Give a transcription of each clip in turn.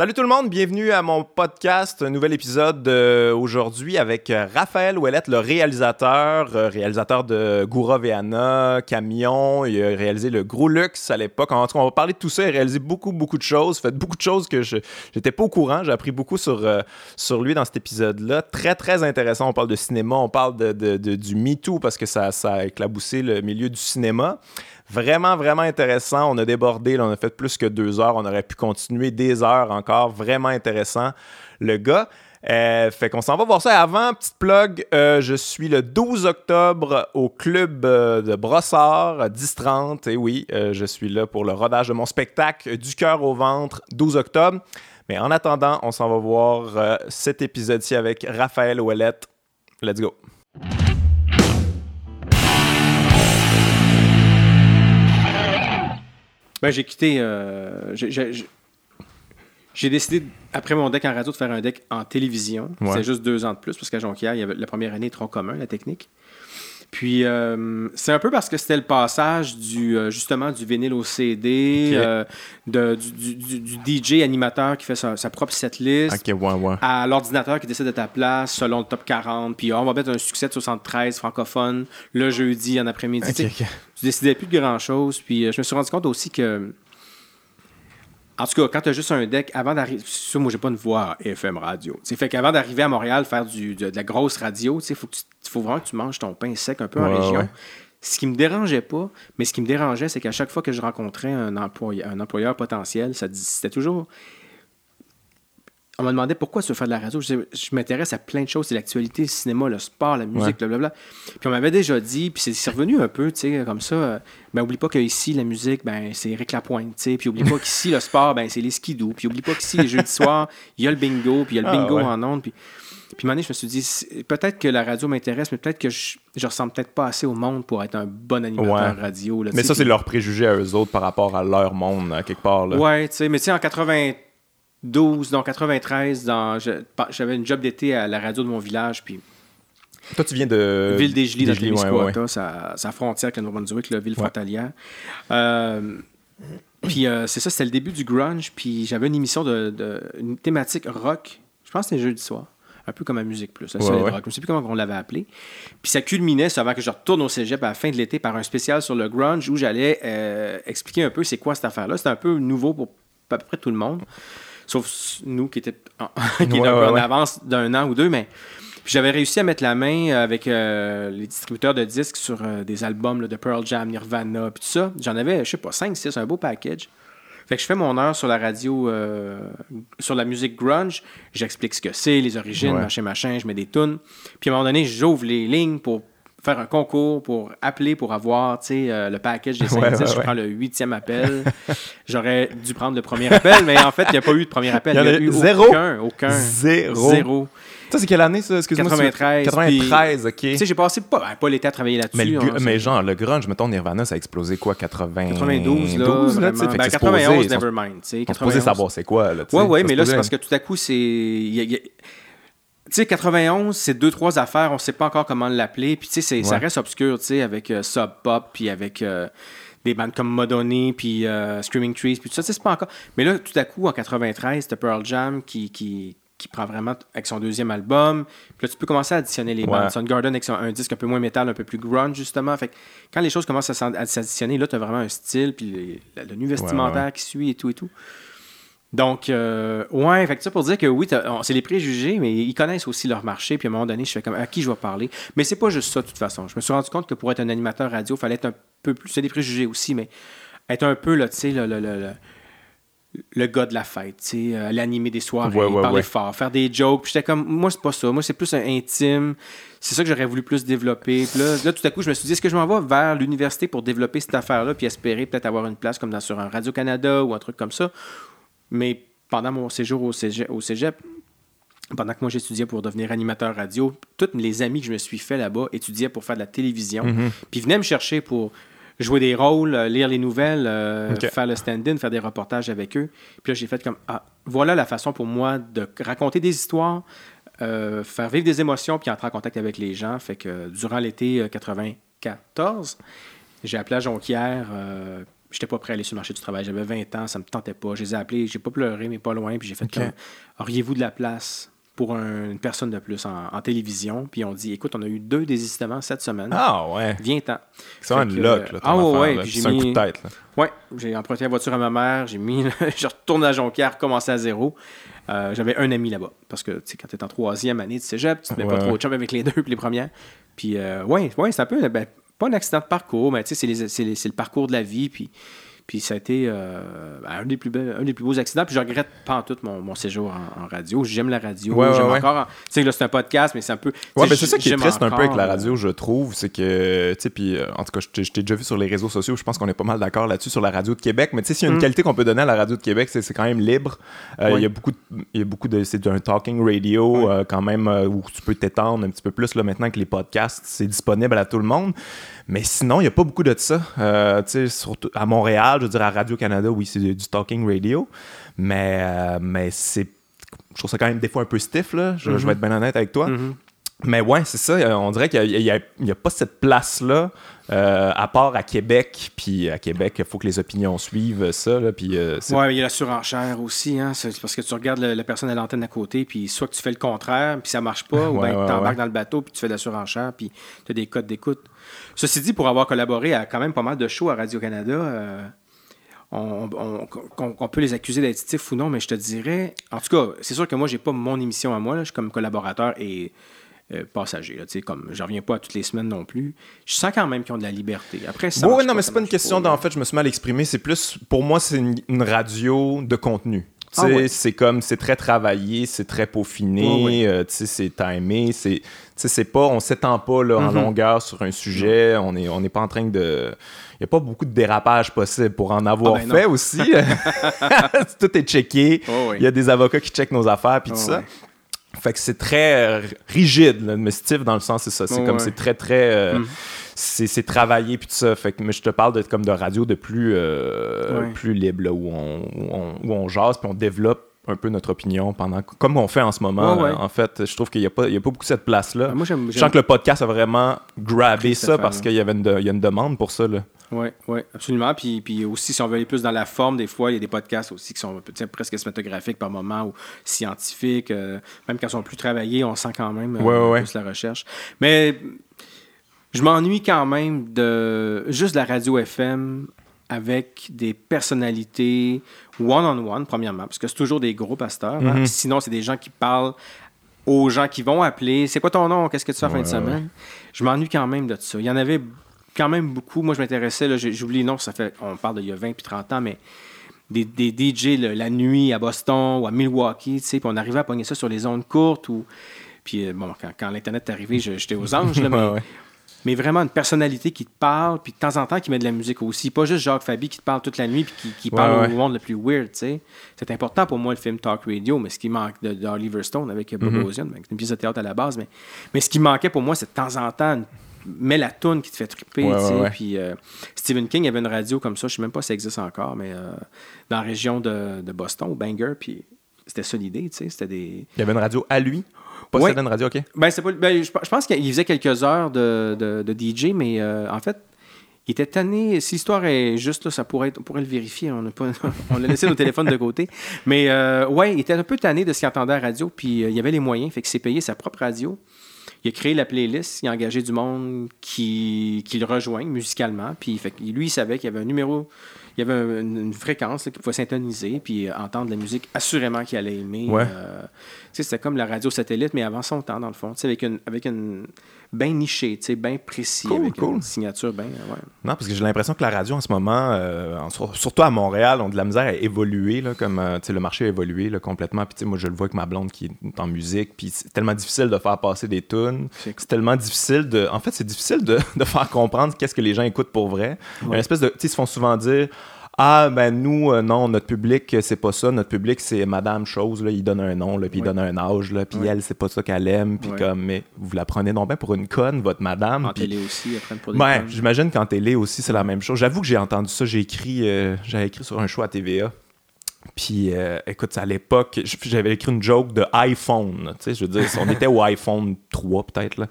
Salut tout le monde, bienvenue à mon podcast, un nouvel épisode euh, aujourd'hui avec euh, Raphaël Ouellette, le réalisateur, euh, réalisateur de Goura Veana, Camion, il a réalisé le Gros Luxe à l'époque. En tout cas, on va parler de tout ça, il a réalisé beaucoup, beaucoup de choses, fait beaucoup de choses que je n'étais pas au courant, j'ai appris beaucoup sur, sur lui dans cet épisode-là. Très, très intéressant, on parle de cinéma, on parle de, du MeToo parce que ça a éclaboussé le milieu du cinéma. Vraiment, vraiment intéressant. On a débordé, on a fait plus que deux heures. On aurait pu continuer des heures encore. Vraiment intéressant, le gars. Euh, fait qu'on s'en va voir ça. Avant, petite plug, euh, je suis le 12 octobre au club euh, de Brossard, 10-30. Et oui, je suis là pour le rodage de mon spectacle Du cœur au ventre, 12 octobre. Mais en attendant, on s'en va voir cet épisode-ci avec Raphaël Ouellette. Let's go. Ben, j'ai quitté. Euh, j'ai décidé, après mon deck en radio, de faire un deck en télévision. C'est juste deux ans de plus, parce qu'à Jonquière, il y avait la première année trop commun, la technique. Puis euh, c'est un peu parce que c'était le passage du euh, justement du vinyle au CD, de, du, DJ animateur qui fait sa, propre setlist, à l'ordinateur qui décide de ta place selon le top 40. Puis on va mettre un succès de 73 francophone le jeudi en après-midi je décidais plus de grand-chose. Puis euh, je me suis rendu compte aussi que. En tout cas, quand tu as juste un deck, avant d'arriver. Ça, moi, j'ai pas une voix FM radio. C'est fait qu'avant d'arriver à Montréal, faire du, de, la grosse radio, il faut, faut vraiment que tu manges ton pain sec un peu en région. Ce qui me dérangeait pas, mais ce qui me dérangeait, c'est qu'à chaque fois que je rencontrais un, employeur, un employeur potentiel, c'était toujours on m'a demandé pourquoi tu veux faire de la radio. Je, m'intéresse à plein de choses. C'est l'actualité, le cinéma, le sport, la musique, blablabla. Puis on m'avait déjà dit, puis c'est revenu un peu, tu sais, comme ça. Euh, ben, oublie pas qu'ici, la musique, ben, c'est Eric Lapointe, tu sais. Puis oublie pas qu'ici, le sport, ben, c'est les skidoo. Puis oublie pas qu'ici, les jeudis soirs, il y a le bingo, puis il y a le ah, bingo en ondes. Puis, puis un je me suis dit, peut-être que la radio m'intéresse, mais peut-être que je, je ressemble peut-être pas assez au monde pour être un bon animateur radio. mais ça, c'est leur préjugé à eux autres par rapport à leur monde, à quelque part. Là. Ouais, tu sais, mais tu sais, en 80 12, donc 93, dans, j'avais une job d'été à la radio de mon village, puis... Toi, tu viens de... Ville des Gilles, dans ouais, sa, frontière avec le Nouveau-Brunswick, la ville frontalière. Euh, puis euh, c'est ça, c'était le début du grunge, puis j'avais une émission de, une thématique rock, je pense que c'était jeudi soir un peu comme à Musique Plus, rock. Je ne sais plus comment on l'avait appelé. Puis ça culminait, ça avant que je retourne au cégep à la fin de l'été par un spécial sur le grunge où j'allais euh, expliquer un peu c'est quoi cette affaire-là. C'était un peu nouveau pour à peu près tout le monde sauf nous qui étaient en, en avance d'un an ou deux, mais j'avais réussi à mettre la main avec euh, les distributeurs de disques sur euh, des albums de Pearl Jam, Nirvana, puis tout ça. J'en avais, je sais pas, 5, 6, un beau package. Fait que je fais mon heure sur la radio, euh, sur la musique grunge. J'explique ce que c'est, les origines, machin, machin, je mets des tunes. Puis à un moment donné, j'ouvre les lignes pour faire un concours pour appeler pour avoir euh, le package des 5 Je prends le huitième appel. J'aurais dû prendre le premier appel, mais en fait, il n'y a pas eu de premier appel. Il n'y a, eu zéro. aucun. Aucun. Zéro. Zéro. Ça, c'est quelle année, ça? Excuse-moi. 93. 93, OK. Tu sais, j'ai passé pas, ben, pas l'été à travailler là-dessus. Mais, hein, mais genre, le grunge, mettons, Nirvana, ça a explosé quoi? 80... 92, là. 12, là ben, 91, Nevermind. Tu sais, savoir c'est quoi, là. Oui, oui, mais là, c'est parce que tout à coup, c'est sais, 91, c'est deux, trois affaires, on sait pas encore comment l'appeler. Puis, tu sais, ça reste obscur, tu sais, avec euh, Sub Pop, puis avec euh, des bandes comme Modoni, puis euh, Screaming Trees, puis tout ça, c'est pas encore. Mais là, tout à coup, en 93, t'as Pearl Jam qui, qui, qui, prend vraiment avec son deuxième album. Puis là, tu peux commencer à additionner les bandes. Garden avec un disque un peu moins métal, un peu plus grunge, justement. Fait que quand les choses commencent à s'additionner, là, t'as vraiment un style, puis le, nu vestimentaire qui suit et tout et tout. Donc, euh, ouais, fait que ça pour dire que oui, c'est les préjugés, mais ils connaissent aussi leur marché. Puis à un moment donné, je fais comme à qui je vais parler? Mais c'est pas juste ça, de toute façon. Je me suis rendu compte que pour être un animateur radio, il fallait être un peu plus. C'est des préjugés aussi, mais être un peu, là, tu sais, le, le, le, le, gars de la fête, tu sais, euh, aller animer des soirées, parler fort, faire des jokes. Puis j'étais comme, moi, c'est pas ça. Moi, c'est plus un intime. C'est ça que j'aurais voulu plus développer. Puis là, là, tout à coup, je me suis dit, est-ce que je m'en vais vers l'université pour développer cette affaire-là, puis espérer peut-être avoir une place comme dans, sur un Radio-Canada ou un truc comme ça? Mais pendant mon séjour au cégep, pendant que moi j'étudiais pour devenir animateur radio, tous les amis que je me suis fait là-bas étudiaient pour faire de la télévision. Mhm. Puis ils venaient me chercher pour jouer des rôles, euh, lire les nouvelles, euh, faire le stand-in, faire des reportages avec eux. Puis là, j'ai fait comme Ah, voilà la façon pour moi de raconter des histoires, euh, faire vivre des émotions, puis entrer en contact avec les gens. Fait que durant l'été 94, j'ai appelé à Jonquière j'étais pas prêt à aller sur le marché du travail. J'avais 20 ans, ça me tentait pas. Je les ai appelés, j'ai pas pleuré, mais pas loin. Puis j'ai fait comme, auriez-vous de la place pour une personne de plus en, télévision? Puis on dit, écoute, on a eu deux désistements cette semaine. Ah ouais. Viens-t'en. C'est un lock, là. Ah ouais, puis j'ai mis... un coup de tête, là. Ouais, j'ai emprunté la voiture à ma mère, j'ai mis, je retourne à Jonquière, commencé à zéro. Euh, j'avais un ami là-bas. Parce que, tu sais, quand tu es en troisième année de cégep, tu te mets pas trop de chum avec les deux puis les premières. Puis, euh, ouais, ouais c'est un peu, ben, pas un accident de parcours, mais c'est le parcours de la vie. Puis ça a été euh, un, des plus un des plus beaux accidents. Puis je regrette pas en tout mon, mon séjour en, radio. J'aime la radio. j'aime encore. Tu sais, là, c'est un podcast, mais c'est un peu. Ouais, mais c'est ça qui est triste un peu avec la radio, je trouve. C'est que, tu sais, puis euh, en tout cas, je t'ai déjà vu sur les réseaux sociaux. Je pense qu'on est pas mal d'accord là-dessus sur la radio de Québec. Mais tu sais, s'il y a une mm. qualité qu'on peut donner à la radio de Québec, c'est quand même libre. Euh, il y a beaucoup de. Il y a beaucoup de. C'est un talking radio quand même où tu peux t'étendre un petit peu plus là, maintenant que les podcasts, c'est disponible à tout le monde. Mais sinon, il n'y a pas beaucoup de ça. Euh, surtout à Montréal, je veux dire, à Radio-Canada, oui, c'est du, talking radio. Mais, euh, mais c'est. Je trouve ça quand même des fois un peu stiff, là. Je, vais mm-hmm. être bien honnête avec toi. Mm-hmm. Mais ouais, c'est ça. Euh, on dirait qu'il n'y a, pas cette place-là, à part à Québec. Puis à Québec, il faut que les opinions suivent ça. Là, puis, ouais, il y a la surenchère aussi. Hein, c'est parce que tu regardes la personne à l'antenne à côté, puis soit que tu fais le contraire, puis ça marche pas, ou bien tu embarques dans le bateau, puis tu fais de la surenchère, puis tu as des codes d'écoute. Ceci dit, pour avoir collaboré à quand même pas mal de shows à Radio-Canada, euh, on, peut les accuser d'être ou non, mais je te dirais. En tout cas, c'est sûr que moi, j'ai pas mon émission à moi. je suis comme collaborateur et euh, passager. Là, comme je reviens pas toutes les semaines non plus. Je sens quand même qu'ils ont de la liberté. Après, ça. Oui, non, mais c'est pas une question d'en fait, je me suis mal exprimé. C'est plus, pour moi, c'est une, radio de contenu. Ah c'est comme, c'est très travaillé, c'est très peaufiné, euh, c'est timé, c'est c'est pas, on s'étend pas là, en mm-hmm. longueur sur un sujet, on n'est on est pas en train de... Il n'y a pas beaucoup de dérapage possible pour en avoir ah, ben fait aussi. tout est checké, oh, il y a des avocats qui checkent nos affaires, puis tout oh, ça. Fait que c'est très rigide, mais stiff dans le sens, c'est ça. C'est oh, comme, c'est très, très... Euh, mm c'est travaillé puis tout ça. Fait que, mais je te parle de, comme de radio de plus, euh, plus libre, là, où, on, où, on, jase puis on développe un peu notre opinion pendant comme on fait en ce moment en fait je trouve qu'il n'y a pas il y a pas beaucoup cette place là moi, je sens que le podcast a vraiment grabé ça parce qu'il y avait une, il y a une demande pour ça là oui, oui, absolument. Puis, puis aussi, si on veut aller plus dans la forme, des fois, il y a des podcasts aussi qui sont presque cinématographiques par moment ou scientifiques. Euh, même quand ils sont plus travaillés, on sent quand même euh, plus la recherche. Mais je m'ennuie quand même de juste la radio FM avec des personnalités one-on-one, premièrement, parce que c'est toujours des gros pasteurs. Hein. Mhm. Sinon, c'est des gens qui parlent aux gens qui vont appeler. C'est quoi ton nom? Qu'est-ce que tu fais la fin de semaine? Je m'ennuie quand même de ça. Il y en avait quand même beaucoup. Moi, je m'intéressais, j'oublie nom, ça fait, on parle d'il y a 20 puis 30 ans, mais des, des DJ la nuit à Boston ou à Milwaukee, tu sais, puis on arrivait à pogner ça sur les zones courtes ou... Puis, euh, bon, quand, l'Internet est arrivé, j'étais aux anges, là, mais mais vraiment une personnalité qui te parle, puis de temps en temps qui met de la musique aussi. Pas juste Jacques Fabi qui te parle toute la nuit, puis qui, parle au monde le plus weird, tu sais. C'est important pour moi le film Talk Radio, mais ce qui manque de, Oliver Stone avec Bob mm Ozian, une pièce de théâtre à la base, mais, mais ce qui manquait pour moi, c'est de temps en temps mets la toune qui te fait triper. Puis euh, Stephen King avait une radio comme ça, je sais même pas si ça existe encore, mais euh, dans la région de, de Boston, au Banger, puis c'était ça l'idée, tu sais. C'était des. Il y avait une radio à lui? Pas une radio, OK. Ben, pas, ben, je, pense qu'il faisait quelques heures de, de, DJ, mais euh, en fait, il était tanné. Si l'histoire est juste, là, ça pourrait être, on pourrait le vérifier. On a, pas, on a laissé nos téléphones de côté. Mais euh, ouais, il était un peu tanné de ce qu'il entendait à la radio, puis euh, il y avait les moyens, fait qu'il s'est payé sa propre radio. Il a créé la playlist, il a engagé du monde qui, qui le rejoigne musicalement, puis fait, lui, il savait qu'il y avait un numéro il y avait une, fréquence qu'il pouvait syntoniser puis euh, entendre la musique assurément qu'il allait aimer. Euh, c'était comme la radio satellite, mais avant son temps, dans le fond. Avec une, avec une bien niché, bien précis, avec une signature bien. Non, parce que j'ai l'impression que la radio en ce moment, euh, surtout à Montréal, on de la misère à évoluer, là, comme le marché a évolué là, complètement. Puis moi, je le vois avec ma blonde qui est en musique, puis c'est tellement difficile de faire passer des tunes. C'est tellement difficile de. En fait, c'est difficile de, de, faire comprendre qu'est-ce que les gens écoutent pour vrai. Une espèce de. Tu sais, ils se font souvent dire ah, ben nous, euh, non, notre public, c'est pas ça. Notre public, c'est Madame Chose, là, il donne un nom, là, puis il donne un âge, là, puis elle, c'est pas ça qu'elle aime, puis comme, mais vous la prenez non bien pour une conne, votre madame. En télé aussi, elle pour des Ben, j'imagine qu'en télé aussi, c'est la même chose. J'avoue que j'ai entendu ça, j'ai écrit, euh, j'avais écrit sur un show à TVA. Puis, euh, écoute, à l'époque, j'avais écrit une joke de iPhone, tu sais, je veux dire, on était au iPhone 3 peut-être, là.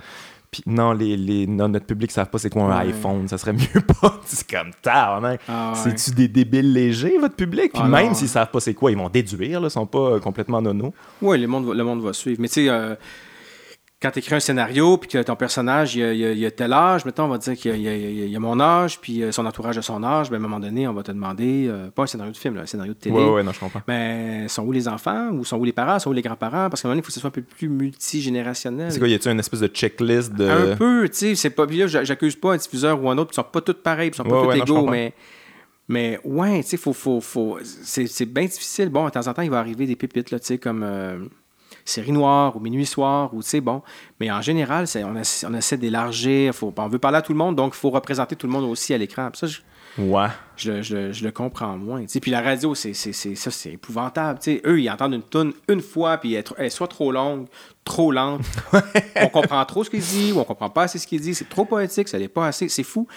Puis non, les, les, notre public ne savent pas c'est quoi un iPhone. Ça serait mieux pas. c'est comme tard, ah, C'est-tu des débiles légers, votre public? Puis ah, même s'ils savent pas c'est quoi, ils vont déduire, ils sont pas complètement nono. Oui, le monde, le monde va suivre. Mais tu sais, euh, quand tu écris un scénario, puis que ton personnage, il y, a, tel âge, mettons, on va dire qu'il y, a mon âge, puis euh, son entourage de son âge, ben, à un moment donné, on va te demander, euh, pas un scénario de film, un scénario de télé. Oui, oui, non, je comprends. Mais sont où les enfants, ou sont où les parents, sont où les grands-parents, parce qu'à un moment donné, il faut que ce soit un peu plus multigénérationnel. C'est quoi, y a-t-il une espèce de checklist de. Un peu, tu sais, c'est pas. Puis là, j'accuse pas un diffuseur ou un autre, ils sont pas tous pareils, ils sont pas tous égaux, mais. Mais ouais, tu sais, faut, faut, faut... c'est bien difficile. Bon, de temps en temps, il va arriver des pépites, là, tu sais, comme. Euh, série noire ou minuit soir ou c'est bon. Mais en général, on, on, essaie d'élargir. on veut parler à tout le monde, donc il faut représenter tout le monde aussi à l'écran. Ça, je, ouais. je, le comprends moins. Puis la radio, c'est, ça, c'est épouvantable. eux, ils entendent une tonne une fois, puis elle, soit trop longue, trop lente. on comprend trop ce qu'il dit ou on comprend pas assez ce qu'il dit. C'est trop poétique, ça n'est pas assez. C'est fou.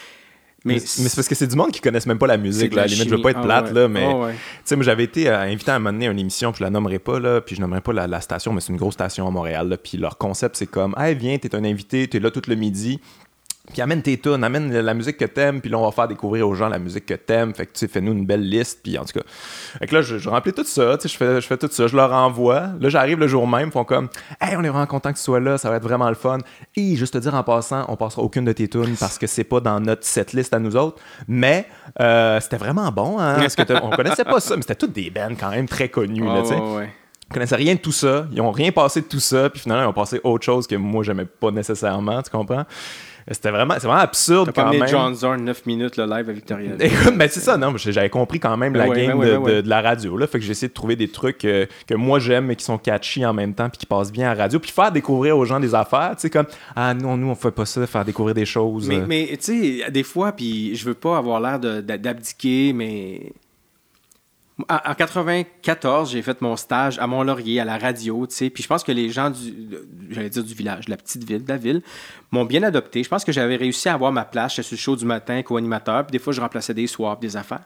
Mais, c'est parce que c'est du monde qui connaissent même pas la musique. Là. À la limite, je veux pas être ah plate, là, mais ah tu sais, moi j'avais été euh, invité à à une émission, puis je la nommerai pas, là, puis je nommerai pas la, station, mais c'est une grosse station à Montréal. Là, puis leur concept, c'est comme Hey, viens, t'es un invité, t'es là tout le midi, puis amène tes tunes, amène la musique que t'aimes, puis là, on va faire découvrir aux gens la musique que t'aimes. Fait que, tu sais, fais-nous une belle liste, puis en tout cas. Fait que là, je, remplis tout ça, tu sais, je fais, je fais tout ça, je leur envoie. Là, j'arrive le jour même, ils font comme, hey, on est vraiment content que tu sois là, ça va être vraiment le fun. Et juste te dire en passant, on passera aucune de tes tunes parce que c'est pas dans notre setlist à nous autres. Mais euh, c'était vraiment bon, hein, parce que on connaissait pas ça, mais c'était toutes des bands quand même très connues, là, tu sais. Ils connaissaient rien de tout ça, ils ont rien passé de tout ça, puis finalement, ils ont passé autre chose que moi, j'aimais pas nécessairement, tu comprends? C'était vraiment, c'est vraiment absurde quand même. John Zorn 9 minutes le live à Victoria. Écoute, ben c'est ça, non, j'avais compris quand même la game de, la radio. Là, fait que j'ai essayé de trouver des trucs euh, que moi j'aime mais qui sont catchy en même temps puis qui passent bien à la radio. Puis faire découvrir aux gens des affaires, tu sais, comme Ah non, nous on fait pas ça, faire découvrir des choses. Mais, mais tu sais, des fois, puis je veux pas avoir l'air d'abdiquer, mais en 94, j'ai fait mon stage à Mont-Laurier, à la radio, tu sais. Puis je pense que les gens du, j'allais dire du village, de la petite ville, de la ville, m'ont bien adopté. Je pense que j'avais réussi à avoir ma place. chez sur le show du matin, co-animateur. Puis des fois, je remplaçais des soirs, des affaires.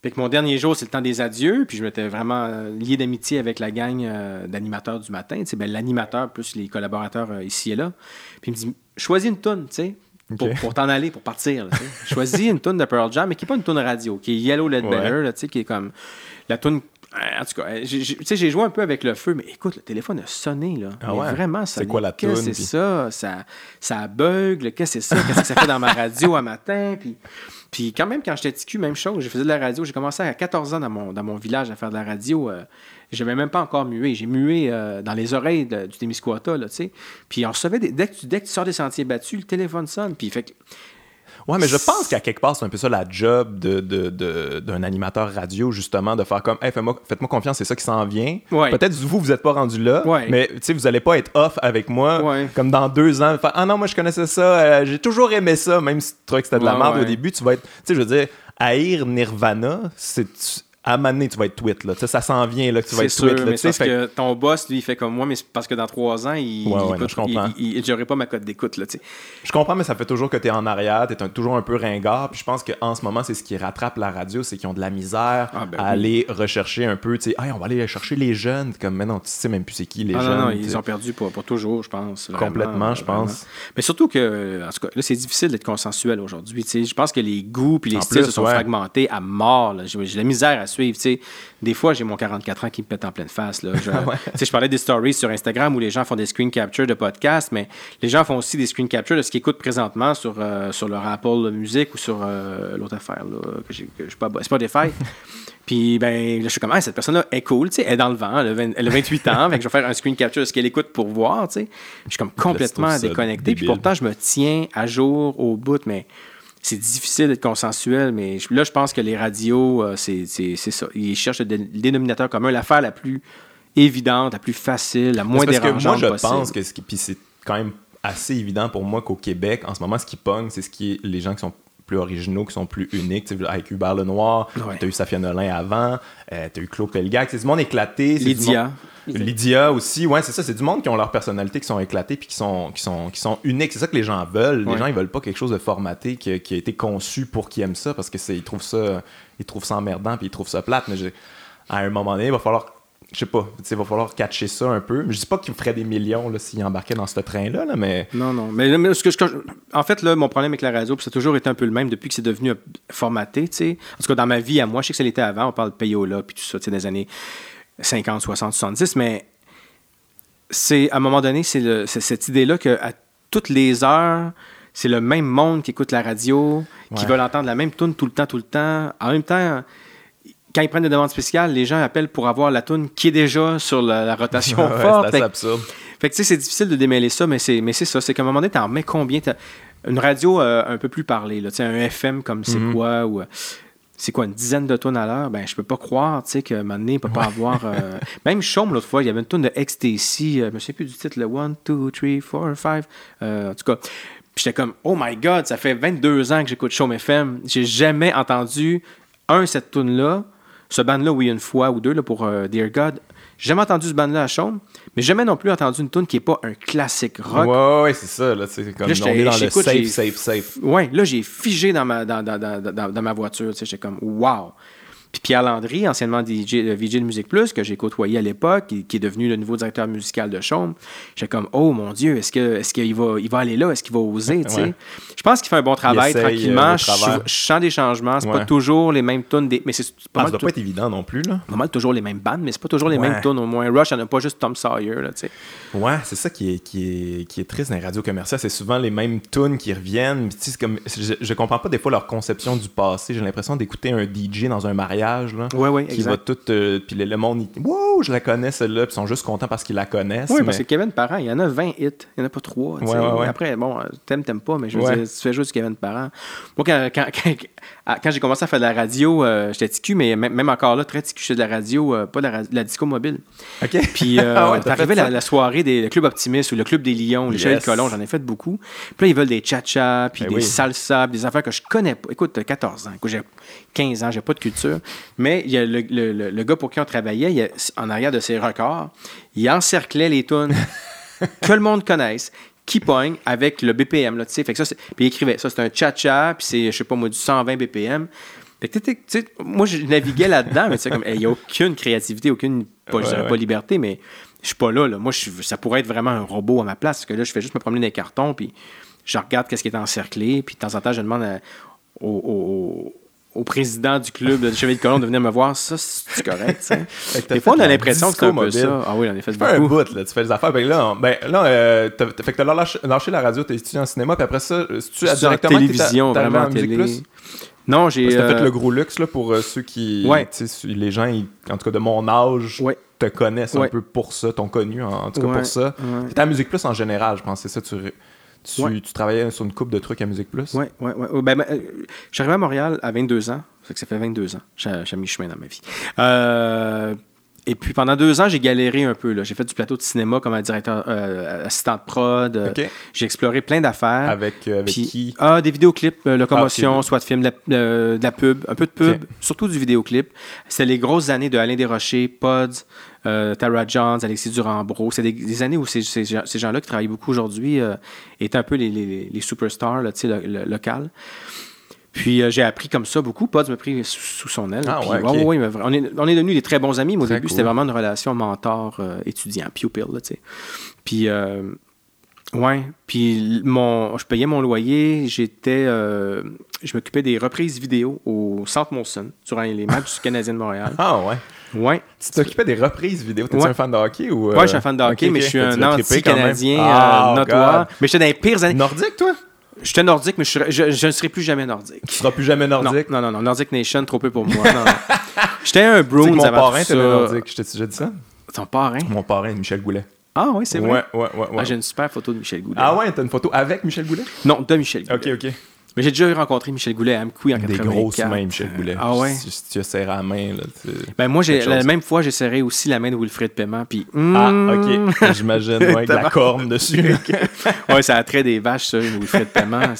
Puis que mon dernier jour, c'est le temps des adieux. Puis je m'étais vraiment euh, lié d'amitié avec la gang euh, d'animateurs du matin. Tu sais, ben, l'animateur plus les collaborateurs euh, ici et là. Puis il me dit, choisis une tonne, tu sais pour, t'en aller, pour partir. Choisis une tune de Pearl Jam, mais qui n'est pas une tune radio, qui est Yellow Led Better, qui est comme la tune. En tout cas, j'ai joué un peu avec le feu, mais écoute, le téléphone a sonné. Là. Ah ouais? Vraiment, C'est quoi la? Qu'est-ce que c'est ça? ça? Ça bug. Qu'est-ce que c'est ça? Qu'est-ce que ça fait dans ma radio à matin? Puis, puis quand même, quand j'étais TQ, même chose. Je faisais de la radio. J'ai commencé à 14 ans dans mon, dans mon village à faire de la radio. Euh, je n'avais même pas encore mué. J'ai mué euh, dans les oreilles du Témiscouata, là, tu sais. Puis on recevait, dès, que tu, dès que tu sors des sentiers battus, le téléphone sonne. Puis fait Ouais, mais je pense qu'à quelque part, c'est un peu ça la job d'un de, de, animateur radio, justement, de faire comme, hey, faites-moi faites confiance, c'est ça qui s'en vient. Peut-être vous, vous n'êtes pas rendu là, mais vous n'allez pas être off avec moi, comme dans deux ans. ah non, moi, je connaissais ça, euh, j'ai toujours aimé ça, même si tu trouvais que c'était de la merde au début, tu vas être, tu sais, je veux dire, haïr Nirvana, c'est à un moment donné, tu vas être tweet. Là. ça s'en vient là, que tu vas être sûr, tweet. Là, parce que ton boss, lui, il fait comme moi, mais c'est parce que dans trois ans, il ouais, pas ma cote d'écoute. Là, je comprends, mais ça fait toujours que tu es en arrière, tu es toujours un peu ringard. Puis je pense qu'en ce moment, c'est ce qui rattrape la radio, c'est qu'ils ont de la misère ah, ben à aller rechercher un peu. Sais, on va aller chercher les jeunes. Comme maintenant, tu sais même plus c'est qui les ah, jeunes. Non, non, ils ont perdu pour, pour toujours, je pense. Complètement, je pense. Mais surtout que, en tout cas, là, c'est difficile d'être consensuel aujourd'hui. Je pense que les goûts puis les styles se sont fragmentés à mort. J'ai la misère à suivre. Des fois, j'ai mon 44 ans qui me pète en pleine face. Là. Je, je parlais des stories sur Instagram où les gens font des screen captures de podcasts, mais les gens font aussi des screen captures de ce qu'ils écoutent présentement sur, euh, sur leur Apple Music ou sur euh, l'autre affaire, là, que je sais pas, Spotify. Puis, ben, je suis comme, cette personne-là est cool, tu sais, elle est dans le vent, elle a, 28 ans, je vais faire un screen capture de ce qu'elle écoute pour voir, tu sais. Je suis comme complètement déconnecté, puis pourtant, je me tiens à jour au bout, mais c'est difficile d'être consensuel, mais là, je pense que les radios, euh, c'est ça. Ils cherchent le, dénominateur commun, l'affaire la plus évidente, la plus facile, la moins dérangeante que moi, je pense que puis c'est quand même assez évident pour moi qu'au Québec, en ce moment, ce qui pogne, c'est ce qui est les gens qui sont plus originaux, qui sont plus uniques. Avec Hubert Lenoir, tu as eu Safia Nolin avant, euh, tu as eu Claude Pelgag. C'est du monde éclaté. Lydia. Lydia aussi, ouais, c'est ça, c'est du monde qui ont leur personnalité, qui sont éclatés puis qui sont, qui sont, qui sont uniques. C'est ça que les gens veulent. Les gens, ils veulent pas quelque chose de formaté qui, a été conçu pour qu'ils aiment ça parce que ils trouvent ça, ils trouvent ça emmerdant puis ils trouvent ça plate. Mais à un moment donné, il va falloir je sais pas, il va falloir catcher ça un peu. Je dis pas qu'il ferait des millions s'il embarquait dans ce train-là, là, mais. Non, non. Mais, ce que, en fait, là, mon problème avec la radio, ça a toujours été un peu le même depuis que c'est devenu formaté, tu sais. En tout cas, dans ma vie à moi, je sais que ça l'était avant, on parle de payola, puis tout ça, tu sais, des années 50, 60, 70, mais c'est, à un moment donné, c'est, cette idée-là qu'à toutes les heures, c'est le même monde qui écoute la radio, qui veut entendre la même tune tout le temps, tout le temps. En même temps, quand ils prennent des demandes spéciales, les gens appellent pour avoir la tune qui est déjà sur la, rotation forte. c'est absurde. Fait que tu sais, c'est difficile de démêler ça, mais c'est, mais c'est ça. C'est qu'à un moment donné, t'en mets combien? Une radio euh, un peu plus parlée, là, un FM comme c'est mm-hmm. quoi, ou euh, c'est quoi, une dizaine de tonnes à l'heure? Ben, je peux pas croire, tu sais, un ne peut pas avoir. Euh, même Chaume, l'autre fois, il y avait une tonne de XTC, je me souviens plus du titre, le 1, 2, 3, 4, 5. en tout cas. J'étais comme, oh my god, ça fait 22 ans que j'écoute Chaume FM. J'ai jamais entendu, un, cette tune là ce band-là, oui, une fois ou deux là, pour euh, Dear God. J'ai jamais entendu ce band-là à Chaume, mais jamais non plus entendu une tune qui n'est pas un classique rock. Ouais, ouais, c'est ça. Là, c'est comme là, on est dans le safe, safe, safe. Ouais, là, j'ai figé dans ma, dans, dans, dans, dans ma voiture. J'étais comme, wow. Puis Pierre Landry, anciennement DJ, euh, VJ de Musique Plus, que j'ai côtoyé à l'époque, qui, est devenu le nouveau directeur musical de Chaume, j'étais comme, oh mon Dieu, est-ce qu'il est va, il va aller là? Est-ce qu'il va oser? Je pense qu'il fait un bon travail tranquillement. Euh, je, sens des changements. C'est pas toujours les mêmes tunes. Des... Mais c'est pas ah, ça doit pas être évident non plus. Là. Pas mal toujours les mêmes bandes, mais c'est pas toujours les mêmes tunes. Au moins, Rush, il n'y a pas juste Tom Sawyer. Là, ouais, c'est ça qui est, qui, est, qui est triste dans les radios commerciales. C'est souvent les mêmes tunes qui reviennent. Comme, je, je comprends pas des fois leur conception du passé. J'ai l'impression d'écouter un DJ dans un mariage. Là. Ouais, ouais, qui va tout. Euh, puis le, monde, wow, je la connais celle-là, puis ils sont juste contents parce qu'ils la connaissent. Oui, mais... parce que Kevin Parent, il y en a 20 hits, il n'y en a pas 3. Ouais, Après, bon, t'aimes, t'aimes pas, mais je veux dire, tu fais juste Kevin Parent. Moi, quand, quand, quand, j'ai commencé à faire de la radio, euh, j'étais ticu, mais même encore là, très ticu, je de la radio, euh, pas de la, disco mobile. OK. Puis, ah t'arrivais la, la, soirée des le Club Optimiste ou le Club des Lions, les yes. de Colomb, j'en ai fait beaucoup. Puis là, ils veulent des cha-cha, puis ben des salsa, des affaires que je connais pas. Écoute, 14 ans, écoute, j'ai 15 ans, j'ai pas de culture. Mais il y a le, le, le, gars pour qui on travaillait, il en arrière de ses records, il encerclait les tunes que le monde connaisse, qui pogne avec le BPM. Là, fait que ça, puis il écrivait ça, c'est un cha-cha, puis c'est, je sais pas moi, du 120 BPM. moi, je naviguais là-dedans, mais comme, il n'y a aucune créativité, aucune, pas, pas liberté, mais je suis pas là. là. Moi, je, ça pourrait être vraiment un robot à ma place, parce que là, je fais juste me promener dans les cartons, puis je regarde qu'est-ce qui est encerclé, puis de temps en temps, je demande au au président du club de Chevalier de Colomb de venir me voir, ça, c'est correct. Des fois, on a l'impression que c'est un peu ça. Ah oui, on a fait tu beaucoup. un bout, là, tu fais des affaires. Ben là, ben, là euh, fait que t'as lâché, lâché, la radio, t'es étudié en cinéma, puis après ça, tu as directement télévision, vraiment, télé. Plus? Non, j'ai. T'as fait euh, le gros luxe, là, pour euh, ceux qui. Ouais. Les gens, en tout cas de mon âge, te connaissent un peu pour ça, t'ont connu, en, tout cas pour ça. T'es à Musique Plus en général, je pense, c'est ça, tu tu, tu, travaillais sur une coupe de trucs à Musique Plus? Oui, oui, oui. Ben, ben euh, je suis arrivé à Montréal à 22 ans. Ça, que ça fait 22 ans. J'ai mis chemin dans ma vie. Euh, et puis pendant deux ans, j'ai galéré un peu. J'ai fait du plateau de cinéma comme un directeur euh, assistant de prod. J'ai exploré plein d'affaires. Avec, avec qui? Ah, des vidéoclips, locomotion, ah, soit de film, de la, pub, un peu de pub, surtout du vidéoclip. C'était les grosses années de Alain Desrochers, Pods, euh, Tara Jones, Alexis Durambro. C'est des, années où ces, gens-là qui travaillent beaucoup aujourd'hui euh, étaient un peu les, les, superstars là, le, local. Puis euh, j'ai appris comme ça beaucoup. Pods m'a pris sous, son aile. Ah, ouais, on, est, on est devenus des très bons amis, mais au début, c'était vraiment une relation mentor-étudiant, pupil. Là, puis, ouais. Puis mon, je payais mon loyer. J'étais, je m'occupais des reprises vidéo au Centre Molson durant les matchs du Canadien de Montréal. Ah ouais. Ouais. Tu t'occupais des reprises vidéo. T'es-tu un fan de hockey ou. Euh... Ouais, je suis un fan de hockey, mais je suis un anti-canadien euh, notoire. Mais j'étais dans les pires années. Nordique, toi? J'étais nordique, mais je, je, ne serai plus jamais nordique. Tu seras plus jamais nordique? Non, non, non. Nordic Nation, trop peu pour moi. J'étais un Bruins mon parrain était nordique. Je t'ai déjà dit ça? Ton parrain? Mon parrain, Michel Goulet. Ah oui, c'est vrai? Ouais, ouais, ouais. Ah, j'ai une super photo de Michel Goulet. Ah ouais, t'as une photo avec Michel Goulet? Non, de Michel Goulet. OK, OK. Mais j'ai déjà rencontré Michel Goulet à Amkoui en Des grosses mains, Michel Goulet. Ah ouais? Si, tu as serré la main, là, Ben moi, j'ai, la même fois, j'ai serré aussi la main de Wilfred Paiement, puis... Ah, OK. Hmm. J'imagine, ouais, avec la corne dessus. ouais, ça trait des vaches, ça, Wilfred Paiement.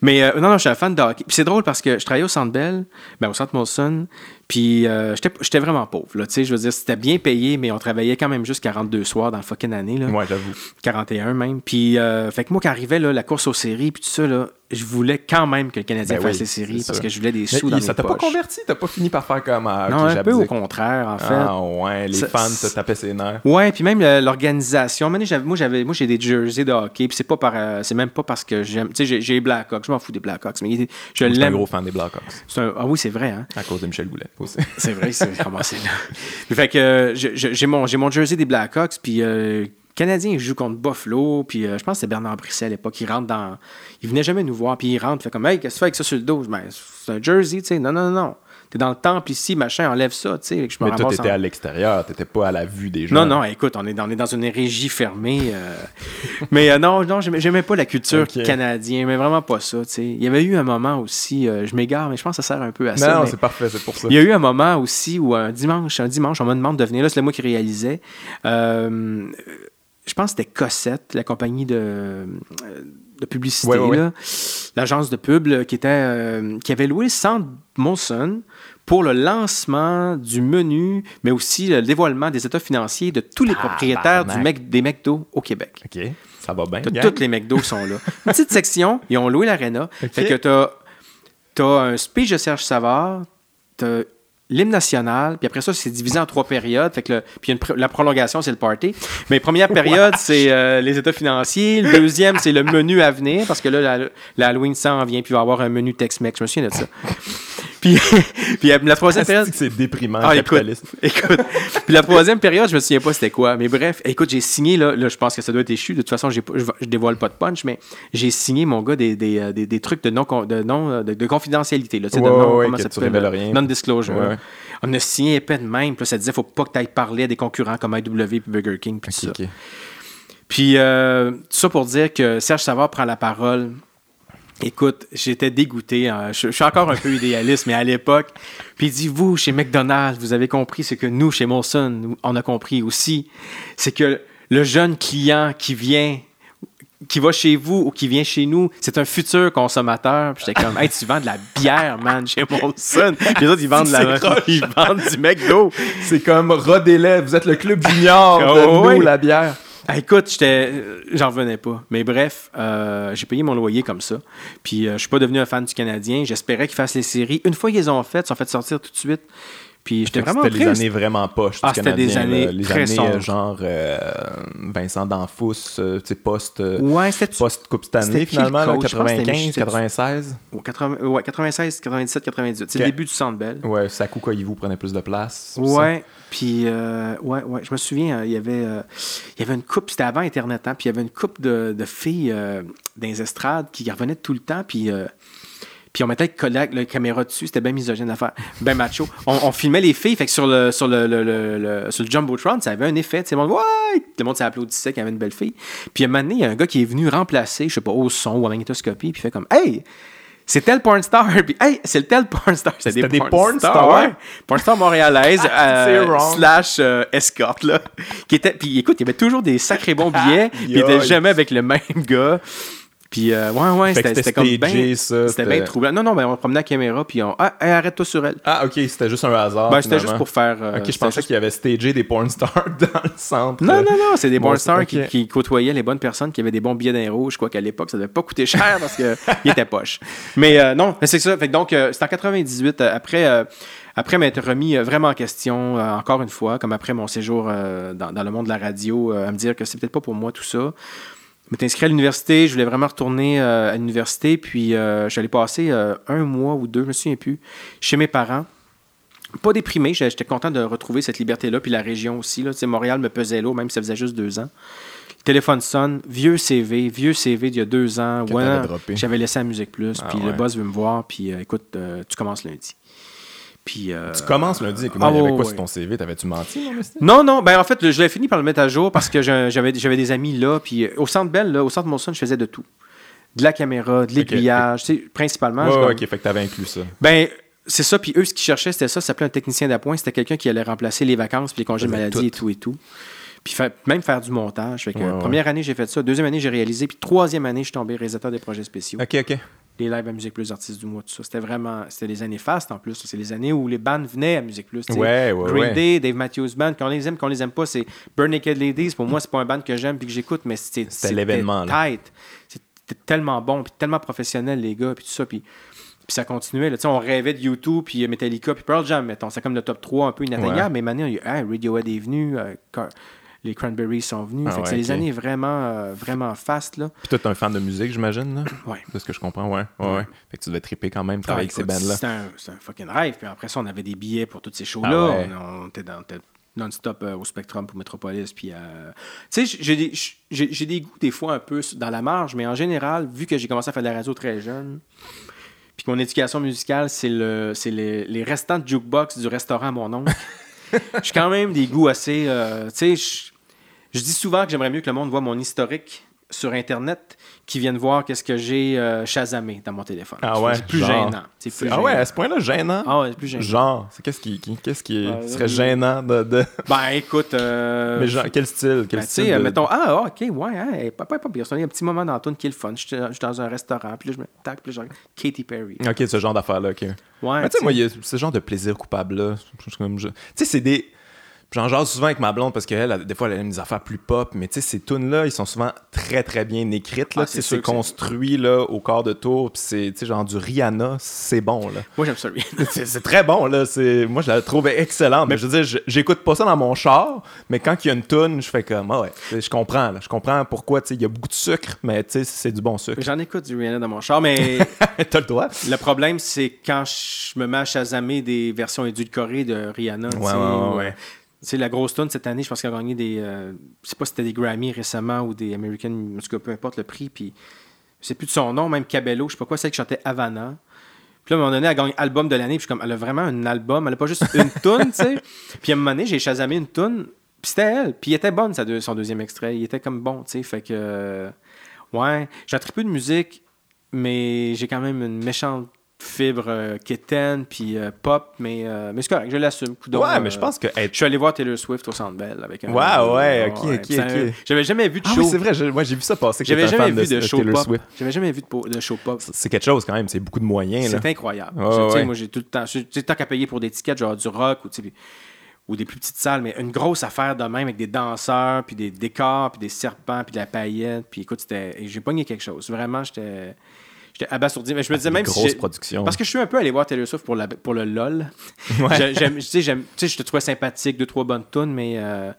Mais euh, non, non, je suis un fan de hockey. Puis c'est drôle parce que je travaillais au Centre Bell, ben, au Centre Molson, Puis euh, j'étais- vraiment pauvre. Là, tu sais, je veux dire, c'était bien payé, mais on travaillait quand même juste 42 soirs dans la fucking année. Là. Ouais, j'avoue. 41 même. Puis, euh, fait que moi, quand arrivait là, la course aux séries, puis tout ça, là, je voulais quand même que le Canadien Ben fasse oui, les séries parce que je voulais des Mais sous dans il- mes ça t'a pas converti? T'as pas fini par faire comme. Ah, ok, non, un peu au contraire, en fait. Ah, ouais, les Ça- fans te tapaient ses nerfs. Ouais, puis même euh, l'organisation. Moi, j'avais, moi, j'ai des jerseys de hockey, puis c'est pas par, euh, c'est même pas parce que j'aime. Tu sais, j'ai, les Blackhawks, je m'en fous des Blackhawks, mais je suis un l'aime. gros fan des Blackhawks. C'est un- ah oui, c'est vrai, hein. À cause de Michel Goulet aussi. C'est vrai, c'est commencé là. fait que euh, j'ai mon, j'ai mon jersey des Blackhawks, puis euh, Canadien, il joue contre Buffalo, puis euh, je pense que c'était Bernard Brisset à l'époque. Il rentre dans. Il venait jamais nous voir, puis il rentre, il fait comme Hey, qu'est-ce que tu fais avec ça sur le dos? Ben, c'est un jersey, tu sais. Non, non, non, non. T'es dans le temple ici, machin, enlève ça, tu sais. Mais toi, t'étais en- à l'extérieur, t'étais pas à la vue des gens. Non, non, écoute, on est dans, on est dans une régie fermée. euh, mais euh, non, non, j'aimais pas la culture canadienne, mais vraiment pas ça, tu sais. Il y avait eu un moment aussi, je m'égare, mais je pense que ça sert un peu à ça. Non, mais- c'est parfait, c'est pour ça. il y a eu un moment aussi où un dimanche, un dimanche, on me demande de venir là, c'est moi qui réalisais. Euh, je pense que c'était Cossette, la compagnie de, euh, de publicité, Ouais, ouais, ouais. là, l'agence de pub là, qui, était, euh, qui avait loué le centre Molson pour le lancement du menu, mais aussi le dévoilement des états financiers de tous les propriétaires du Tabarnak. Mec- des McDo au Québec. OK, ça va bien. Toutes les McDo sont là. Une petite section, ils ont loué l'aréna. Ok. Fait que t'as as un speech de Serge Savard, t'as l'hymne national, puis après ça, c'est divisé en trois périodes. Fait que le- puis une la prolongation, c'est le party. Mais première période, c'est euh, les états financiers. Le deuxième, c'est le menu à venir, parce que là, la- l'Halloween s'en vient, puis il va y avoir un menu Tex-Mex. Je me souviens de ça. Puis, puis la troisième période... Est-ce que c'est déprimant, Ah, écoute, écoute. Puis la troisième période, je me souviens pas c'était quoi. Mais bref, écoute, j'ai signé, là, là, je pense que ça doit être échu. De toute façon, j'ai pas- je, je dévoile pas de punch, mais j'ai signé, mon gars, des, des, euh, des, des trucs de non, de, non euh, de, de confidentialité. Là, tu sais, de Ouais, non, ouais, comment ça rien. Non-disclosure. Ouais. On a signé épais de même. Puis là, ça disait, faut pas que tu ailles parler à des concurrents comme IW puis Burger King. Puis tout ça. Puis, euh, tout ça pour dire que Serge Savard prend la parole. Écoute, j'étais dégoûté. hein. Je, je suis encore un peu idéaliste, mais à l'époque. Puis il dit Vous, chez McDonald's, vous avez compris ce que nous, chez Molson, on a compris aussi. C'est que le jeune client qui vient, qui va chez vous ou qui vient chez nous, c'est un futur consommateur. Puis j'étais comme Hey, tu vends de la bière, man, chez Molson. Puis les autres, ils vendent, de la, croche. ils vendent du McDo. C'est comme Rodélais, vous êtes le club junior de Oh, nous, la bière. Ah, écoute, j'étais, euh, j'en revenais pas. Mais bref, euh, j'ai payé mon loyer comme ça. Puis euh, je suis pas devenu un fan du Canadien. J'espérais qu'ils fassent les séries. Une fois qu'ils les ont faites, ils sont fait sortir tout de suite. Puis j'étais vraiment C'était les triste. années vraiment poches. Ah, du c'était des Canadien, années là. Les très années sombres. euh, genre euh, Vincent Danfous, euh, tu sais, post, euh, Ouais, post-Coupe Stanley finalement, là, coach? Je pense que c'était 95, Michel- 96. au 80 ouais, 96, 97, 98. C'est le début du Centre Bell. Ouais, Sakou Koivu prenait plus de place. ça? Puis euh, ouais, ouais, je me souviens, euh, il y avait, euh, il y avait une coupe, c'était avant Internet, hein, puis il y avait une coupe de, de filles euh, dans les estrades qui revenaient tout le temps, puis puis on mettait le la caméra dessus, c'était bien misogyne l'affaire, bien macho. On, filmait les filles, fait que sur le, sur le, le, le- Jumbotron, ça avait un effet, tu sais, le monde, ouais! Le monde s'applaudissait qu'il y avait une belle fille. Puis à un moment donné, il y a un gars qui est venu remplacer, je sais pas, au son ou à magnétoscopie, puis fait comme, hey! C'est tel porn star. Puis, hey, c'est le tel porn star. C'était des porn stars? ouais. Porn star montréalaise, C'est euh, slash euh, escorte, là. Qui était, puis écoute, il y avait toujours des sacrés bons billets, puis il était jamais avec le même gars. Puis, euh, ouais, ouais, c'était comme bien. C'était bien troublant. Non, non, mais on promenait la caméra, puis on. Ah, hey, arrête-toi sur elle. Ah, ok, c'était juste un hasard. Ben, c'était juste pour faire. euh, Ok, je pensais juste- qu'il y avait stagé des porn stars dans le centre. Non, non, non, c'est des Bon, porn stars qui, qui côtoyaient les bonnes personnes qui avaient des bons billets d'un rouge. Je crois qu'à l'époque, ça devait pas coûter cher parce qu'ils étaient poches. Mais euh, non, mais c'est ça. Fait que donc, euh, c'est en 98, euh, après, après m'être remis vraiment en question, euh, encore une fois, comme après mon séjour euh, dans, dans le monde de la radio, euh, à me dire que c'est peut-être pas pour moi tout ça. Je m'étais inscrit à l'université, je voulais vraiment retourner euh, à l'université, puis euh, allé passer euh, un mois ou deux, je me souviens plus, chez mes parents pas déprimé, j'étais content de retrouver cette liberté-là, puis la région aussi. Là. Tu sais, Montréal me pesait l'eau, même si ça faisait juste deux ans. Le téléphone sonne, vieux CV, vieux CV d'il y a deux ans. Ouais. J'avais laissé à Musique Plus, Ah puis ouais. le boss veut me voir, puis écoute, tu commences lundi. Puis, euh, Tu commences lundi. Écoute, Ah, il y avait ouais, quoi sur ton CV T'avais-tu menti, non, non, non, ben en fait, je l'ai fini par le mettre à jour parce que j'avais des amis là, puis euh, au Centre Bell, là, au Centre Molson, je faisais de tout. De la caméra, de l'aiguillage, tu sais, principalement. Ouais, ok, fait que t'avais inclus ça. Ben, c'est ça. Puis eux, ce qu'ils cherchaient, c'était ça. Ça s'appelait un technicien d'appoint. C'était quelqu'un qui allait remplacer les vacances, puis les congés de maladie et tout et tout. Puis fa- même faire du montage. Fait que, Ouais, ouais. Première année, j'ai fait ça. Deuxième année, j'ai réalisé. Puis troisième année, je suis tombé réalisateur des projets spéciaux. Ok, ok. Les lives à Musique Plus, artistes du mois, tout ça. C'était vraiment. C'était les années fastes en plus. C'est les années où les bands venaient à Musique Plus. Ouais, ouais, Green ouais. Day, Dave Matthews Band, qu'on les aime, qu'on les aime pas, c'est Burn Naked Ladies. Pour moi, c'est pas un band que j'aime puis que j'écoute, mais c'était C'était l'événement, tight. C'était tellement bon, puis tellement professionnel, les gars, puis tout ça. Puis, puis ça continuait. Là. Tu sais, On rêvait de YouTube, puis Metallica, puis Pearl Jam, mettons. C'est comme le top 3 un peu inatteignable, Ouais. mais maintenant, hey, Radiohead est venu, euh, les Cranberries sont venus. Ah Fait que ouais, c'est ok. années vraiment, euh, vraiment fast. Là. Puis toi, t'es un fan de musique, j'imagine? Ouais. De ce que je comprends, ouais. Ouais, ouais. Fait que tu devais triper quand même, Ah, travailler avec ces écoute, bands-là. C'était un, fucking rêve. Puis après ça, on avait des billets pour toutes ces shows-là. Ah. On, on était dans non-stop euh, au Spectrum pour Metropolis. Puis, euh, tu sais, j'ai des, j'ai des goûts des fois un peu dans la marge, mais en général, vu que j'ai commencé à faire de la radio très jeune, puis que mon éducation musicale, c'est le, c'est les, les restants de jukebox du restaurant à mon oncle, j'ai quand même des goûts assez. euh, tu sais, je- dis souvent que j'aimerais mieux que le monde voit mon historique sur Internet qu'ils viennent voir qu'est-ce que j'ai euh, chasamé dans mon téléphone. Ah ouais, C'est plus genre. gênant. C'est plus Ah ouais, à ce point-là, gênant? Ah ouais, c'est plus gênant. Genre, c'est qu'est-ce qui, qui- qu'est-ce qui Ouais, serait euh, gênant de. de- Ben écoute. euh, Mais genre, quel style? Quel ben, tu style de- mettons, ah, ok, ouais, hein, pas, pas, pas pire. Il y a un petit moment dans qui est le fun. Je suis dans un restaurant, puis là, je me tac, puis là, je regarde Katy Perry. Ok, ce genre d'affaires-là, ok. Ouais, Mais tu sais, moi, il y a ce genre de plaisir coupable-là. Tu sais, c'est des. J'en jase souvent avec ma blonde parce qu'elle, elle, des fois, elle aime des affaires plus pop, mais tu sais, ces tunes-là, ils sont souvent très, très bien écrites. Là. Ah, c'est construit là, au quart de tour, puis c'est tu sais, genre du Rihanna, c'est bon. là. Moi, j'aime ça, c'est c'est très bon. là. C'est- Moi, je la trouve excellente. Mais je veux dire, j'écoute pas ça dans mon char, mais quand il y a une tune, je fais comme, ah ouais, je comprends. là. Je comprends pourquoi tu sais, il y a beaucoup de sucre, mais tu sais, c'est du bon sucre. J'en écoute du Rihanna dans mon char, mais T'as le droit. le problème, c'est quand je me mets à chasamer des versions édulcorées de Rihanna. Ouais, ouais, ou, ouais. Sais, la grosse tune cette année, je pense qu'elle a gagné des. euh, je sais pas si c'était des Grammy récemment ou des American. En tout cas, peu importe le prix. Puis, je sais plus de son nom, même Cabello, je sais pas quoi, celle qui chantait Havana. Puis là, à un moment donné, elle gagne album de l'année. Puis je suis comme, elle a vraiment un album. Elle a pas juste une tune, tu sais. Puis à un moment donné, j'ai chasamé une tune. Puis c'était elle. Puis il était bonne, sa deux- son deuxième extrait. Il était comme bon, tu sais. Fait que. euh, ouais. J'ai un peu de musique, mais j'ai quand même une méchante fibre euh, quétaine puis euh, pop. Mais, euh, mais c'est correct, je l'assume. Ouais, mais je pense que je suis allé voir Taylor Swift au Centre Bell avec un. Ouais, ouais, ok, ok. J'avais jamais vu de Ah show. oui, c'est vrai, moi j'ai vu ça passer. J'avais jamais vu de, show pop. J'avais jamais vu de, show pop. C'est quelque chose quand même, c'est beaucoup de moyens. C'est incroyable. Moi, j'ai tout le temps. Tu sais, tant qu'à payer pour des tickets, genre du rock ou, tu sais, ou des plus petites salles, mais une grosse affaire de même avec des danseurs, puis des décors, puis des serpents, puis de la paillette. Puis écoute, J'ai pogné quelque chose. Vraiment, j'étais. J'étais abasourdi. Mais je me disais Des même si. grosses j'ai- productions. Parce que je suis un peu allé voir Taylor Swift pour, la, pour le LOL. Ouais. J'ai- j'aime- tu sais, j'aime- tu sais, je te trouvais sympathique, deux, trois bonnes tunes, mais, euh,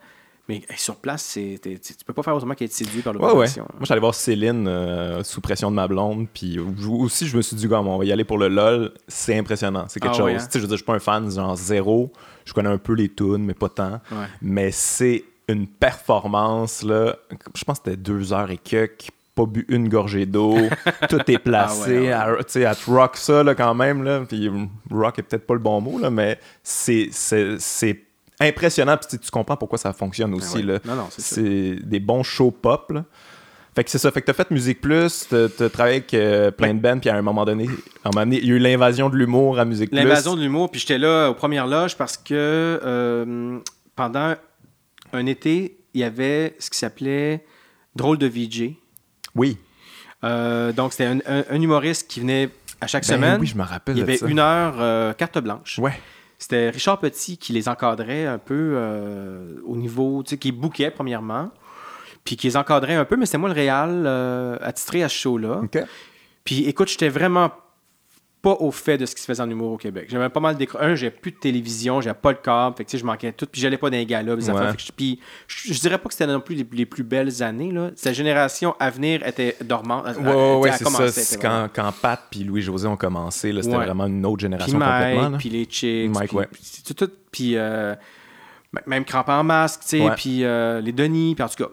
mais sur place, c'est, tu peux pas faire autrement qu'être séduit par Ouais, ouais. l'opération. Moi, j'allais voir Céline euh, sous pression de ma blonde. Puis aussi, je me suis dit, gars, on va y aller pour le LOL. C'est impressionnant. C'est quelque Ah chose. ouais, hein? Tu sais, je veux dire, je suis pas un fan, genre zéro. Je connais un peu les tunes, mais pas tant. Ouais. Mais c'est une performance, là. Je pense que c'était deux heures et quelques. Pas bu une gorgée d'eau. Tout est placé. Ah ouais, ouais. à- Tu sais, te rock ça, là, quand même. Là. Puis rock est peut-être pas le bon mot, là, mais c'est- impressionnant. Puis tu comprends pourquoi ça fonctionne aussi. ouais. Là. Non, non, c'est des bons shows pop. Là. Fait que c'est ça. Fait que t'as fait Musique Plus, t'as t'as travaillé avec euh, plein de bands, puis à un moment donné, à un moment donné, il y a eu l'invasion de l'humour à Musique Plus. L'invasion de l'humour, puis j'étais là aux premières loges parce que euh, pendant un été, il y avait ce qui s'appelait Drôle de VJ. Oui. Euh, donc, c'était un, un- un humoriste qui venait à chaque Ben semaine. oui, je me rappelle il y avait ça. une heure euh, carte blanche. Ouais. C'était Richard Petit qui les encadrait un peu euh, au niveau, tu sais, qui bouquait premièrement, puis qui les encadrait un peu, mais c'était moi le réal attitré à ce show-là. OK. Puis écoute, j'étais vraiment pas au fait de ce qui se faisait en humour au Québec. J'avais pas mal d'écran. Un, j'ai plus de télévision, j'avais pas le câble, fait que je manquais tout, puis j'allais pas dans les galas, des Ouais. affaires. Fait que je- Puis je, je dirais pas que c'était non plus les, les plus belles années, là. Cette génération à venir était dormante. Ouais, ouais, c'est ça. C'est quand, quand Pat puis Louis-José ont commencé, c'était vraiment une autre Puis génération complètement. Mike, là. puis les chicks, Mike, puis, tout, tout, puis euh, même Cramp en masque, tu sais, puis euh, les Denis, puis en tout cas.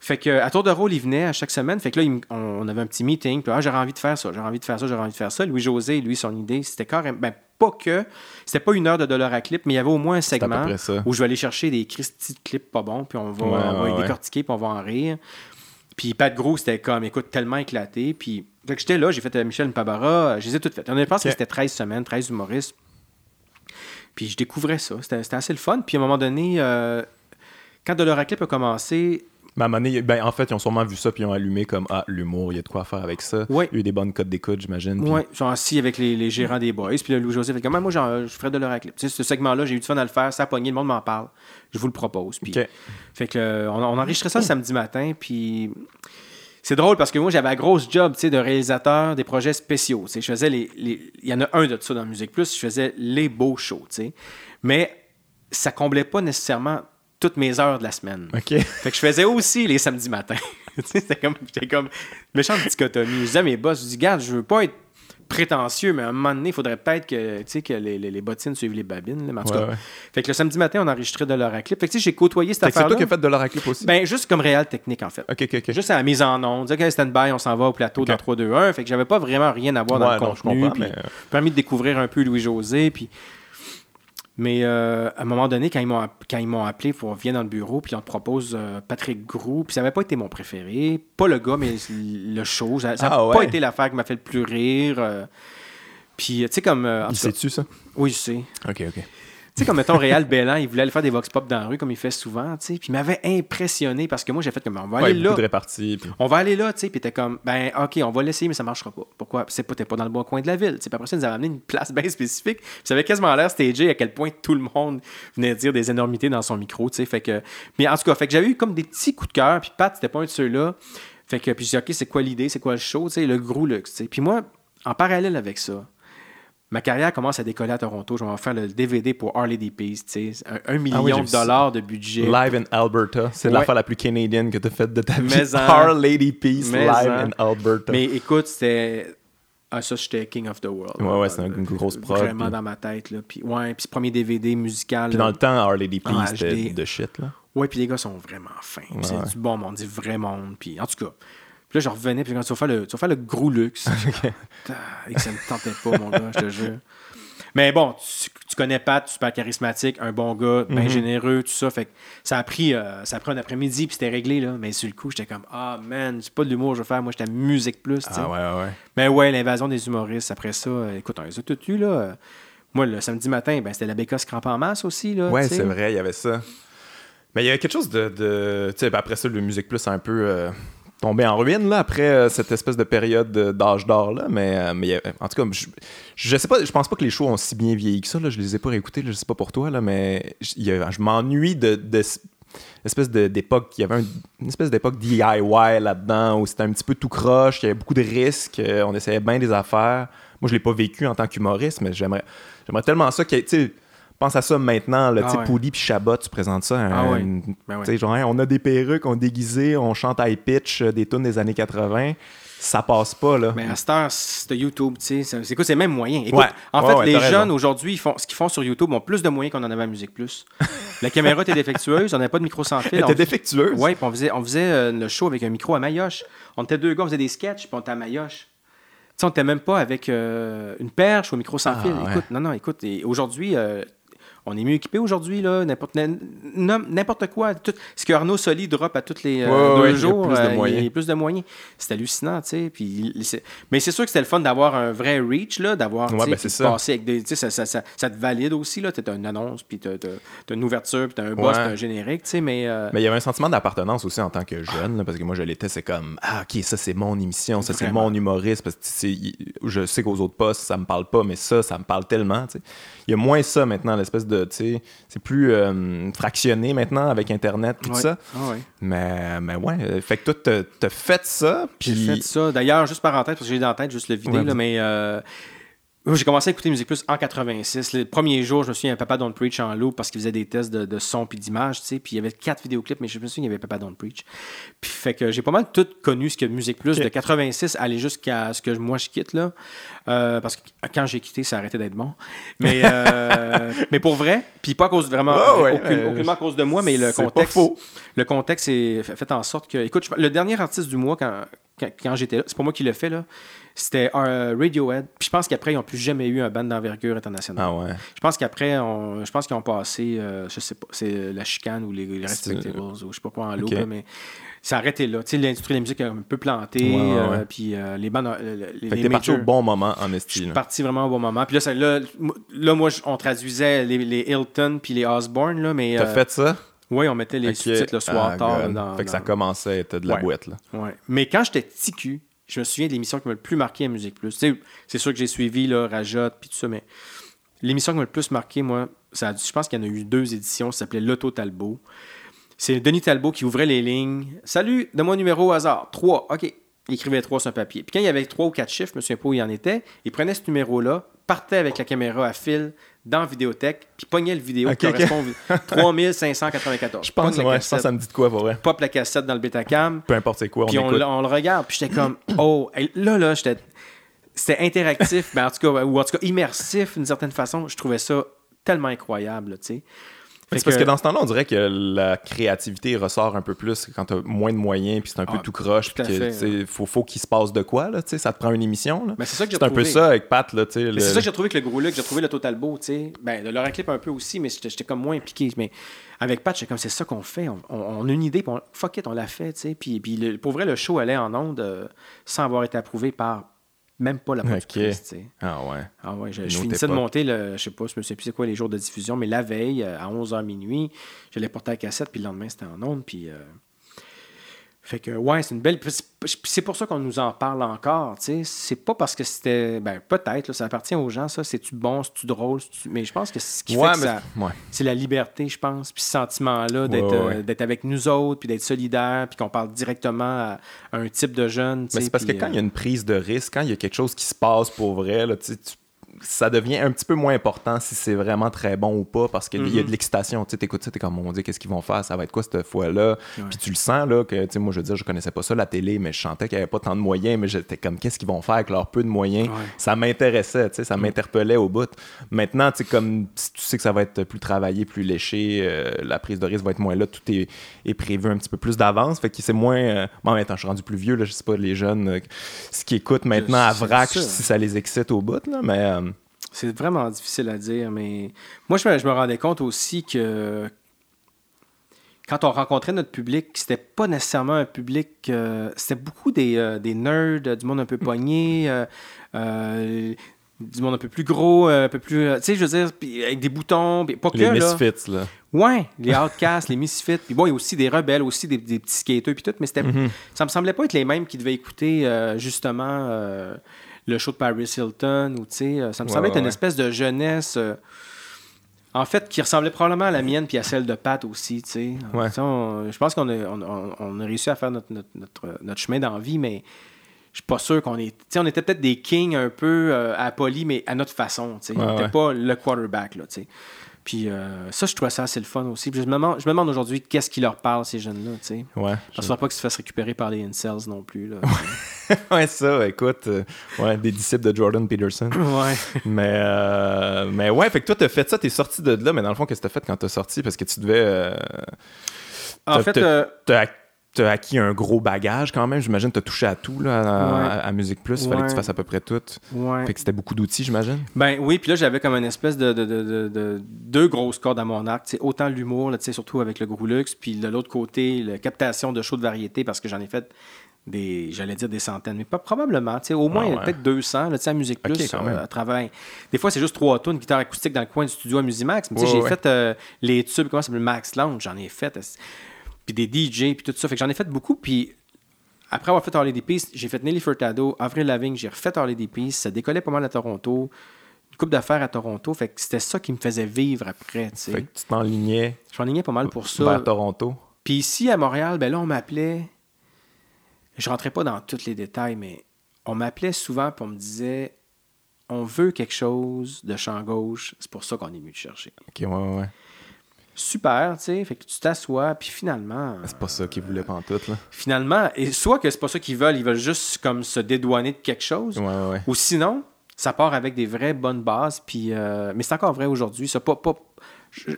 Fait que à tour de rôle, il venait à chaque semaine. Fait que là, il on, on avait un petit meeting. Puis ah, j'aurais envie de faire ça, j'aurais envie de faire ça, j'aurais envie de faire ça. Louis-José, lui, son idée, c'était carrément. Ben, pas que. C'était pas une heure de dollar à clip, mais il y avait au moins un segment où je vais aller chercher des Christy de clips pas bons, puis on va, Ouais, on va ouais, les décortiquer, puis on va en rire. Puis Pat Gros, c'était comme, écoute, tellement éclaté. Puis fait que j'étais là, j'ai fait Michel Pabara, je les ai toutes faites. On pense que Ok. c'était 13 semaines, 13 humoristes. Puis je découvrais ça. C'était assez le fun. Puis à un moment donné, euh, quand Dollar Clip a commencé, Mais à un moment donné, ben, en fait, ils ont sûrement vu ça puis ils ont allumé comme Ah, l'humour, il y a de quoi faire avec ça. Ouais. Il y a eu des bonnes codes d'écoute, j'imagine. puis- ils sont assis avec les, les gérants des boys. Puis là, Louis-José fait comme Ah, moi, je ferais de leur clip. Tu sais, ce segment-là, j'ai eu du fun à le faire, ça a pogné, le monde m'en parle. Je vous le propose. Puis. Fait que euh, on, on enregistrait ça le samedi matin, puis c'est drôle parce que moi j'avais un gros job, de réalisateur des projets spéciaux. Je faisais les, les- il y en a un de ça dans Musique Plus, je faisais les beaux shows, tu sais. Mais ça comblait pas nécessairement toutes mes heures de la semaine. OK. Fait que je faisais aussi les samedis matins. C'était comme, j'étais comme méchante dichotomie. Je disais à mes boss, je dis, garde, je veux pas être prétentieux, mais à un moment donné, il faudrait peut-être que, tu sais, que les, les- les bottines suivent les babines. là. Mais en tout Ouais, cas, ouais. fait que le samedi matin, on enregistrait de l'heure à clip. Fait que tu sais, j'ai côtoyé cette Fait que c'est toi qui as fait de l'oraclip aussi? Ben, juste comme réel technique, en fait. OK, OK, OK. Juste à la mise en onde. Dire, OK, stand-by, on s'en va au plateau dans 3, 2, 1. Fait que j'avais pas vraiment rien à voir dans le non, je contenu. comprends, puis mais- euh, permis de découvrir un peu Louis-José. Puis... Mais euh, à un moment donné, quand ils m'ont quand ils m'ont appelé pour venir dans le bureau, puis on te propose euh, Patrick Groux, puis ça n'avait pas été mon préféré. Pas le gars, mais le show. Ça n'a Ah, pas été l'affaire qui m'a fait le plus rire. euh. Puis, tu sais, comme. euh, Il sait-tu ça? oui, je sais. OK, OK. Tu sais, comme mettons Réal Bellan, il voulait aller faire des vox pop dans la rue comme il fait souvent, tu sais. Puis il m'avait impressionné parce que moi, j'ai fait comme on va Ouais, aller là. de réparties. puis- On va aller là, tu sais, puis t'es comme, ben, ok, on va l'essayer, mais ça marchera pas. Pourquoi? C'est pas, t'es pas dans le bon coin de la ville. Puis après ça, ils nous avaient amené une place bien spécifique. Puis ça avait quasiment l'air stagé à quel point tout le monde venait dire des énormités dans son micro, tu sais. Fait que, mais en tout cas, fait que j'avais eu comme des petits coups de cœur, puis Pat, c'était pas un de ceux-là. Fait que, puis je dis, ok, c'est quoi l'idée, c'est quoi le show, tu sais, le gros luxe, tu sais. Puis moi, en parallèle avec ça, ma carrière commence à décoller à Toronto. Je vais en faire le DVD pour Harley D. Peace, tu sais. Un, un million Ah j'ai de dollars de budget. Live in Alberta. C'est Ouais. l'affaire la plus canadienne que tu as faite de ta vie. Mais en- Lady Peace, Mais live en- in Alberta. Mais écoute, c'était. Ah, ça, j'étais King of the World. Ouais, ouais, c'est une grosse prod, Vraiment puis- dans ma tête. Là. Puis, ouais, puis ce premier DVD musical. Puis là. dans le temps, Our Lady Peace, En c'était de shit, là. Ouais, puis les gars sont vraiment fins. Ouais. C'est du bon monde, du vrai monde. Puis en tout cas. Puis là, je revenais, puis quand tu vas faire le, tu vas faire le gros luxe. Et que ça me tentait pas, mon gars, je te jure. Mais bon, tu, tu connais Pat, super charismatique, un bon gars, bien Mhm. généreux, tout ça. Fait que ça a pris, euh, ça a pris un après-midi, puis c'était réglé, là. Mais sur le coup, j'étais comme, ah, man, c'est pas de l'humour que je veux faire. Moi, j'étais musique plus. Ah ouais, ouais. Mais ouais, l'invasion des humoristes, après ça, euh, écoute, on les a tous eus, là. Euh, Moi, le samedi matin, ben, c'était la bécasse crampe en masse aussi, là. Ouais, c'est vrai, il y avait ça. Mais il y avait quelque chose de. de- tu sais, ben après ça, le Musique Plus a un peu euh, tombé en ruine, là, après euh, cette espèce de période de- d'âge d'or, là. Mais, euh, mais a- en tout cas, je, je sais pas, je pense pas que les shows ont si bien vieilli que ça, là. Je les ai pas réécoutés, là, je sais pas pour toi, là, mais je, je m'ennuie de. de espèce d'époque, il y avait un- une espèce d'époque DIY là-dedans où c'était un petit peu tout croche, il y avait beaucoup de risques, euh, on essayait bien des affaires. Moi, je l'ai pas vécu en tant qu'humoriste, mais j'aimerais, j'aimerais tellement ça que, tu pense à ça maintenant, là, Ah sais, ouais. Pouli puis Chabot, tu présentes ça. Ah une- Ben ouais. genre, on a des perruques, on est déguisé, on chante high pitch, euh, des tunes des années 80. Ça passe pas, là. Mais à cette heure, c'est YouTube, tu sais. c'est- quoi, c'est le même moyen. Écoute, Ouais. en fait, ouais, les jeunes aujourd'hui, ils font, ce qu'ils font sur YouTube ont plus de moyens qu'on en avait à Musique Plus. La caméra était défectueuse, on n'avait pas de micro sans fil. Elle on- était défectueuse. Ouais, puis on faisait, on faisait euh, le show avec un micro à Mayoche. On était deux gars, on faisait des sketchs, puis on était à Mayoche. Tu sais, on était même pas avec euh, une perche ou un micro sans Ah, fil. Écoute, non, non, écoute, et aujourd'hui, euh, on est mieux équipé aujourd'hui, là, n'importe, quoi. Tout, ce que Arnaud Soli drop à tous les euh, Ouais, deux ouais, il y a jours, plus de euh, moyens. il y a plus de moyens. C'est hallucinant, tu sais. Puis, mais c'est sûr que c'était le fun d'avoir un vrai reach, là, d'avoir, Ouais, ben, passer avec des, ça, ça, ça, ça te valide aussi, là. T'as une annonce, puis t'as, t'as une ouverture, puis t'as un boss, t'as un générique, tu sais, mais... euh, Mais il y avait un sentiment d'appartenance aussi en tant que jeune, là, parce que moi je l'étais, c'est comme Ah, ok, ça c'est mon émission, ça c'est mon humoriste, parce que je sais qu'aux autres postes ça me parle pas, mais ça, ça me parle tellement. tu sais. Il y a moins ça maintenant, l'espèce de. Tu sais, C'est plus euh, fractionné maintenant avec Internet, tout ouais. ça. Ah ouais. Mais, mais ouais, euh, fait que toi, t'as- fait ça, J'ai puis. fait ça. D'ailleurs, juste parenthèse, parce que j'ai dans la tête juste le vidéo, Ouais, là, mais euh, j'ai commencé à écouter Musique Plus en 86. Le premier jour, je me souviens, il y avait Papa Don't Preach en loup parce qu'il faisait des tests de, de son puis d'image, tu sais. Puis il y avait quatre vidéoclips, mais je me souviens, il y avait Papa Don't Preach. Puis fait que j'ai pas mal tout connu ce que Musique Plus de 86 aller jusqu'à ce que moi je quitte, là. Euh, parce que quand j'ai quitté, ça a arrêté d'être bon. Mais, euh, mais pour vrai, puis pas à cause vraiment, Ah ouais, aucune- euh, aucunement à cause de moi, mais le c'est pas contexte. faux. Le contexte est fait en sorte que. Écoute, je- le dernier artiste du mois, quand, quand, quand j'étais là, c'est pas moi qui l'ai fait, là, c'était euh, Radiohead. Puis je pense qu'après, ils n'ont plus jamais eu un band d'envergure internationale. Ah ouais. Je pense qu'après, on- je pense qu'ils ont passé, euh, je sais pas, c'est la chicane ou les, les Respectables ou je sais pas quoi en lot, Ok. là, mais ça a arrêté là. Tu sais, l'industrie de la musique a un peu planté, Ouais, ouais, euh, puis euh, les bandes, euh, les, Fait que les t'es parti au bon moment en je esti. suis là. parti vraiment au bon moment. Puis là, ça- là, là, moi, je- on traduisait les, les Hilton puis les Osborne, là, mais... T'as fait ça? Oui, on mettait les sous-titres le soir Ah, tard. Dans- fait que ça commençait à être de la boîte. Là. Ouais. Mais quand j'étais petit cul, je me souviens de l'émission qui m'a le plus marqué à Musique Plus. C'est sûr que j'ai suivi là, Rajot puis tout ça, mais l'émission qui m'a le plus marqué, moi, je pense qu'il y en a eu deux éditions. Ça s'appelait L'Auto Talbot. C'est Denis Talbot qui ouvrait les lignes. Salut, donne-moi numéro au hasard. Trois. OK. Il écrivait trois sur un papier. Puis quand il y avait trois ou quatre chiffres, je me souviens pas il en était, il prenait ce numéro-là, partait avec la caméra à fil dans la vidéothèque, puis pognait le vidéo Ok, qui ok. correspond au 3594. Je pense, ouais, je pense ça me dit de quoi, pour vrai. pop la cassette dans le Betacam, Peu importe c'est quoi, on puis on, le- on le regarde, puis j'étais comme, oh, là, là, j'étais. C'était interactif, ben, en tout cas, ou en tout cas immersif d'une certaine façon. Je trouvais ça tellement incroyable, tu sais. C'est parce que- dans ce temps-là, on dirait que la créativité ressort un peu plus quand t'as moins de moyens, puis c'est un peu Ah, tout croche, puis sais, faut, faut qu'il se passe de quoi, là, tu sais, ça te prend une émission, là. Mais c'est ça que j'ai C'est un peu trouvé. ça avec Pat, là, tu le- c'est ça que j'ai trouvé avec le gros look, j'ai trouvé le Total Beau, tu sais. Ben, de leur clip un peu aussi, mais j'étais comme moins impliqué. Mais avec Pat, j'étais comme, c'est ça qu'on fait. On, on- on a une idée, puis on, fuck it, on l'a fait, tu sais. Puis, puis le- pour vrai, le show allait en ondes euh, sans avoir été approuvé par même pas la tu sais. Ah ouais. Ah ouais, je, je finissais de monter, le, je sais pas, je me souviens plus c'est quoi les jours de diffusion, mais la veille, euh, à 11h minuit, j'allais porter la cassette, puis le lendemain, c'était en ondes, puis... euh, Fait que, ouais, c'est une belle... c'est- pour ça qu'on nous en parle encore, tu sais. C'est pas parce que c'était... Ben, peut-être, ça appartient aux gens, ça. C'est-tu bon, c'est-tu drôle, Mais je pense que ce qui Ouais, fait que ça... ouais. C'est la liberté, je pense, puis ce sentiment-là d'être Ouais, ouais, euh, d'être avec nous autres, puis d'être solidaire, puis qu'on parle directement à, un type de jeune, Mais c'est parce que quand euh, il y a une prise de risque, quand il y a quelque chose qui se passe pour vrai, là, tu sais, tu- ça devient un petit peu moins important si c'est vraiment très bon ou pas parce qu'il y a Mm-hmm. de l'excitation. Tu sais, t'écoutes ça, t'es comme, mon Dieu, qu'est-ce qu'ils vont faire? Ça va être quoi cette fois-là? Puis tu le sens, là, que, tu sais, moi, je veux dire, je connaissais pas ça, la télé, mais je sentais qu'il n'y avait pas tant de moyens, mais j'étais comme, qu'est-ce qu'ils vont faire avec leur peu de moyens? Ouais. Ça m'intéressait, tu sais, ça m'interpellait au bout. Maintenant, tu sais, comme, si tu sais que ça va être plus travaillé, plus léché, euh, la prise de risque va être moins là, tout est, est prévu un petit peu plus d'avance, fait que c'est moins... euh, Bon, temps, je suis rendu plus vieux, là, je sais pas, les jeunes, euh, ce qu'ils écoutent maintenant à vrac, ça. si ça les excite au bout, là, mais... C'est vraiment difficile à dire, mais moi, je me, je me rendais compte aussi que quand on rencontrait notre public, c'était pas nécessairement un public. euh, c'était beaucoup des, euh, des nerds, euh, du monde un peu pogné, euh, euh, du monde un peu plus gros, un peu plus. tu sais, je veux dire, avec des boutons, pas que. les misfits, là. Ouais, les outcasts, les misfits. Puis bon, il y a aussi des rebelles, aussi des, des petits skateurs, puis tout, mais c'était, Mm-hmm. ça me semblait pas être les mêmes qui devaient écouter justement le show de Paris Hilton, ou tu sais, euh, ça me Ouais, semblait être ouais, une espèce de jeunesse. euh, en fait, qui ressemblait probablement à la mienne puis à celle de Pat aussi, tu sais. Ouais. Je pense qu'on a, on, a réussi à faire notre, notre, notre, notre chemin dans la vie, mais je suis pas sûr qu'on est... Tu sais, on était peut-être des kings un peu euh, à Poly, mais à notre façon, tu sais. On n'était pas le quarterback, là, tu sais. Puis euh, ça, je trouvais ça assez le fun aussi. Puis je me demande, je me demande aujourd'hui qu'est-ce qui leur parle, ces jeunes-là, tu sais? Ouais. J'espère pas qu'ils se fassent récupérer par les incels non plus, là. ouais, ça, écoute. euh, ouais, des disciples de Jordan Peterson. ouais. mais, euh, mais ouais, fait que toi, t'as fait ça, t'es sorti de là, mais dans le fond, qu'est-ce que t'as fait quand t'as sorti? Parce que tu devais. euh, En fait, euh, t'as acquis un gros bagage quand même, j'imagine. T'as touché à tout, là, à, Ouais. à- à Musique Plus. Il fallait que tu fasses à peu près tout. ouais. Fait que c'était beaucoup d'outils, j'imagine. Ben oui, puis là, j'avais comme une espèce de, de, de, de- de- deux grosses cordes à mon arc. tu autant l'humour, là, tu surtout avec le gros luxe, puis de l'autre côté, la captation de shows de variété, parce que j'en ai fait des, j'allais dire des centaines, mais pas probablement, tu au moins Ah ouais. peut-être 200, là, tu à Musique Plus, euh, à travers... Des fois, c'est juste trois tonnes, guitare acoustique dans le coin du studio à Musimax, mais tu sais, Ouais, j'ai ouais. fait euh, les tubes, comment ça s'appelle, Max Lounge, j'en ai fait, puis des DJ, puis tout ça, fait que j'en ai fait beaucoup, puis après avoir fait Harley Peace, j'ai fait Nelly Furtado, Avril Lavigne, j'ai refait Harley Peace, ça décollait pas mal à Toronto, une coupe d'affaires à Toronto, fait que c'était ça qui me faisait vivre après, tu sais. Fait que tu t'enlignais Je m'enlignais pas mal pour ça. vers Toronto. Puis ici, à Montréal, ben là, on m'appelait. Je rentrais pas dans tous les détails, mais on m'appelait souvent pour me disait on veut quelque chose de champ gauche, c'est pour ça qu'on est venu te chercher. Ok, ouais, ouais. Super, tu sais, fait que tu t'assois, puis finalement. C'est pas ça qu'ils voulaient pantoute, là. Finalement, et soit que c'est pas ça qu'ils veulent, ils veulent juste comme se dédouaner de quelque chose, Ouais, ouais, ouais. ou sinon, ça part avec des vraies bonnes bases, puis euh, mais c'est encore vrai aujourd'hui. Ça, pas, pas,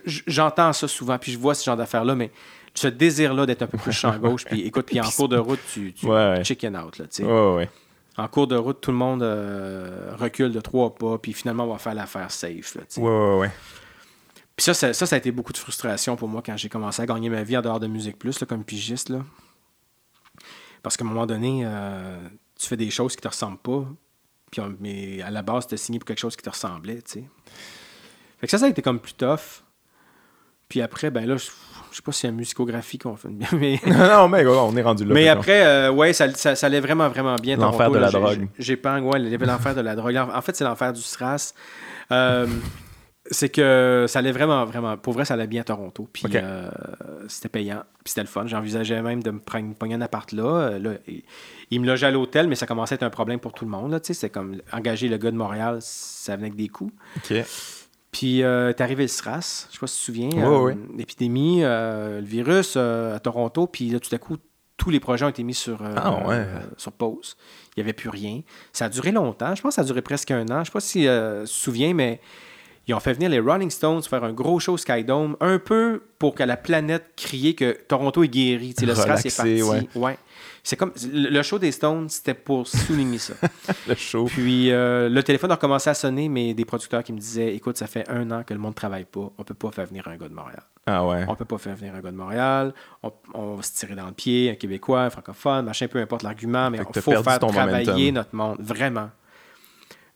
j'entends ça souvent, puis je vois ce genre d'affaires-là, mais ce désir-là d'être un peu plus champ gauche, puis écoute, puis en cours de route, tu, tu Ouais, ouais. chicken out, là, tu sais. Ouais, ouais, ouais. En cours de route, tout le monde euh, recule de trois pas, puis finalement, on va faire l'affaire safe, là, tu sais. Ouais, ouais, ouais. Puis ça, ça, ça, ça a été beaucoup de frustration pour moi quand j'ai commencé à gagner ma vie en dehors de Musique Plus, là, comme pigiste, là. Parce qu'à un moment donné, euh, tu fais des choses qui te ressemblent pas, puis on- mais à la base, tu as signé pour quelque chose qui te ressemblait, tu sais. Fait que ça, ça a été comme plus tough. Puis après, ben là, je, je sais pas si c'est la musicographie qu'on fait bien, mais. non, mais on est rendu là. Mais après, euh, ouais, ça, ça, ça allait vraiment, vraiment bien. L'enfer de la là, drogue. j'ai- J'ai pas, ouais, l'enfer de la drogue. En fait, c'est l'enfer du SRAS. Euh, c'est que ça allait vraiment, vraiment. Pour vrai, ça allait bien à Toronto. Puis euh, c'était payant. Puis c'était le fun. J'envisageais même de me prendre pogner un appart là. Euh, là, il, il me logeait à l'hôtel, mais ça commençait à être un problème pour tout le monde. C'est comme engager le gars de Montréal, ça venait avec des coûts. Puis, euh, t'es arrivé le SRAS, je sais pas si tu te souviens. Ouais, euh. L'épidémie, euh, le virus à Toronto. Puis là, tout à coup, tous les projets ont été mis sur, euh, Ah, ouais. euh, sur pause. Il n'y avait plus rien. Ça a duré longtemps. Je pense que ça a duré presque un an. Je sais pas si euh, tu te souviens, mais ils ont fait venir les Rolling Stones faire un gros show Skydome, un peu pour que la planète crie que Toronto est guéri. Le SRAS est parti. ouais. Ouais. C'est comme le show des Stones, c'était pour souligner ça. Le show. Puis euh, le téléphone a recommencé à sonner, mais des producteurs qui me disaient Écoute, ça fait un an que le monde ne travaille pas. On peut pas faire venir un gars de Montréal. Ah ouais. On peut pas faire venir un gars de Montréal. On, on va se tirer dans le pied, un Québécois, un francophone, machin, peu importe l'argument, mais il faut faire travailler momentum. notre monde. Vraiment.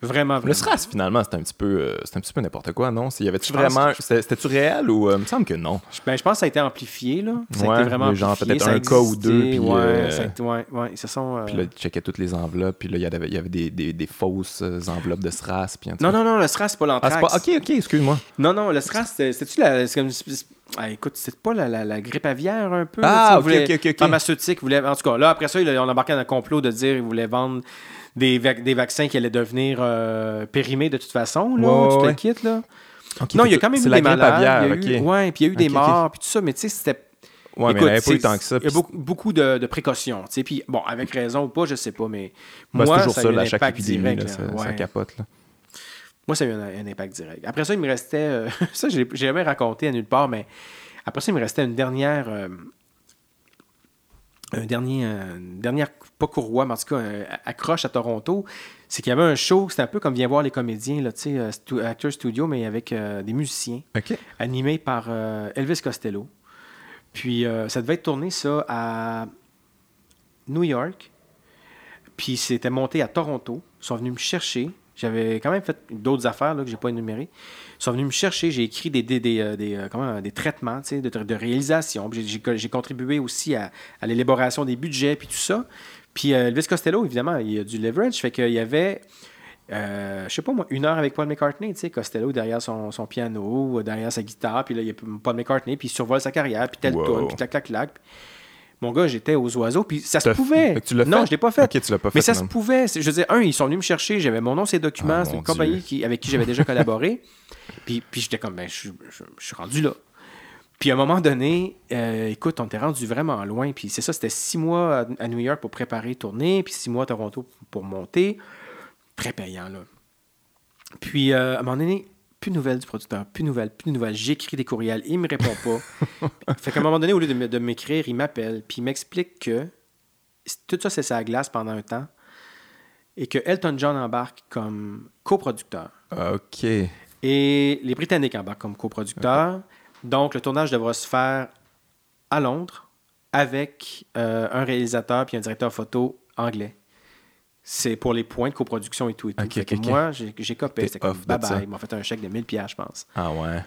Vraiment, vraiment. Le SRAS, finalement, c'était un petit peu, euh, un petit peu n'importe quoi, non? Y avait-tu Je pense vraiment. que- C'était-tu réel ou. euh, il me semble que non. Je, ben, je pense que ça a été amplifié. Là. Ça a Ouais, été vraiment genre peut-être a un cas ou deux, puis, ouais, euh, ça a été- ouais, ouais, ils se sont. euh, Puis là, tu checkais toutes les enveloppes, puis là, il y avait, il y avait des, des, des fausses euh, enveloppes de SRAS. Puis Non, non, non, le SRAS, c'est pas Ah, c'est l'anthrax. pas. Ok, ok, excuse-moi. Non, non, le SRAS, c'était- c'était-tu la. c'est c'est- ah, écoute, c'était pas la, la- la grippe aviaire un peu? Ah, tu sais, ok, voulait-. Pharmaceutique, voulait, en tout cas, là, après ça, on embarquait dans un complot de dire qu'ils voulaient vendre des, vac- des vaccins qui allaient devenir euh, périmés de toute façon, là, ouais. le kit, là. Non, il y a quand même eu la des malades. aviaire, il y a eu, ouais, puis il y a eu des morts, puis tout ça, mais tu sais, c'était Ouais, Écoute, pas eu tant que ça. Il y a beaucoup, beaucoup de, de précautions. tu sais, Puis, bon, avec raison ou pas, je sais pas, mais bah, moi, toujours ça, a eu un à chaque impact épidémie, direct. là, ça, capote. Là. Moi, ça a eu un, un impact direct. Après ça, il me restait. euh, ça, j'ai jamais raconté à nulle part, mais après ça, il me restait une dernière. euh, un dernier, euh, dernière, pas courroie, mais en tout cas, euh, accroche à Toronto. C'est qu'il y avait un show, c'était un peu comme Viens voir les comédiens, là, tu sais, euh, stu- Actors Studio, mais avec euh, des musiciens, OK. animé par Elvis Costello. Puis ça devait être tourné, ça, à New York. Puis c'était monté à Toronto. Ils sont venus me chercher. J'avais quand même fait d'autres affaires là, que j'ai pas énumérées. Ils sont venus me chercher. J'ai écrit des, des, des, euh, des, euh, comment, des traitements de, de réalisation. J'ai contribué aussi à, à l'élaboration des budgets puis tout ça. Puis euh, Elvis Costello, évidemment, il y a du leverage. Fait qu'il y avait, euh, je sais pas moi, une heure avec Paul McCartney. Tu sais, Costello derrière son, son piano, derrière sa guitare. Puis là, il y a Paul McCartney. Puis il survole sa carrière. Puis tel Wow. tune, puis clac, clac, clac. Mon gars, j'étais aux oiseaux. Puis ça se pouvait. Tu l'as non, fait? je l'ai pas fait. Tu l'as pas Mais fait, ça se pouvait. Je veux dire, un, ils sont venus me chercher, j'avais mon nom, ses documents, Ah, c'est une compagnie qui- avec qui j'avais déjà collaboré. puis puis j'étais comme, ben, je, suis- je- je suis rendu là. Puis à un moment donné, euh, écoute, on était rendu vraiment loin. Puis c'est ça, c'était six mois à, à New York pour préparer, tourner, puis six mois à Toronto pour monter. Très payant, là. Puis euh, à un moment donné, plus de nouvelles du producteur, plus de nouvelles, plus de nouvelles. J'écris des courriels, il me répond pas. fait qu'à un moment donné, au lieu de m'écrire, il m'appelle, puis il m'explique que tout ça, c'est sa glace pendant un temps et que Elton John embarque comme coproducteur OK. et les Britanniques embarquent comme coproducteurs. Donc, le tournage devra se faire à Londres avec euh, un réalisateur puis un directeur photo anglais. C'est pour les points de coproduction et tout. Et tout. Moi, j'ai j'ai copé. C'était comme bye bye. Ils m'ont fait un chèque de 1000 pièces, je pense. Ah ouais.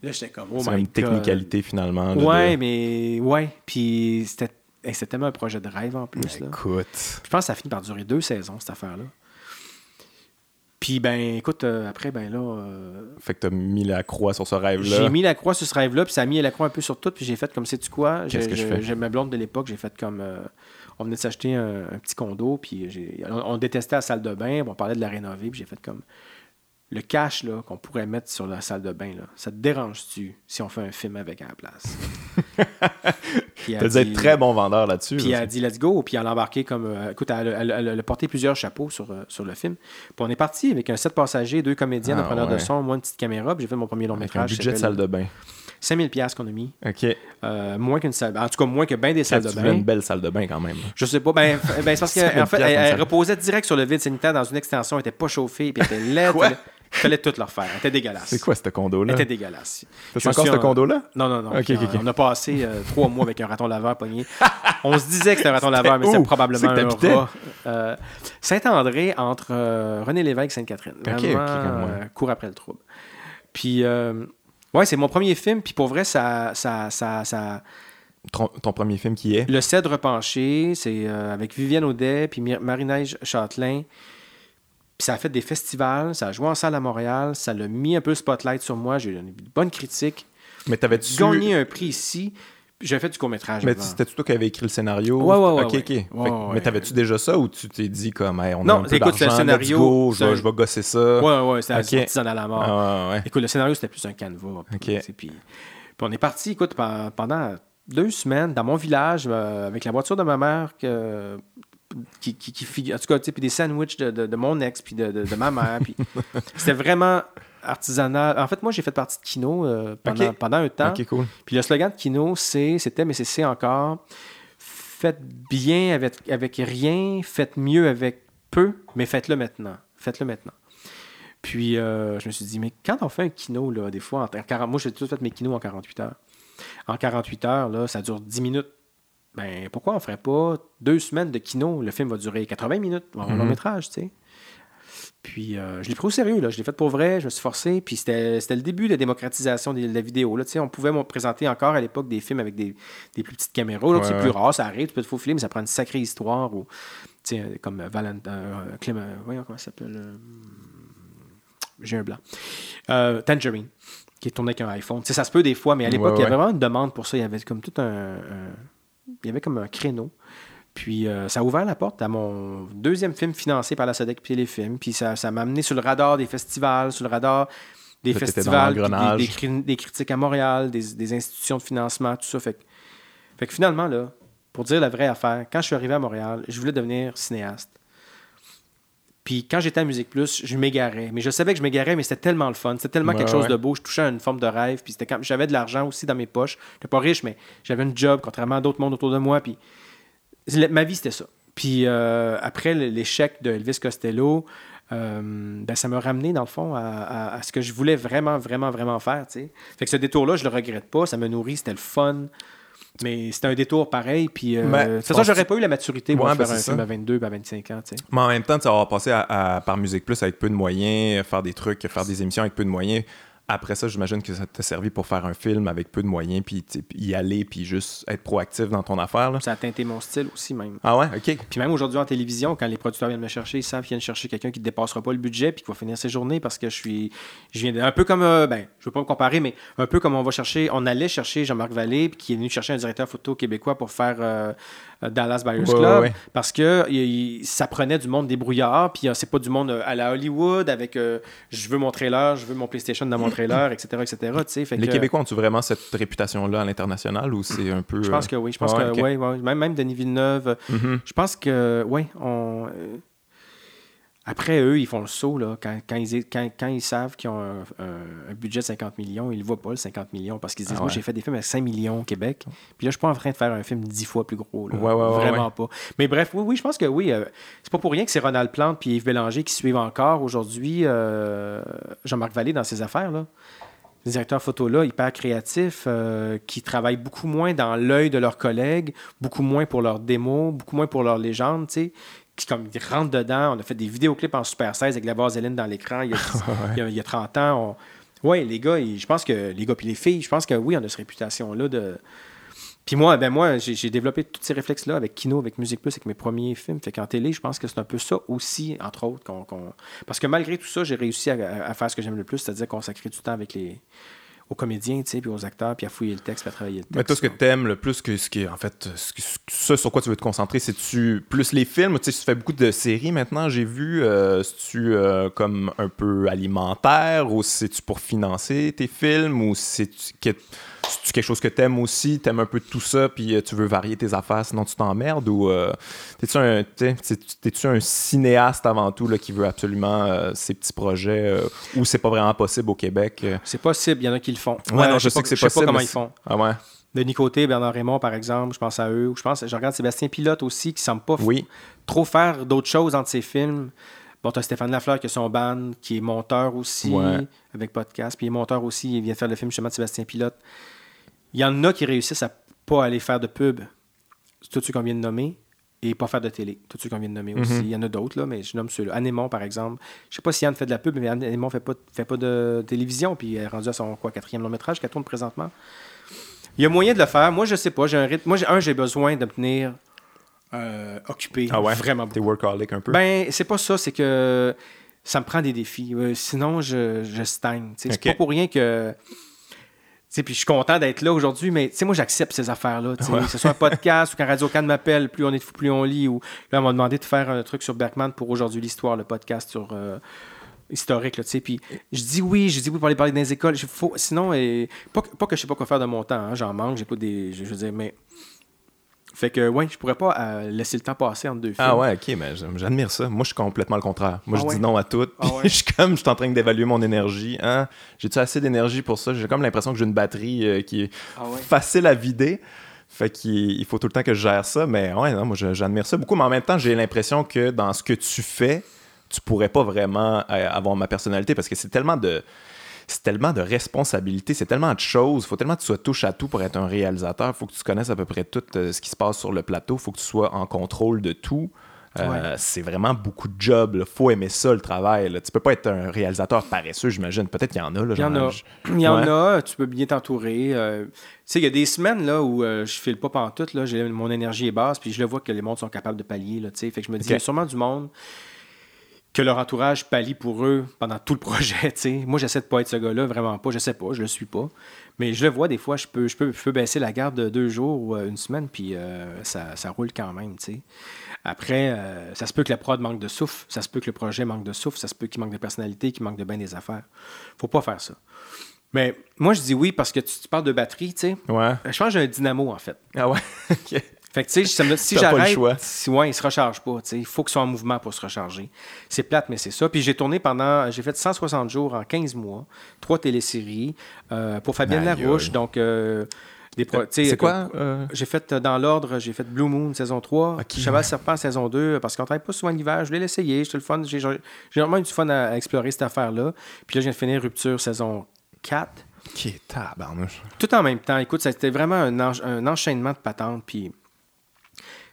Là, j'étais comme, oh c'est my une God. technicalité, finalement. Ouais, de- mais ouais. Puis c'était hey, c'était tellement un projet de rêve en plus. là. Écoute. Je pense que ça a fini par durer deux saisons, cette affaire-là. Puis, ben, écoute, euh, après, ben là, euh, Fait que t'as mis la croix sur ce rêve-là. j'ai mis la croix sur ce rêve-là, puis ça a mis la croix un peu sur tout, puis j'ai fait comme, sais-tu quoi? Qu'est-ce que je fais? J'ai ma blonde de l'époque, j'ai fait comme, euh, on venait de s'acheter un, un petit condo, puis on, on détestait la salle de bain, on parlait de la rénover, puis j'ai fait comme, le cash là, qu'on pourrait mettre sur la salle de bain, là, ça te dérange-tu si on fait un film avec à la place? Puis elle dû être dit- très bon vendeur là-dessus. puis elle a dit let's go, puis elle a embarqué comme. euh, écoute, elle, elle- elle- elle a porté plusieurs chapeaux sur, euh, sur le film. Puis on est parti avec un sept passagers, deux comédiens, Ah, un preneur ouais. de son, moi une petite caméra, puis j'ai fait mon premier long Avec un métrage. budget de salle de bain. 5000 pièces qu'on a mis. OK. Euh, moins qu'une salle. En tout cas, moins que bien des salles de bain. une belle salle de bain quand même. Je sais pas. Ben, ben, c'est parce 5000 qu'en fait, elle, elle reposait direct sur le vide sanitaire dans une extension, elle était pas chauffée, puis elle était laide. Quoi? Il fallait tout leur faire. Elle était dégueulasse. C'est quoi ce Elle condo-là? était dégueulasse. Je encore ce condo-là? Non, non, non. Ok, Puis, ok, ok. On a passé euh, trois mois avec un raton laveur pogné. On se disait que c'était un raton laveur, mais c'était probablement C'est un rat. Euh, Saint-André, entre euh, René Lévesque et Sainte-Catherine. Ok, Vraiment, ok, comme moi. court après le trouble. Puis, euh, Ouais, c'est mon premier film, puis pour vrai, ça. ça, ça, ça... Ton, ton, premier film qui est? Le Cèdre penché, c'est euh, avec Viviane Audet, puis Marie-Neige Châtelain. Puis ça a fait des festivals, ça a joué en salle à Montréal, ça l'a mis un peu le spotlight sur moi, j'ai eu une bonne critique. Mais t'avais-tu gagné un prix ici j'ai fait du court-métrage. Mais c'était toi qui avais écrit le scénario? Ouais, ouais, ouais. Ok, ok. mais t'avais-tu déjà ça ou tu t'es dit comme, on non, a un peu écoute, le scénario. je, vais, gosser ça. Ouais, ouais, c'était okay. à la mort. Ah, écoute, le scénario, c'était plus un canevas. Puis, puis, on est parti, écoute, pendant deux semaines dans mon village euh, avec la voiture de ma mère que, qui, qui, qui, en tout cas, puis des sandwichs de, de, de, mon ex puis de, de, ma mère. puis c'était vraiment artisanal. En fait, moi, j'ai fait partie de Kino euh, pendant, pendant, un temps. Puis le slogan de Kino, c'est, c'était, mais c'est encore, faites bien avec, avec rien, faites mieux avec peu, mais faites-le maintenant. Faites-le maintenant. Puis euh, je me suis dit, mais quand on fait un kino, là, des fois, en 40, moi, j'ai tout fait mes kinos en 48 heures. En 48 heures, là, ça dure 10 minutes. Ben, pourquoi on ferait pas deux semaines de kino? Le film va durer 80 minutes, un long mhm. métrage, tu sais. Puis euh, je l'ai pris au sérieux, là. je l'ai fait pour vrai, je me suis forcé. Puis c'était le début de la démocratisation de la vidéo. Là. On pouvait présenter encore à l'époque des films avec des, des, plus petites caméras. C'est plus rare, ça arrive, tu peux te faufiler, mais ça prend une sacrée histoire. Ou, comme Valentin. Euh, Clément, voyons comment ça s'appelle. Euh, j'ai un blanc. Tangerine, qui est tourné avec un iPhone. ça se peut des fois, mais à l'époque, il y avait vraiment une demande pour ça. Il y avait comme tout un il y avait comme un créneau. Puis euh, ça a ouvert la porte à mon deuxième film financé par la SODEC puis les films. Puis ça, m'a amené sur le radar des festivals, sur le radar des festivals, des, critiques à Montréal, des, institutions de financement, tout ça. Fait que, finalement, là, pour dire la vraie affaire, quand je suis arrivé à Montréal, je voulais devenir cinéaste. Puis quand j'étais à Musique Plus, je m'égarais. Mais je savais que je m'égarais, mais c'était tellement le fun. C'était tellement quelque chose de beau. Je touchais à une forme de rêve. Puis quand... j'avais de l'argent aussi dans mes poches. Je n'étais pas riche, mais j'avais un job, contrairement à d'autres mondes autour de moi. Puis ma vie, c'était ça. Puis euh, après l'échec de Elvis Costello, euh, ben, ça m'a ramené, dans le fond, à, ce que je voulais vraiment, vraiment, vraiment faire. Fait que ce détour-là, je le regrette pas. Ça me nourrit, c'était le fun. Mais c'était un détour pareil. Puis, euh, de toute façon, j'aurais pas eu la maturité pour faire un film à 22, à 25 ans. Mais en même temps, tu vas passer à, par Musique Plus avec peu de moyens, faire des trucs, faire des émissions avec peu de moyens après ça, j'imagine que ça t'a servi pour faire un film avec peu de moyens, puis y aller, puis juste être proactif dans ton affaire. Là? Ça a teinté mon style aussi, même. Ah ouais, ok. Puis même aujourd'hui en télévision, quand les producteurs viennent me chercher, ils savent qu'ils viennent chercher quelqu'un qui ne dépassera pas le budget, puis qui va finir ses journées parce que je suis. Je viens un peu comme. Euh, ben, je veux pas me comparer, mais un peu comme on va chercher. On allait chercher Jean-Marc Vallée, puis qui est venu chercher un directeur photo québécois pour faire. Euh, Dallas Buyers Club parce que ça prenait du monde débrouillard puis c'est pas du monde à la Hollywood avec je veux mon trailer je veux mon PlayStation dans mon trailer etc etc les Québécois ont-tu vraiment cette réputation là à l'international ou c'est un peu je pense que oui je pense que oui même, même Denis Villeneuve mm-hmm. je pense que oui on après, eux, ils font le saut. Là, quand, quand, ils, quand, quand ils savent qu'ils ont un, budget de 50 millions, ils ne voient pas le 50 millions parce qu'ils disent ah Moi, j'ai fait des films à 5 millions au Québec. Puis là, je suis pas en train de faire un film 10 fois plus gros. Là. Vraiment pas. Mais bref, oui, oui, je pense que oui. Euh, c'est pas pour rien que c'est Ronald Plante et Yves Bélanger qui suivent encore aujourd'hui euh, Jean-Marc Vallée dans ses affaires. Là. Les directeurs photo là, hyper créatifs, euh, qui travaillent beaucoup moins dans l'œil de leurs collègues, beaucoup moins pour leurs démos, beaucoup moins pour leurs légendes, tu sais, qui comme ils rentrent dedans. On a fait des vidéoclips en Super 16 avec la vaseline dans l'écran il, y a 30 ans. Oui, les gars, je pense que les gars puis les filles, je pense que oui, on a cette réputation-là de. Puis moi, ben moi, j'ai développé tous ces réflexes-là avec Kino, avec Musique Plus, avec mes premiers films. Fait qu'en télé, je pense que c'est un peu ça aussi, entre autres. Parce que malgré tout ça, j'ai réussi à, faire ce que j'aime le plus, c'est-à-dire consacrer du temps avec les, aux comédiens, tu sais, puis aux acteurs, puis à fouiller le texte, puis à travailler le texte. Mais toi, ce que tu aimes le plus, que ce qui est, en fait, ce, sur quoi tu veux te concentrer, c'est-tu plus les films? Tu sais, tu fais beaucoup de séries maintenant, j'ai vu. Euh, c'est-tu euh, comme un peu alimentaire, ou c'est-tu pour financer tes films, ou c'est-tu c'est quelque chose que t'aimes aussi, t'aimes un peu tout ça, puis euh, tu veux varier tes affaires, sinon tu t'emmerdes, ou euh, t'es-tu un, t'es-tu un cinéaste avant tout là, qui veut absolument euh, ces petits projets, ou c'est pas vraiment possible au Québec? C'est possible, il y en a qui le font. Ouais, non, je, sais que c'est possible. Je sais pas comment ils font. Ah ouais? Denis Côté, Bernard Raymond, par exemple, je pense à eux. Ou je pense, je regarde Sébastien Pilote aussi, qui semble pas trop faire d'autres choses entre ses films. Bon, tu as Stéphane Lafleur qui a son band, qui est monteur aussi, avec podcast. Puis il est monteur aussi, il vient faire le film justement de Sébastien Pilote. Il y en a qui réussissent à pas aller faire de pub, tout ce qu'on vient de nommer, et pas faire de télé. Tous ceux qu'on vient de nommer aussi. Il y en a d'autres, là, mais je nomme ceux-là. Anémon, par exemple. Je sais pas si Anne fait de la pub, mais Anémon fait pas, fait pas de télévision, puis elle est rendue à son quoi, quatrième long métrage qu'elle tourne présentement. Il y a moyen de le faire. Moi, je sais pas. J'ai un rythme. Moi, un, j'ai besoin de me tenir euh, occupé. Ah ouais? Vraiment T'es workaholic un peu? Ben, c'est pas ça. C'est que ça me prend des défis. Euh, sinon, je, je stagne. C'est pas pour rien que puis je suis content d'être là aujourd'hui, mais moi, j'accepte ces affaires-là. Que ce soit un podcast ou quand Radio Can m'appelle, plus on est fou, plus on lit. Ou là, on m'a demandé de faire un truc sur Bergman pour aujourd'hui l'histoire, le podcast sur euh, historique. Là, puis je dis oui, je dis oui pour aller parler dans les écoles. Faut, sinon, et, pas, pas, que je sais pas quoi faire de mon temps. Hein, J'en manque, j'écoute des. Je, veux dire, mais fait que, ouais, je pourrais pas euh, laisser le temps passer entre deux ah films. Ah ouais, ok, mais j'admire ça. Moi, je suis complètement le contraire. Moi, je ah dis non à tout. Ah je suis comme, je suis en train d'évaluer mon énergie. Hein? J'ai-tu assez d'énergie pour ça? J'ai comme l'impression que j'ai une batterie euh, qui est facile à vider. Fait qu'il faut tout le temps que je gère ça. Mais ouais, non, moi, j'admire ça beaucoup. Mais en même temps, j'ai l'impression que dans ce que tu fais, tu pourrais pas vraiment euh, avoir ma personnalité parce que c'est tellement de c'est tellement de responsabilités, c'est tellement de choses. Il faut tellement que tu sois touche à tout pour être un réalisateur. Il faut que tu connaisses à peu près tout euh, ce qui se passe sur le plateau. Il faut que tu sois en contrôle de tout. Euh, c'est vraiment beaucoup de job. Il faut aimer ça, le travail. Là. Tu peux pas être un réalisateur paresseux, j'imagine. Peut-être qu'il y en a. il y en a. Il y en a. Tu peux bien t'entourer. Euh, tu sais, il y a des semaines là, où je file pas pantoute. Là, mon énergie est basse. Puis je le vois que les mondes sont capables de pallier. Là, fait que je me dis, il y a sûrement du monde que leur entourage pallie pour eux pendant tout le projet. Moi, j'essaie de pas être ce gars-là, vraiment pas. Je sais pas, je le suis pas. Mais je le vois des fois, je peux, je peux, je peux baisser la garde de deux jours ou euh, une semaine, puis euh, ça, ça, roule quand même. Après, euh, ça se peut que la prod manque de souffle, ça se peut que le projet manque de souffle, ça se peut qu'il manque de personnalité, qu'il manque de bien des affaires. faut pas faire ça. Mais moi, je dis oui parce que tu, parles de batterie, tu sais. Ouais. Je pense que j'ai un dynamo, en fait. Ah ouais? Fait que, tu sais, si j'arrête, si, ouais, il se recharge pas. Il faut qu'il soit en mouvement pour se recharger. C'est plate, mais c'est ça. Puis j'ai tourné pendant, j'ai fait 160 jours en 15 mois, trois téléséries euh, pour Fabienne Larouche. Donc, euh, des C'est quoi euh? J'ai fait dans l'ordre, j'ai fait Blue Moon saison 3, Cheval Serpent saison 2, parce qu'on travaille pas souvent l'hiver. Je voulais l'essayer, j'ai le fun. J'ai vraiment eu du fun à, explorer cette affaire-là. Puis là, je viens de finir Rupture saison 4. Qui est tabarnouche. Tout en même temps. Écoute, c'était vraiment un, un enchaînement de patentes. Puis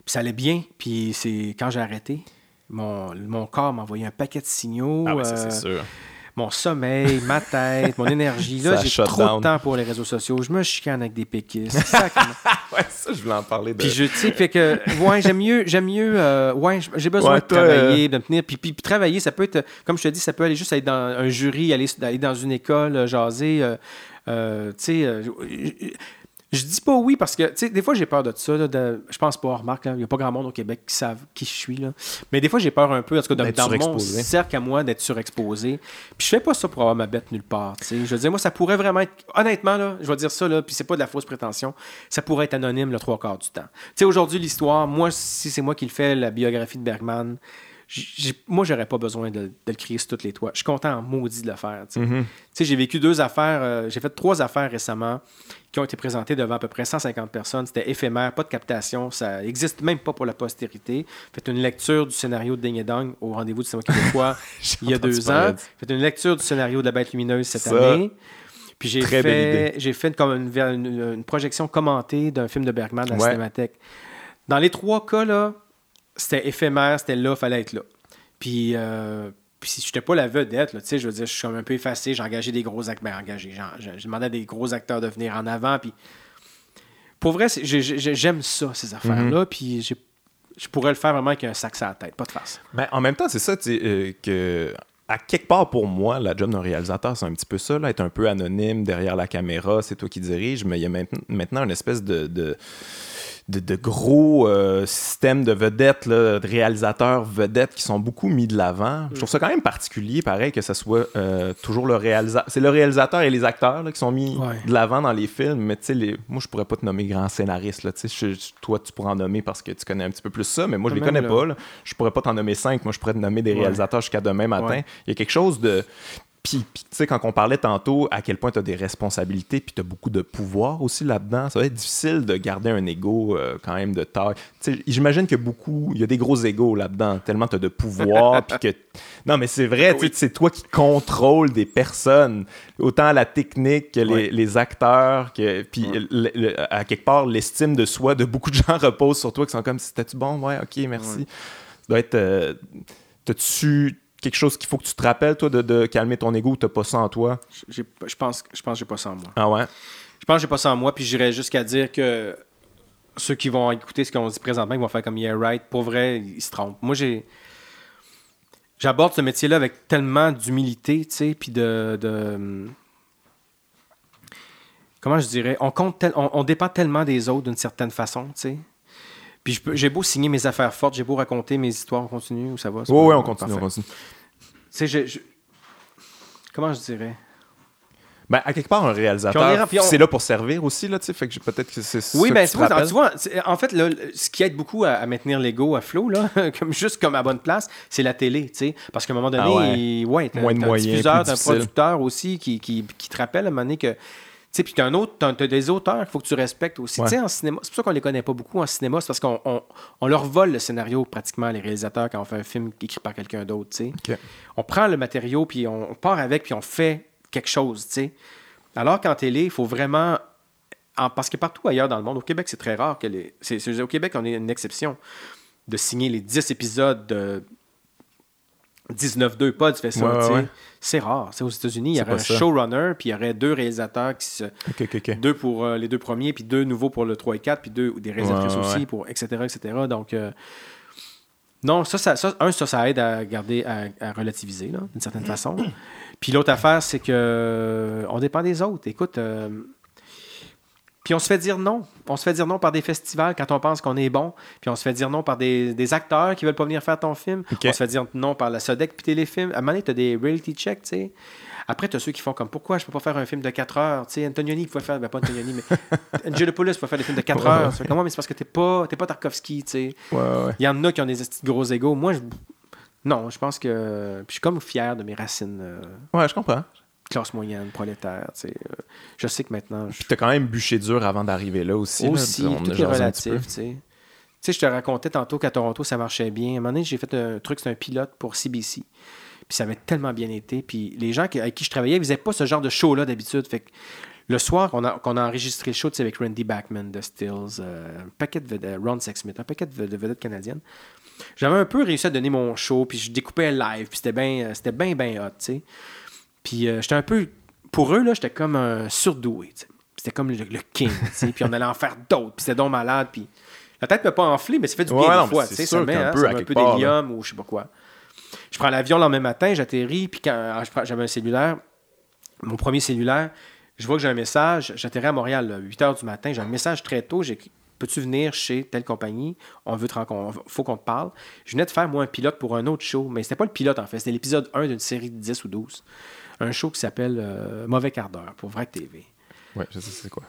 ça allait bien. Puis c'est quand j'ai arrêté, mon, mon corps m'a envoyé un paquet de signaux. Ah c'est euh, sûr. Mon sommeil, ma tête, mon énergie. Là, j'ai trop de temps pour les réseaux sociaux. Je me chicane avec des péquistes. ouais, ça, je voulais en parler. Puis je, tu sais, que, ouais, j'aime mieux, j'aime mieux, euh, ouais, j'ai besoin de travailler, de me tenir. Puis, puis, travailler, ça peut être, comme je te dis, ça peut aller juste aller dans un jury, aller, aller dans une école, euh, jaser. tu sais, je dis pas oui parce que, tu sais, des fois j'ai peur de ça. de, je pense pas, remarque, il n'y a pas grand monde au Québec qui savent qui je suis. Là. Mais des fois j'ai peur un peu, en tout cas, dans mon cercle à moi, d'être surexposé. Puis je fais pas ça pour avoir ma bête nulle part. sais. Je veux dire, moi, ça pourrait vraiment être. Honnêtement, là, je vais dire ça, là, puis c'est pas de la fausse prétention. Ça pourrait être anonyme le trois quarts du temps. Tu sais, aujourd'hui, l'histoire, moi, si c'est moi qui le fais, la biographie de Bergman, moi, j'aurais pas besoin de, le crier sur toutes les toits. Je suis content en maudit de le faire. Mm-hmm. J'ai vécu deux affaires, euh, j'ai fait trois affaires récemment qui ont été présentées devant à peu près 150 personnes. C'était éphémère, pas de captation, ça n'existe même pas pour la postérité. Faites une lecture du scénario de Ding et Dong au rendez-vous du cinéma québécois il y a deux ans. Faites une lecture du scénario de La Bête Lumineuse cette année. Puis j'ai fait, j'ai fait comme une, projection commentée d'un film de Bergman à la Cinémathèque. Dans les trois cas, là, c'était éphémère, c'était là, fallait être là. Puis, euh, puis si je n'étais pas la vedette, là, je veux dire, je suis un peu effacé, j'ai engagé des gros acteurs. Ben, engagé, j'ai demandé à des gros acteurs de venir en avant. Puis, pour vrai, j'aime ça, ces affaires-là. Mhm. Puis je pourrais le faire vraiment avec un sac à la tête, pas de face. Ben, en même temps, c'est ça, euh, que à quelque part pour moi, la job d'un réalisateur, c'est un petit peu ça, là, être un peu anonyme derrière la caméra, c'est toi qui dirige, mais il y a maintenant, une espèce de de, gros euh, systèmes de vedettes, de réalisateurs vedettes qui sont beaucoup mis de l'avant. Je trouve ça quand même particulier, pareil, que ce soit euh, toujours le réalisateur. C'est le réalisateur et les acteurs qui sont mis de l'avant dans les films, mais tu sais, les... moi, je pourrais pas te nommer grand scénariste. Là, toi, tu pourrais en nommer parce que tu connais un petit peu plus ça, mais moi, je les connais pas. Là. Je pourrais pas t'en nommer cinq. Moi, je pourrais te nommer des réalisateurs jusqu'à demain matin. Il y a quelque chose de Puis, tu sais, quand on parlait tantôt à quel point tu as des responsabilités, puis tu as beaucoup de pouvoir aussi là-dedans, ça va être difficile de garder un ego euh, quand même de taille. Tu sais, j'imagine que beaucoup, il y a des gros égos là-dedans, tellement tu as de pouvoir, puis que. Non, mais c'est vrai, c'est toi qui contrôles des personnes, autant la technique que les, les acteurs, que, puis à quelque part, l'estime de soi de beaucoup de gens repose sur toi, qui sont comme, c'était-tu bon? Ouais, ok, merci. Ça doit être. Euh, T'as-tu quelque chose qu'il faut que tu te rappelles, toi, de, calmer ton ego ou t'as pas ça en toi? Je pense, je pense que j'ai pas ça en moi. Ah ouais? Je pense que j'ai pas ça en moi, puis j'irais jusqu'à dire que ceux qui vont écouter ce qu'on dit présentement, ils vont faire comme Yeah, right. Pour vrai, ils se trompent. Moi, j'ai. J'aborde ce métier-là avec tellement d'humilité, tu sais, puis de, Comment je dirais? On compte on, dépend tellement des autres d'une certaine façon, tu sais. Puis j'ai beau signer mes affaires fortes, j'ai beau raconter mes histoires, on continue ou ça va? Oui, oui, on continue, on continue. Tu sais, je, Comment je dirais? Ben, à quelque part, un réalisateur, c'est là pour servir aussi, là, tu sais, fait que peut-être que c'est Oui, ben, c'est tu vois, en fait, là, ce qui aide beaucoup à, maintenir l'ego à flot, là, comme, juste comme à bonne place, c'est la télé, tu sais, parce qu'à un moment donné, ah ouais. ouais Moins de moyens, un diffuseur, un producteur aussi qui, qui, qui, te rappelle à un moment donné que sais, puis tu un autre, as, des auteurs qu'il faut que tu respectes aussi. Tu sais, en cinéma, c'est pour ça qu'on les connaît pas beaucoup en cinéma, c'est parce qu'on on, leur vole le scénario pratiquement, les réalisateurs, quand on fait un film écrit par quelqu'un d'autre, tu sais. On prend le matériau, puis on, part avec, puis on fait quelque chose, tu sais. Alors qu'en télé, il faut vraiment... parce que partout ailleurs dans le monde, au Québec, c'est très rare que les... au Québec, on est une exception de signer les 10 épisodes de 19-2 pas fais ça. C'est rare. C'est aux États-Unis, il y aurait un showrunner, puis il y aurait deux réalisateurs qui se. Deux pour euh, les deux premiers, puis deux nouveaux pour le 3 et 4, puis deux des réalisatrices aussi, pour etc. etc. Donc. Euh, non, ça, ça, un, ça, ça aide à garder, à, relativiser, d'une certaine façon. Puis l'autre affaire, c'est que on dépend des autres. Écoute, euh, puis on se fait dire non. On se fait dire non par des festivals quand on pense qu'on est bon. Puis on se fait dire non par des, acteurs qui veulent pas venir faire ton film. On se fait dire non par la Sodec puis Téléfilm. À un moment donné, tu as des reality checks, tu sais. Après, tu as ceux qui font comme pourquoi je peux pas faire un film de 4 heures? Tu sais, Antonioni pouvait faire, ben pas Antonioni, mais Angelopoulos pouvait faire des films de 4 heures. Comment, mais c'est parce que t'es pas, pas Tarkovsky, tu sais. Il y en a qui ont des gros égaux. Moi, je... non, je pense que. Puis je suis comme fier de mes racines. Euh, ouais, je comprends classe moyenne, prolétaire. Euh, je sais que maintenant. Je... Tu as quand même bûché dur avant d'arriver là aussi. Aussi, tout est relatif. Tu sais, je te racontais tantôt qu'à Toronto, ça marchait bien. À un moment donné, j'ai fait un truc, c'est un pilote pour CBC. Puis ça avait tellement bien été. Puis les gens avec qui je travaillais, ils faisaient pas ce genre de show-là d'habitude. Fait que le soir qu'on a, a enregistré le show avec Randy Backman de Stills, euh, un paquet de Ron Sexsmith, un paquet de, vedettes canadiennes, j'avais un peu réussi à donner mon show, puis je découpais live, puis c'était bien, c'était bien, bien hot, tu sais. Puis euh, j'étais un peu. Pour eux, là, j'étais comme un surdoué. C'était comme le, king. puis on allait en faire d'autres. Puis c'était donc malade. Puis la tête ne peut pas enfler, mais ça fait du bien des fois. Ça met un peu, un peu d'hélium ou je sais pas quoi. Je prends l'avion le lendemain matin, j'atterris. Puis quand j'avais un cellulaire, mon premier cellulaire, je vois que j'ai un message. J'atterris à Montréal à 8 h du matin. J'ai un message très tôt. J'ai Peux-tu venir chez telle compagnie? On veut te rencontrer. faut qu'on te parle. Je venais de faire, moi, un pilote pour un autre show, mais c'était pas le pilote, en fait. C'était l'épisode 1 d'une série de 10 ou 12 un show qui s'appelle euh, Mauvais quart d'heure pour Vrai TV. Oui, je sais c'est quoi.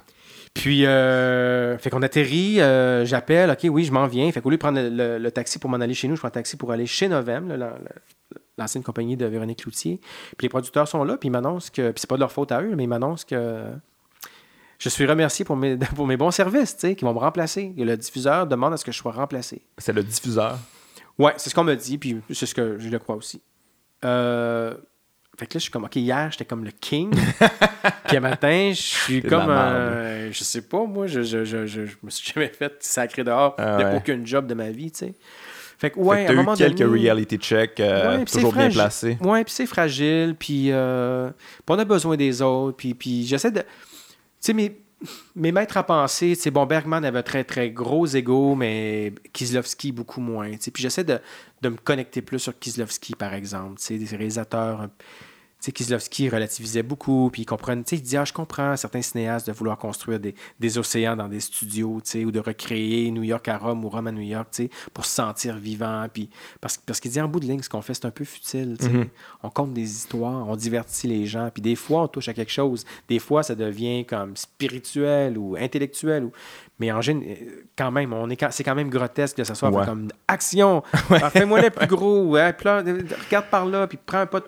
Puis, euh, fait qu'on atterrit, euh, j'appelle, OK, oui, je m'en viens. Fait qu'au lieu de prendre le, taxi pour m'en aller chez nous, je prends un taxi pour aller chez Novem, l'ancienne compagnie de Véronique Cloutier. Puis les producteurs sont là, puis ils m'annoncent que, puis c'est pas de leur faute à eux, mais ils m'annoncent que je suis remercié pour mes, pour mes bons services, tu sais, qui vont me remplacer. Et le diffuseur demande à ce que je sois remplacé. C'est le diffuseur? Ouais, c'est ce qu'on me dit, puis c'est ce que je le crois aussi. Euh, fait que là, je suis comme, OK, hier, j'étais comme le king. puis matin, je suis comme, euh, je sais pas, moi, je, je, je, je, me suis jamais fait sacré dehors. Ah Il n'y a aucun job de ma vie, tu sais. Fait que, ouais, fait à un moment quelques reality checks euh, toujours bien placés. Ouais, puis c'est fragile, puis euh, on a besoin des autres, puis, puis j'essaie de. Tu sais, mes, mes maîtres à penser, tu sais, bon, Bergman avait un très, très gros ego, mais Kieslowski beaucoup moins, tu sais. Puis j'essaie de, de, me connecter plus sur Kieslowski, par exemple, tu sais, des réalisateurs Kieslowski relativisait beaucoup, puis il comprenait, tu sais, il disait, ah, je comprends certains cinéastes de vouloir construire des, des océans dans des studios, tu sais, ou de recréer New York à Rome ou Rome à New York, tu sais, pour se sentir vivant, puis parce, parce qu'il dit, en bout de ligne, ce qu'on fait, c'est un peu futile, tu sais. Mm-hmm. On compte des histoires, on divertit les gens, puis des fois, on touche à quelque chose, des fois, ça devient comme spirituel ou intellectuel, ou... mais en général, quand même, on est, c'est quand même grotesque que ça soit comme action, fais-moi le plus gros, ouais, regarde par là, puis prends un pas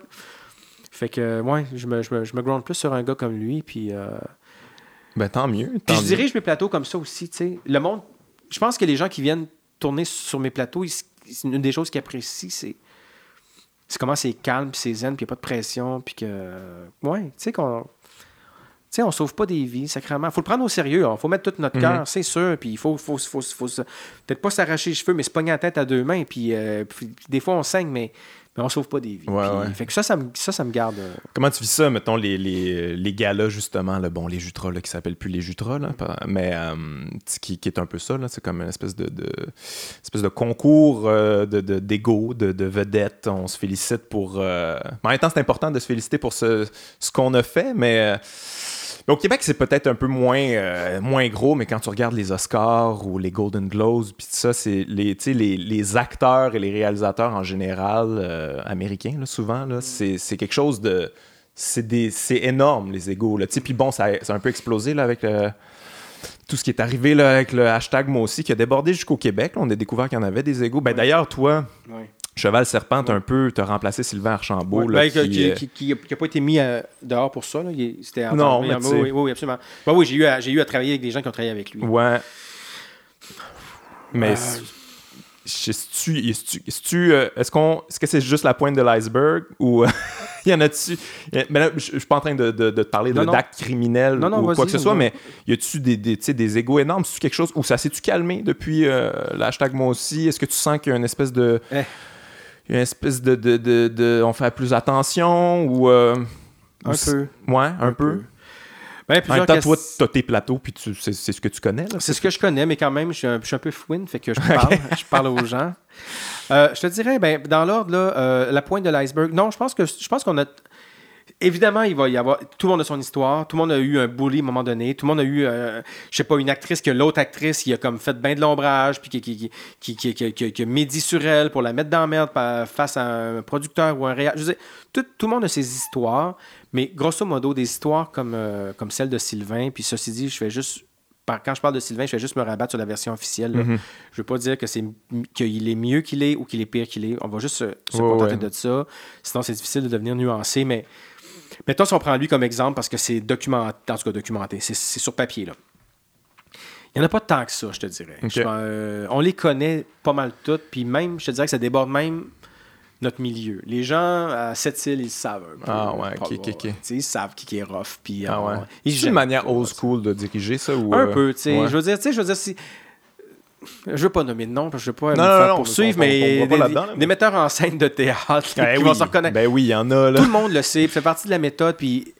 Fait que, ouais, je me, je me, je me ground plus sur un gars comme lui. Puis, euh, Ben, tant mieux. puis je mieux. dirige mes plateaux comme ça aussi, tu sais. Le monde, je pense que les gens qui viennent tourner sur mes plateaux, ils- une des choses qu'ils apprécient, c'est c'est comment c'est calme, puis c'est zen, puis il n'y a pas de pression, puis que, ouais, tu sais qu'on... Tu sais, on sauve pas des vies, sacrément. faut le prendre au sérieux. Il faut mettre tout notre Mhm. cœur, c'est sûr. Puis il faut, faut, faut, faut peut-être pas s'arracher les cheveux, mais se pogner la tête à deux mains. Puis, euh, puis des fois, on saigne, mais, mais on sauve pas des vies. Ouais, Puis- ouais. Fait que ça, ça me, ça, ça me garde. euh, Comment tu vis ça, mettons, les, les, les galas, justement, là, bon, les Jutras, là, qui s'appellent plus les Jutras, là, mais euh, qui, qui est un peu ça, là, c'est comme une espèce de, de- espèce de concours euh, de, de, d'ego, de, de vedettes. On se félicite pour... euh, En même temps, c'est important de se féliciter pour ce, ce qu'on a fait, mais... mais au Québec, c'est peut-être un peu moins, euh, moins gros, mais quand tu regardes les Oscars ou les Golden Globes, puis tout ça, c'est les, les, les acteurs et les réalisateurs en général, euh, américains, là, souvent, là, c'est c'est quelque chose de. C'est des- c'est énorme, les égaux. Puis bon, ça, a- ça a un peu explosé là, avec le- tout ce qui est arrivé là, avec le hashtag moi aussi, qui a débordé jusqu'au Québec. là. On a découvert qu'il y en avait des égaux. Ben, D'ailleurs, toi, Cheval Serpent, t'as un peu t'as remplacé Sylvain Archambault. Ouais, là, ben, qui, euh, qui- qui- qui a pas été mis euh, dehors pour ça. là. Est- C'était Non, oui, mais oui, oui, oui, absolument. Ben oui, j'ai eu, à- j'ai eu à travailler avec des gens qui ont travaillé avec lui. Ouais. Mais Euh, euh, est-ce qu'on est-ce que c'est juste la pointe de l'iceberg ou il y en a-tu mais là, je je suis pas en train de, de- de te parler de Non, non. d'actes criminels Non, ou quoi que ce soit mais y a-tu des des, des égos énormes? C'est quelque chose ou ça s'est-tu calmé depuis euh, l'hashtag moi aussi? Est-ce que tu sens qu'il y a une espèce de Eh. Une espèce de, de, de- de- on fait plus attention ou euh, Un ou peu. ouais un, peu, Ben, en plusieurs même temps toi t'as tes plateaux puis tu c'est c'est ce que tu connais là C'est ce que je connais, mais quand même, je suis un, je suis un peu fouine, fait que je parle, je parle aux gens. Euh, je te dirais, ben, dans l'ordre, là, euh, la pointe de l'iceberg, non, je pense que je pense qu'on a. Évidemment, il va y avoir. Tout le monde a son histoire. Tout le monde a eu un bully à un moment donné. Tout le monde a eu, euh, je sais pas, une actrice que l'autre actrice, il a comme fait bien de l'ombrage, puis qui, qui, qui, qui, qui, qui- qui- qui a médit sur elle pour la mettre dans la merde face à un producteur ou un réal. Je veux dire, tout, tout le monde a ses histoires, mais grosso modo, des histoires comme, euh, comme celle de Sylvain. Puis ceci dit, je fais juste. par- Quand je parle de Sylvain, je vais juste me rabattre sur la version officielle. Mhm. Je veux pas dire que c'est qu'il est mieux qu'il est ou qu'il est pire qu'il est. On va juste se, contenter ouais. de ça. Sinon, c'est difficile de devenir nuancé. Mais mettons si on prend lui comme exemple parce que c'est documenté, en tout cas documenté, c'est c'est sur papier. là. Il n'y en a pas tant que ça, je te dirais. Je- euh, on les connaît pas mal toutes, puis même, je te dirais que ça déborde même notre milieu. Les gens à Sept-Îles, ils savent un peu. Ah ouais, ok, ok, ok. Ils savent qui qui est rough, puis Ah euh, ouais. ils C'est une manière old school de diriger ça ou Un euh, peu, tu sais. ouais. Je veux dire, tu sais, je veux dire, si. Je veux pas nommer de nom, parce que je veux pas Non, me non, faire non, poursuivre, on- on- on mais pas des, des metteurs en scène de théâtre Ben qui oui, vont se reconnaître. Ben oui, il y en a là. Tout le monde le sait, fait partie de la méthode, puis tu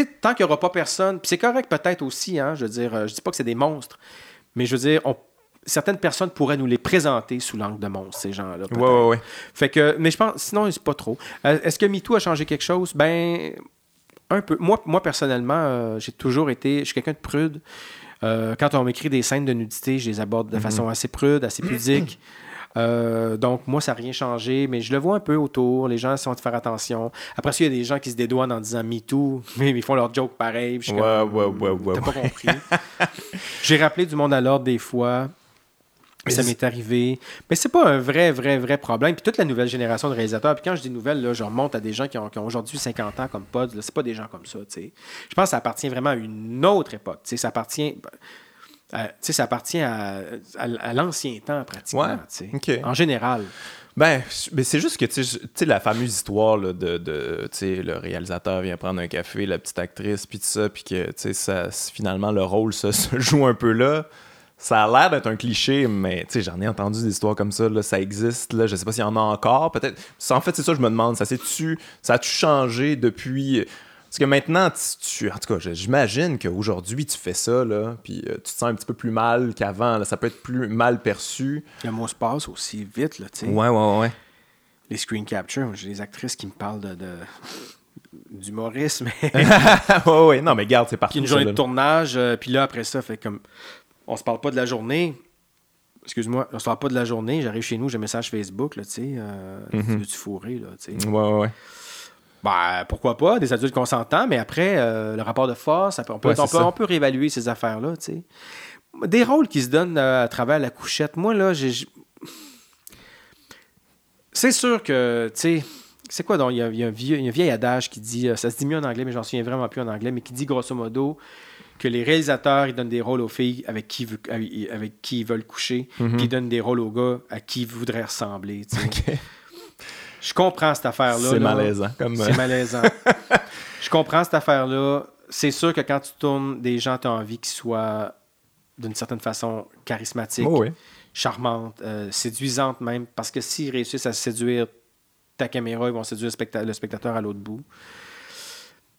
sais, tant qu'il n'y aura pas personne, puis c'est correct peut-être aussi, hein, je veux dire, euh, je dis pas que c'est des monstres, mais je veux dire, on- certaines personnes pourraient nous les présenter sous l'angle de monstres, ces gens-là. Ouais, ouais, ouais. Fait que, mais je pense, sinon, c'est pas trop. Euh, Est-ce que MeToo a changé quelque chose? Ben, un peu. Moi, moi personnellement, euh, j'ai toujours été, je suis quelqu'un de prude. Euh, quand on m'écrit des scènes de nudité, je les aborde de façon assez prude, assez pudique. Euh, donc, moi, ça n'a rien changé, mais je le vois un peu autour. Les gens sont de faire attention. Après ça, il y a des gens qui se dédouanent en disant MeToo, mais ils font leur joke pareil. puis je suis Ouais, comme, ouais, ouais, ouais, T'as pas compris. J'ai rappelé du monde à l'ordre des fois. Ça m'est arrivé. Mais c'est pas un vrai, vrai, vrai problème. Puis toute la nouvelle génération de réalisateurs, puis quand je dis nouvelle, là, je remonte à des gens qui ont, qui ont aujourd'hui 50 ans comme Pod. C'est pas des gens comme ça, tu sais. Je pense que ça appartient vraiment à une autre époque. tu sais. Ça appartient... à- tu sais, ça appartient à, à- à l'ancien temps, pratiquement. Ouais, tu sais. ok. En général. Ben, mais c'est juste que, tu sais, tu sais, la fameuse histoire là, de, de tu sais, le réalisateur vient prendre un café, la petite actrice, puis tout ça, puis que, tu sais, ça, finalement, le rôle ça, se joue un peu là. Ça a l'air d'être un cliché, mais, tu sais, j'en ai entendu des histoires comme ça, là, ça existe, là, je sais pas s'il y en a encore, peut-être. En fait, c'est ça, je me demande, ça s'est-tu, ça a-tu changé depuis... Parce que maintenant, tu, tu- en tout cas, j'imagine qu'aujourd'hui, tu fais ça, là, puis euh, tu te sens un petit peu plus mal qu'avant, ça peut être plus mal perçu. Le mot se passe aussi vite, là, tu sais. Ouais, ouais, ouais. Les screen capture, j'ai des actrices qui me parlent de... de... d'humorisme, ouais, ouais, non, mais garde, c'est parti. Puis une journée de tournage, euh, puis là, après ça, fait comme. On se parle pas de la journée. Excuse-moi, on se parle pas de la journée. J'arrive chez nous, j'ai un message Facebook, là, tu sais. euh, Tu veux-tu fourrer, là, tu sais. Ouais, ouais, ouais. Ben, pourquoi pas, des adultes consentants, mais après, euh, le rapport de force, on, peut, Ouais, on, peut, ça. on peut réévaluer ces affaires-là, tu sais. Des rôles qui se donnent euh, à travers la couchette. Moi, là, j'ai. C'est sûr que, tu sais, c'est quoi donc? Il y, a, il y a un vieux, un vieil adage qui dit, euh, ça se dit mieux en anglais, mais j'en souviens vraiment plus en anglais, mais qui dit grosso modo que les réalisateurs, ils donnent des rôles aux filles avec qui, avec qui ils veulent coucher, Mhm. puis ils donnent des rôles aux gars à qui ils voudraient ressembler. Je comprends cette affaire-là. C'est malaisant. Comme, C'est malaisant. Je comprends cette affaire-là. C'est sûr que quand tu tournes des gens, tu as envie qu'ils soient d'une certaine façon charismatiques, Oh, oui. charmantes, euh, séduisantes même, parce que s'ils réussissent à séduire ta caméra, ils vont séduire le, specta- le spectateur à l'autre bout.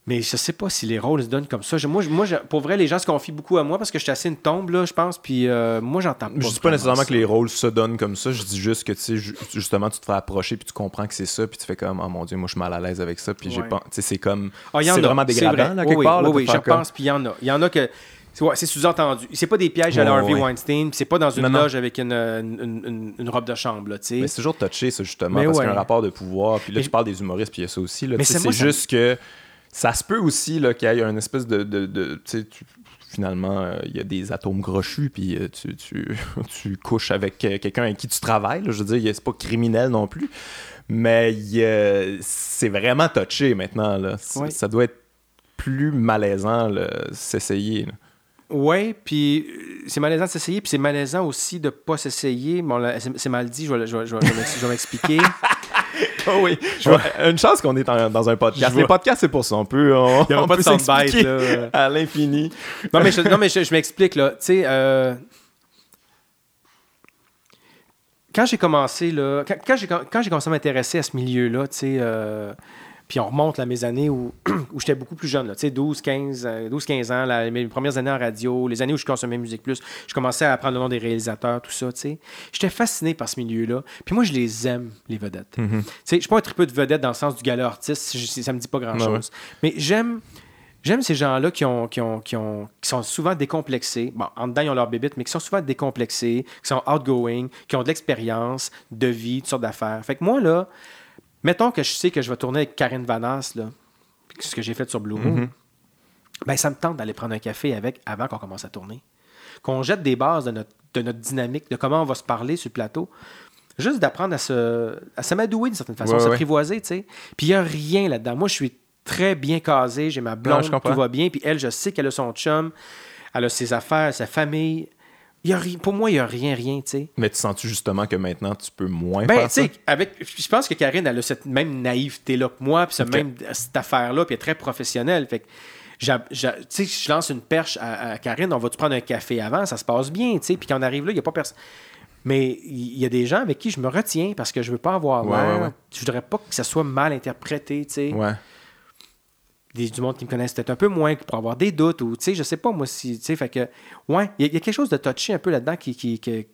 Mais je sais pas si les rôles se donnent comme ça. Je- moi, moi je- pour vrai, les gens se confient beaucoup à moi parce que je suis assez une tombe, là, je pense. Puis euh, moi, j'entends pas. Je dis pas nécessairement ça. que les rôles se donnent comme ça, je dis juste que tu sais ju- justement tu te fais approcher puis tu comprends que c'est ça puis tu fais comme oh mon dieu, moi je suis mal à l'aise avec ça puis j'ai Ouais. pas tu sais c'est comme Ah, c'est vraiment dégradant vrai. là quelque oui, part là, Oui, oui, je comme- pense. Puis il y en a. Il y en a que. c'est- ouais, c'est sous-entendu. C'est pas des pièges à la Ouais, Harvey ouais. Weinstein, puis c'est pas dans une Non, non. loge avec une, une, une- une robe de chambre, là, tu sais. Mais c'est toujours touché, ça, justement, Mais parce ouais. qu'il y a un rapport de pouvoir. Puis là, Mais- tu parles des humoristes, puis il y a ça aussi. c'est ça juste que ça se peut aussi qu'il y ait une espèce de. de, de- tu sais, tu- finalement, euh, il y a des atomes crochus, puis euh, tu, tu, tu couches avec euh, quelqu'un avec qui tu travailles. là. Je veux dire, c'est pas criminel non plus. Mais c'est vraiment touché maintenant. Là. Ça doit être plus malaisant, s'essayer. Ouais, puis c'est malaisant de s'essayer, puis c'est malaisant aussi de pas s'essayer. Bon, c'est mal dit, je vais, je vais- vais- je vais m'expliquer. Oh oui. Une chance qu'on est en- dans un podcast. Les podcasts, c'est pour ça. On peut, on, Il y on pas peut s'expliquer à l'infini. non, mais je, non, mais je, je m'explique, là. Tu sais, euh, quand j'ai commencé, là, quand, quand j'ai commencé à m'intéresser à ce milieu-là, tu sais, euh, puis on remonte à mes années où, où j'étais beaucoup plus jeune, là, tu sais, 12, 15, euh, 12, 15 ans, là, mes premières années en radio, les années où je consommais Musique Plus, je commençais à apprendre le nom des réalisateurs, tout ça, tu sais. J'étais fasciné par ce milieu-là. Puis moi, je les aime, les vedettes. Tu sais, je suis pas un tripeux de vedette dans le sens du gala artiste, je- ça me dit pas grand-chose. Mais j'aime... J'aime ces gens-là qui, ont, qui, ont, qui, ont, qui sont souvent décomplexés. Bon, en dedans, ils ont leur bébite, mais qui sont souvent décomplexés, qui sont outgoing, qui ont de l'expérience, de vie, toutes sortes d'affaires. Fait que moi, là, mettons que je sais que je vais tourner avec Karine Vanasse, là, ce que j'ai fait sur Blue Moon, ben, ça me tente d'aller prendre un café avec avant qu'on commence à tourner. Qu'on jette des bases de notre, de notre dynamique, de comment on va se parler sur le plateau. Juste d'apprendre à se, à s'amadouer d'une certaine façon, Ouais, à ouais. s'apprivoiser, tu sais. Puis il n'y a rien là-dedans. Moi, je suis très bien casé, j'ai ma blonde, comprends. tout va bien. Puis elle, je sais qu'elle a son chum, elle a ses affaires, sa famille. Y a pour moi, il n'y a rien, rien, tu sais. Mais tu sens-tu justement que maintenant tu peux moins Ben, faire tu ça? sais, avec, je pense que Karine, elle a cette même naïveté-là que moi, puis ce Ok. même, cette affaire-là, puis elle est très professionnelle. Fait que, je lance une perche à, à Karine, on va-tu prendre un café avant? Ça se passe bien, tu sais. Puis quand on arrive là, il n'y a pas personne. Mais il y a des gens avec qui je me retiens parce que je veux pas avoir ouais, ouais. Je voudrais pas que ça soit mal interprété, tu sais. Ouais. Des, du monde qui me connaissent peut-être un peu moins, qui pourrait avoir des doutes, ou, tu sais, je sais pas, moi, si, tu sais, fait que, ouais, il y, a- il y a quelque chose de touché un peu là-dedans qui, qui, qui-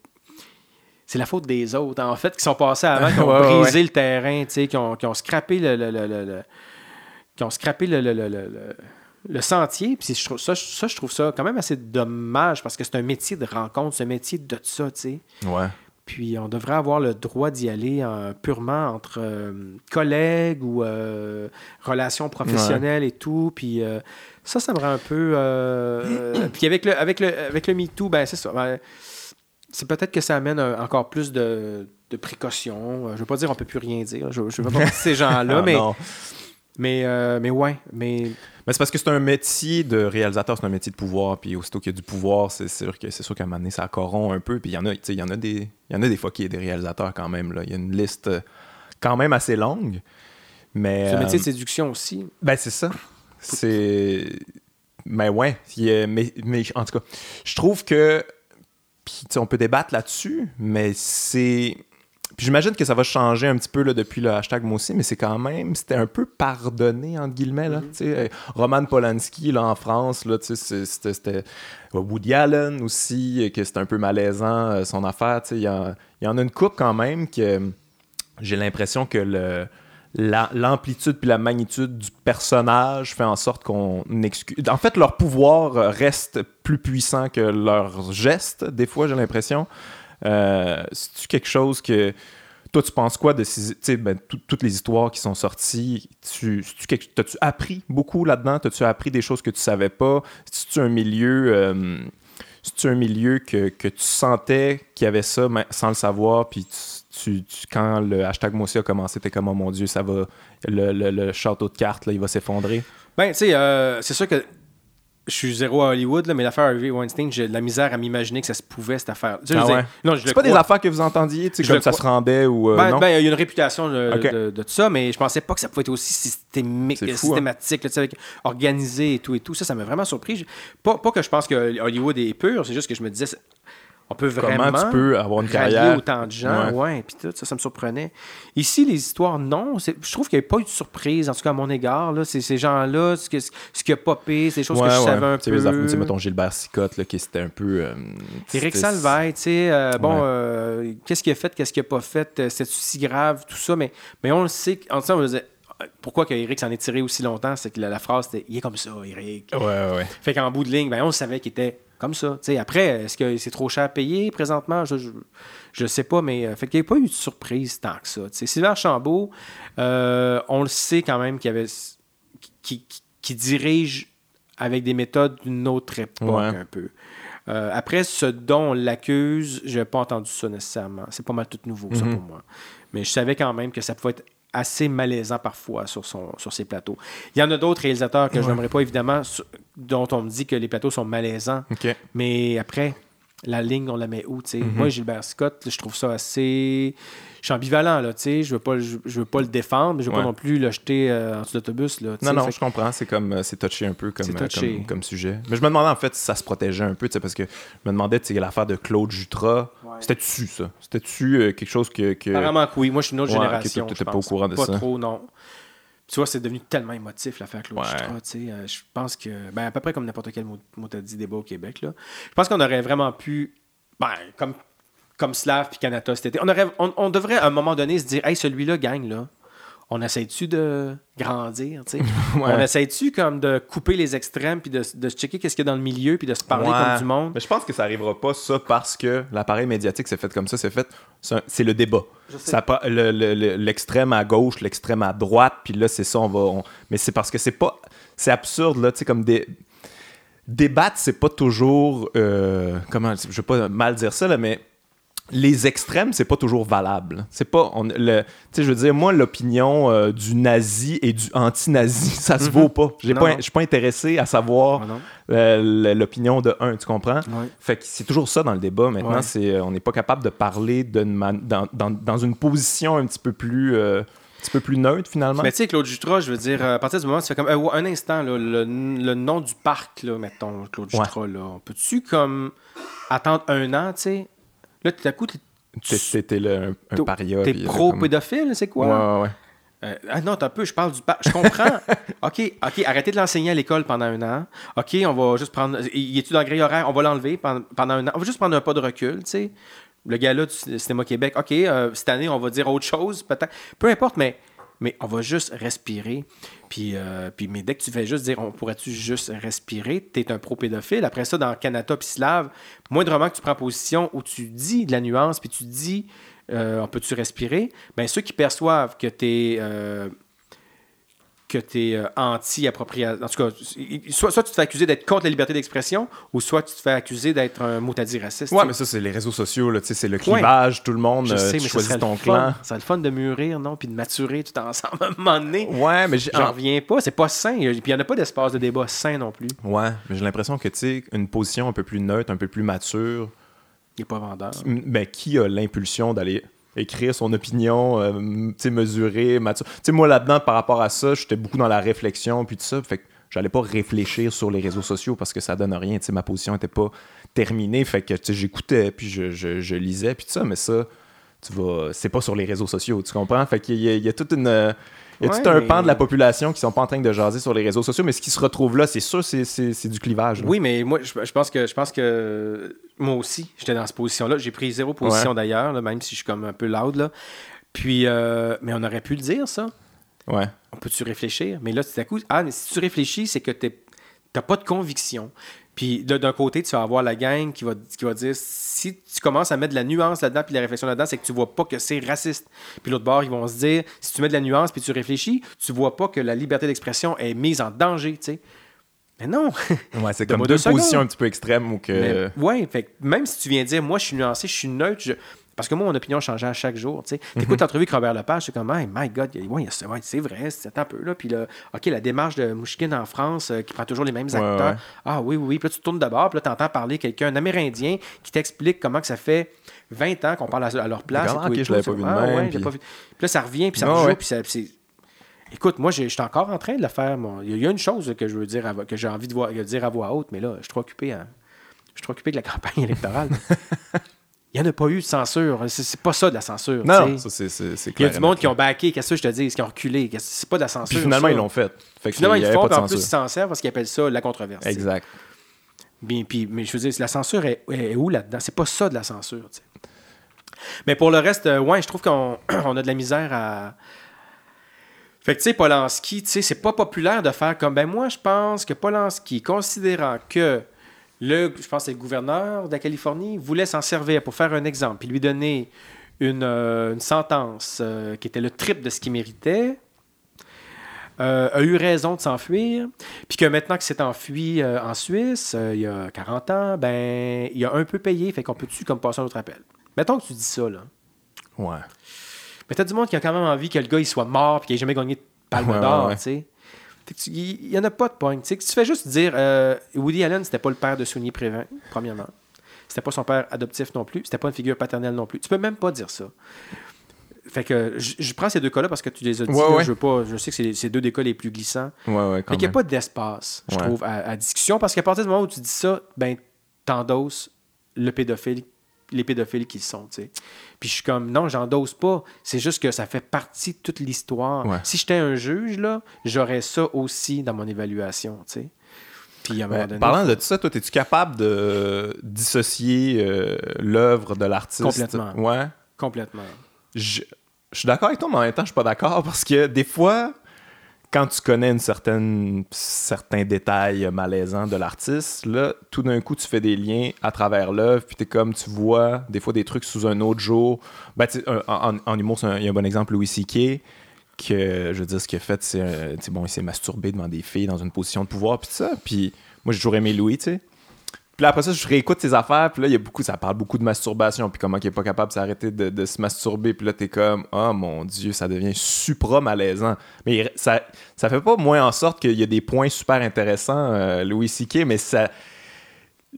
c'est la faute des autres, en fait, qui sont passés avant, qui ont Ouais, ouais, brisé le terrain, tu sais, qui ont, qui ont scrappé le, le- le- le- qui ont scrappé le, le- le- le- le- le sentier, puis je trouve ça, ça, je trouve ça quand même assez dommage, parce que c'est un métier de rencontre, c'est un métier de ça, tu sais. Ouais. Puis on devrait avoir le droit d'y aller en- purement entre euh, collègues ou euh, relations professionnelles et tout. Puis euh, ça, ça me rend un peu. euh, puis avec le, avec le, avec le MeToo, ben c'est ça. Ben, c'est peut-être que ça amène un- encore plus de, de précautions. Euh, Je veux pas dire on peut plus rien dire. Je, je veux pas ces gens-là, Ah, mais, non. Mais, euh, mais ouais. Mais Mais c'est parce que c'est un métier de réalisateur, c'est un métier de pouvoir. Puis aussitôt qu'il y a du pouvoir, c'est sûr que c'est sûr qu'à un moment donné, ça corrompt un peu. Puis il y en a, tu sais, il y en a des, il y en a des fois qui est des réalisateurs quand même. Là. Il y a une liste euh, quand même assez longue. Mais c'est un métier euh, de séduction aussi. Ben, c'est ça. C'est. Mais ouais. a- Mais, mais en tout cas, je trouve que. Puis, on peut débattre là-dessus, mais c'est. J'imagine que ça va changer un petit peu là, depuis le hashtag moi aussi, mais c'est quand même. C'était un peu pardonné, entre guillemets. Là, sais. Euh, Roman Polanski, là, en France, là, c'était. c'était- Woody Allen aussi, euh, que c'était un peu malaisant, euh, son affaire. Il y, en- y en a une coupe quand même que j'ai l'impression que le la- l'amplitude puis la magnitude du personnage fait en sorte qu'on excuse. En fait, leur pouvoir euh, reste plus puissant que leurs gestes, des fois, j'ai l'impression. Euh, C'est-tu quelque chose que. Toi, tu penses quoi de ben, tout- toutes les histoires qui sont sorties? Tu, T'as-tu appris beaucoup là-dedans? T'as-tu appris des choses que tu savais pas? C'est-tu un milieu. euh, c'est un milieu que, que tu sentais qu'il y avait ça sans le savoir, puis quand le hashtag moi a commencé, t'es comme, oh mon Dieu, ça va, le château de cartes, là, il va s'effondrer. Ben, tu sais, euh, c'est sûr que je suis zéro à Hollywood, là, mais l'affaire Harvey Weinstein, j'ai de la misère à m'imaginer que ça se pouvait, cette affaire. Tu sais, je Ah ouais? Non, C'est pas des affaires que vous entendiez, tu sais, comme ça crois. se rendait ou euh, Ben, non? ben, il y a une réputation de, Ok. de- de tout ça, mais je pensais pas que ça pouvait être aussi systémique, hein. systématique, là, avec- organisé et tout et tout. Ça, ça m'a vraiment surpris. Pas, pas que je pense que Hollywood est pur, c'est juste que je me disais, on peut vraiment Comment tu peux avoir une carrière? autant de gens, Ouais. puis tout ça, ça me surprenait. Ici, les histoires, non, je trouve qu'il n'y a pas eu de surprise, en tout cas à mon égard. Là, c'est ces gens-là, ce, que, ce qui a popé, c'est des choses Ouais, que je ouais. savais un peu. tu sais, mettons Gilbert Sicotte, là, qui c'était un peu. euh, Éric Salvaille, tu sais, euh, bon, Ouais. euh, qu'est-ce qu'il a fait, qu'est-ce qu'il a pas fait, euh, c'est si grave, tout ça, mais, mais on le sait, en tout cas, on me disait, pourquoi que Eric s'en est tiré aussi longtemps, c'est que la, la phrase c'était il est comme ça, Eric. Ouais, ouais. Fait qu'en bout de ligne, ben, on savait qu'il était comme ça. Tu sais, après, est-ce que c'est trop cher à payer présentement? Je, je, je sais pas, mais euh, fait qu'il n'y a pas eu de surprise tant que ça. Tu sais, Sylvain Chambault, euh, on le sait quand même qu'il y avait qui, qui- qui dirige avec des méthodes d'une autre époque Ouais. un peu. Euh, après, ce dont on l'accuse, je n'ai pas entendu ça nécessairement. C'est pas mal tout nouveau, ça, Mhm. pour moi. Mais je savais quand même que ça pouvait être assez malaisant parfois sur, son, sur ses plateaux. Il y en a d'autres réalisateurs que je n'aimerais pas, évidemment, dont on me dit que les plateaux sont malaisants. Mais après, la ligne, on la met où, tu sais? Mhm. Moi, Gilbert Scott, je trouve ça assez... Je suis ambivalent, là, tu sais. Je veux pas, je, je veux pas le défendre, mais je veux Ouais. pas non plus le jeter euh, en dessous de l'autobus, là, Non, non, Fait je comprends. C'est comme, euh, c'est touché un peu comme, euh, touché. comme, comme sujet. Mais je me demandais en fait si ça se protégeait un peu, tu sais, parce que je me demandais, tu sais, l'affaire de Claude Jutras, Ouais. c'était-tu ça? C'était-tu euh, quelque chose que. que... Apparemment que oui. Moi, je suis une autre Ouais, génération. ok, toi, je t'étais pas au courant de pas ça. trop, non. Tu vois, c'est devenu tellement émotif l'affaire Claude Ouais. Sais. Euh, je pense que, ben, à peu près comme n'importe quel mot, mot t'as dit débat au Québec, là. Je pense qu'on aurait vraiment pu, ben, comme, comme Slav puis Canada cet été, on, aurait, on, on devrait à un moment donné se dire, hey, celui-là gagne, là. On essaie-tu de grandir, tu sais? On Ouais. essaie-tu comme de couper les extrêmes puis de, de se checker qu'est-ce qu'il y a dans le milieu puis de se parler Ouais. comme du monde? Mais je pense que ça arrivera pas, ça, parce que l'appareil médiatique s'est fait comme ça. C'est fait. C'est c'est le débat. Le- le- L'extrême à gauche, l'extrême à droite, puis là, c'est ça, on va. on- Mais c'est parce que c'est pas. C'est absurde, là, tu sais, comme des. Débattre, c'est pas toujours. euh, comment. Je veux pas mal dire ça, là, mais. Les extrêmes, c'est pas toujours valable. C'est pas. on- le- Tu sais, je veux dire, moi, l'opinion euh, du nazi et du anti-nazi, ça se vaut pas. Je suis pas intéressé à savoir euh, l'opinion de un, tu comprends? Ouais. Fait que c'est toujours ça dans le débat. Maintenant, Ouais. c'est euh, on n'est pas capable de parler man- dans, dans- dans une position un petit peu plus, euh, un petit peu plus neutre finalement. Mais tu sais, Claude Jutras, je veux dire, à partir du moment où tu fais comme. un instant, là, le, le nom du parc, là, mettons, Claude Ouais. Jutras, là, on peut-tu comme attendre un an, tu sais? Là, tout à coup, t'es- T'es- le- un, un paria. t'es pro-pédophile, c'est quoi? Ouais, ouais. Euh, ah non, t'as un peu, je parle du parc. Je comprends. OK, OK, arrêtez de l'enseigner à l'école pendant un an. OK, on va juste prendre. Il est-tu dans le grille horaire? On va l'enlever pendant, pendant un an. On va juste prendre un pas de recul, tu sais. Le gars-là du Cinéma Québec, OK, euh, cette année, on va dire autre chose, peut-être. Peu importe, mais, mais on va juste respirer. Puis, euh, puis, mais dès que tu fais juste dire, on pourrait-tu juste respirer, t'es un pro-pédophile. Après ça, dans Canada puis Slave, moindrement que tu prends position où tu dis de la nuance, puis tu dis, euh, on peut-tu respirer, ben ceux qui perçoivent que t'es... euh, que tu es anti-appropriation. En tout cas, soit, soit tu te fais accuser d'être contre la liberté d'expression, ou soit tu te fais accuser d'être un mot à dire raciste. Ouais, mais ça, c'est les réseaux sociaux, là, tu sais, c'est le clivage, tout le monde, Je euh, sais, tu mais ça choisis serait ton le fun. clan. Serait le fun de mûrir, non? Puis de maturer tout ensemble à un moment donné. Ouais, mais J'en reviens pas. C'est pas sain. Puis il n'y en a pas d'espace de débat sain non plus. ouais, mais j'ai l'impression que tu sais, une position un peu plus neutre, un peu plus mature, Il n'est pas vendeur. M- ben, qui a l'impulsion d'aller écrire son opinion, euh, mesurer. Tu sais, moi, là-dedans, par rapport à ça, j'étais beaucoup dans la réflexion, puis tout ça, fait que j'allais pas réfléchir sur les réseaux sociaux parce que ça donne rien, tu sais, ma position était pas terminée, fait que, tu j'écoutais, puis je, lisais, puis tout ça, mais ça, tu vas... C'est pas sur les réseaux sociaux, tu comprends? Fait qu'il y, a- il y a toute une... Il y a Ouais, tout un mais- pan de la population qui sont pas en train de jaser sur les réseaux sociaux, mais ce qui se retrouve là, c'est sûr, c'est- du clivage. là. Oui, mais moi, je, je pense que je pense que moi aussi, j'étais dans cette position-là. J'ai pris zéro position Ouais. d'ailleurs, même si je suis comme un peu loud. Là. Puis, euh, mais on aurait pu le dire, ça. Ouais. On peut-tu réfléchir? Mais là, tout à coup, ah, mais si tu réfléchis, c'est que tu n'as pas de conviction. Puis d'un côté, tu vas avoir la gang qui va, qui va dire si tu commences à mettre de la nuance là-dedans, puis de la réflexion là-dedans, c'est que tu vois pas que c'est raciste. Puis l'autre bord, ils vont se dire si tu mets de la nuance puis tu réfléchis, tu vois pas que la liberté d'expression est mise en danger, tu sais. Mais non! Ouais, c'est comme deux deux positions un petit peu extrêmes ou que. Ouais, fait que même si tu viens dire, moi, je suis nuancé, je suis neutre, je- parce que moi, mon opinion changeait à chaque jour. Tu sais. T'écoutes l'entrevue avec Robert Lepage, c'est comme, hey, my God, il y a- ouais, c'est vrai, c'est un peu là. Puis là, OK, la démarche de Mouchkine en France, euh, qui prend toujours les mêmes Ouais, acteurs. ouais. Ah oui, oui, oui. Puis là, tu tournes d'abord, puis là, tu entends parler quelqu'un, un Amérindien, qui t'explique comment que ça fait 20 ans qu'on parle à, à leur place. Regarde, et tout et je l'avais C'est pas vu de ah, même, puis- pas vu. Puis là, ça revient, puis ça Ah, rejoue, puis ça. puis Écoute, moi, je suis encore en train de le faire. Il y a- une chose que je veux dire, à que j'ai envie de voir- de dire à voix haute, mais là, je suis trop occupé je suis trop occupé de la campagne électorale. Il n'y en a pas eu de censure. C'est pas ça de la censure. Non, c'est Il y a du monde qui ont backé, qu'est-ce que je te dis, qui ont reculé. C'est pas de la censure. Puis finalement, ça. ils l'ont fait. Fait que Finalement, il ils le font, en plus, ils s'en servent parce qu'ils appellent ça la controverse. Exact. Bien, puis, mais je veux dire, la censure est, est où là-dedans? C'est pas ça de la censure. Mais pour le reste, euh, ouais, je trouve qu'on on a de la misère à. Fait que, tu sais, Polanski, tu sais, c'est pas populaire de faire comme. Ben, moi, je pense que Polanski, considérant que le, je pense que c'est le gouverneur de la Californie, voulait s'en servir pour faire un exemple, puis lui donner une, euh, une sentence euh, qui était le triple de ce qu'il méritait, euh, a eu raison de s'enfuir, puis que maintenant qu'il s'est enfui en Suisse, il y a 40 ans, ben, il a un peu payé, fait qu'on peut-tu comme passer un autre appel? Mettons que tu dis ça, là. Ouais. Mais t'as du monde qui a quand même envie que le gars il soit mort puis qu'il ait jamais gagné de palme Ouais, d'or, ouais, ouais. tu sais. Il y, en a pas de point. Tu fais juste dire euh, Woody Allen, c'était pas le père de Sonia Prévin, premièrement. C'était pas son père adoptif non plus. C'était pas une figure paternelle non plus. Tu peux même pas dire ça. Fait que je, prends ces deux cas-là parce que tu les as dit. Ouais, là, ouais. je, veux pas, je sais que c'est deux des cas les plus glissants. Ouais, Fait qu'il n'y a pas d'espace, je trouve, à, à discussion. Parce qu'à partir du moment où tu dis ça, ben, t'endosses le pédophile, les pédophiles qu'ils sont, tu sais. Puis je suis comme, non, j'endosse pas. C'est juste que ça fait partie de toute l'histoire. Ouais. Si j'étais un juge, là, j'aurais ça aussi dans mon évaluation, tu sais. Puis à un moment Ouais, donné... parlant de tout ça, toi, es-tu capable de dissocier euh, l'œuvre de l'artiste? Complètement. Ouais. Complètement. Je, je suis d'accord avec toi, mais en même temps, je suis pas d'accord parce que des fois, quand tu connais une certaine, certains détails malaisants de l'artiste, là, tout d'un coup, tu fais des liens à travers l'œuvre, puis t'es comme, tu vois des fois des trucs sous un autre jour. Ben, en, humour, il y a un bon exemple, Louis C.K., que, je veux dire, ce qu'il a fait, c'est, euh, bon, il s'est masturbé devant des filles dans une position de pouvoir, puis ça. Puis moi, j'ai toujours aimé Louis, tu sais. Puis après ça, je réécoute ses affaires, puis là, il y a beaucoup, ça parle beaucoup de masturbation, puis comment il est pas capable de s'arrêter de, se masturber, puis là, t'es comme, oh mon Dieu, ça devient supra malaisant. Mais ça, ça fait pas moins en sorte qu'il y a des points super intéressants, euh, Louis C.K., mais ça.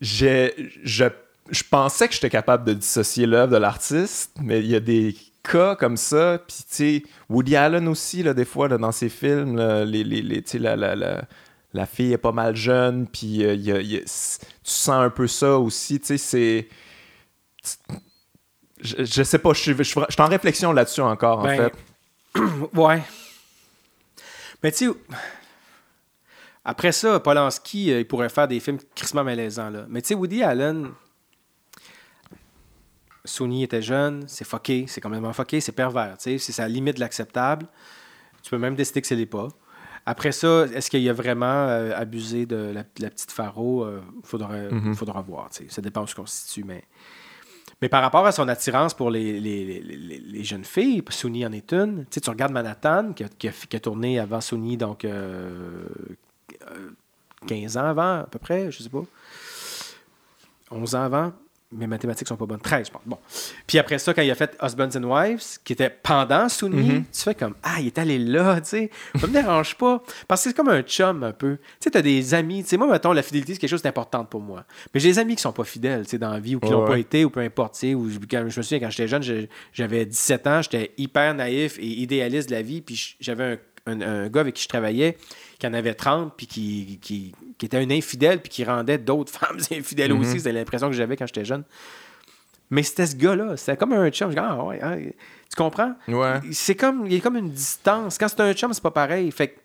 j'ai- Je, je pensais que j'étais capable de dissocier l'œuvre de l'artiste, mais il y a des cas comme ça, puis tu sais, Woody Allen aussi, là, des fois, là, dans ses films, là, les, les, les- la, la fille est pas mal jeune, puis euh, il y a- il y a- c- tu sens un peu ça aussi, tu sais, c'est... Je, je sais pas, je suis je je en réflexion là-dessus encore, en Ben, fait. Ouais. Mais tu sais, après ça, Polanski, euh, il pourrait faire des films crissement malaisants. Là. Mais tu sais, Woody Allen, Sony était jeune, c'est fucké, c'est complètement fucké, c'est pervers. tu sais, C'est sa limite de l'acceptable. Tu peux même décider que ce n'est pas. Après ça, est-ce qu'il a vraiment euh, abusé de la, de la petite Faro? Il faudra, Mhm. faudra voir. Ça dépend où se constitue. Mais... mais par rapport à son attirance pour les, les, les- jeunes filles, Sony en est une. Tu sais, tu regardes Manhattan, qui a, qui a- qui a tourné avant Sony, donc euh, euh, 15 ans avant, à peu près, je sais pas. 11 ans avant. Mes mathématiques sont pas bonnes. 13, je pense. Bon. Puis après ça, quand il a fait Husbands and Wives, qui était pendant Sony, Mhm. tu fais comme Ah, il est allé là, tu sais. Ça me dérange pas. Parce que c'est comme un chum un peu. Tu sais, t'as des amis. Tu sais, moi, mettons, la fidélité, c'est quelque chose d'important pour moi. Mais j'ai des amis qui sont pas fidèles, tu sais, dans la vie, ou qui Ouais, l'ont pas été, ou peu importe, tu sais. Ou je, quand- je me souviens, quand j'étais jeune, je- j'avais 17 ans, j'étais hyper naïf et idéaliste de la vie, puis j'avais un, un- un gars avec qui je travaillais qui en avait 30, puis qui, qui, qui était un infidèle, puis qui rendait d'autres femmes infidèles Mhm. aussi. C'était l'impression que j'avais quand j'étais jeune. Mais c'était ce gars-là. C'était comme un chum. Je dis, ah, ouais, hein, tu comprends? Ouais. C'est comme, il y a comme une distance. Quand c'est un chum, c'est pas pareil. Fait que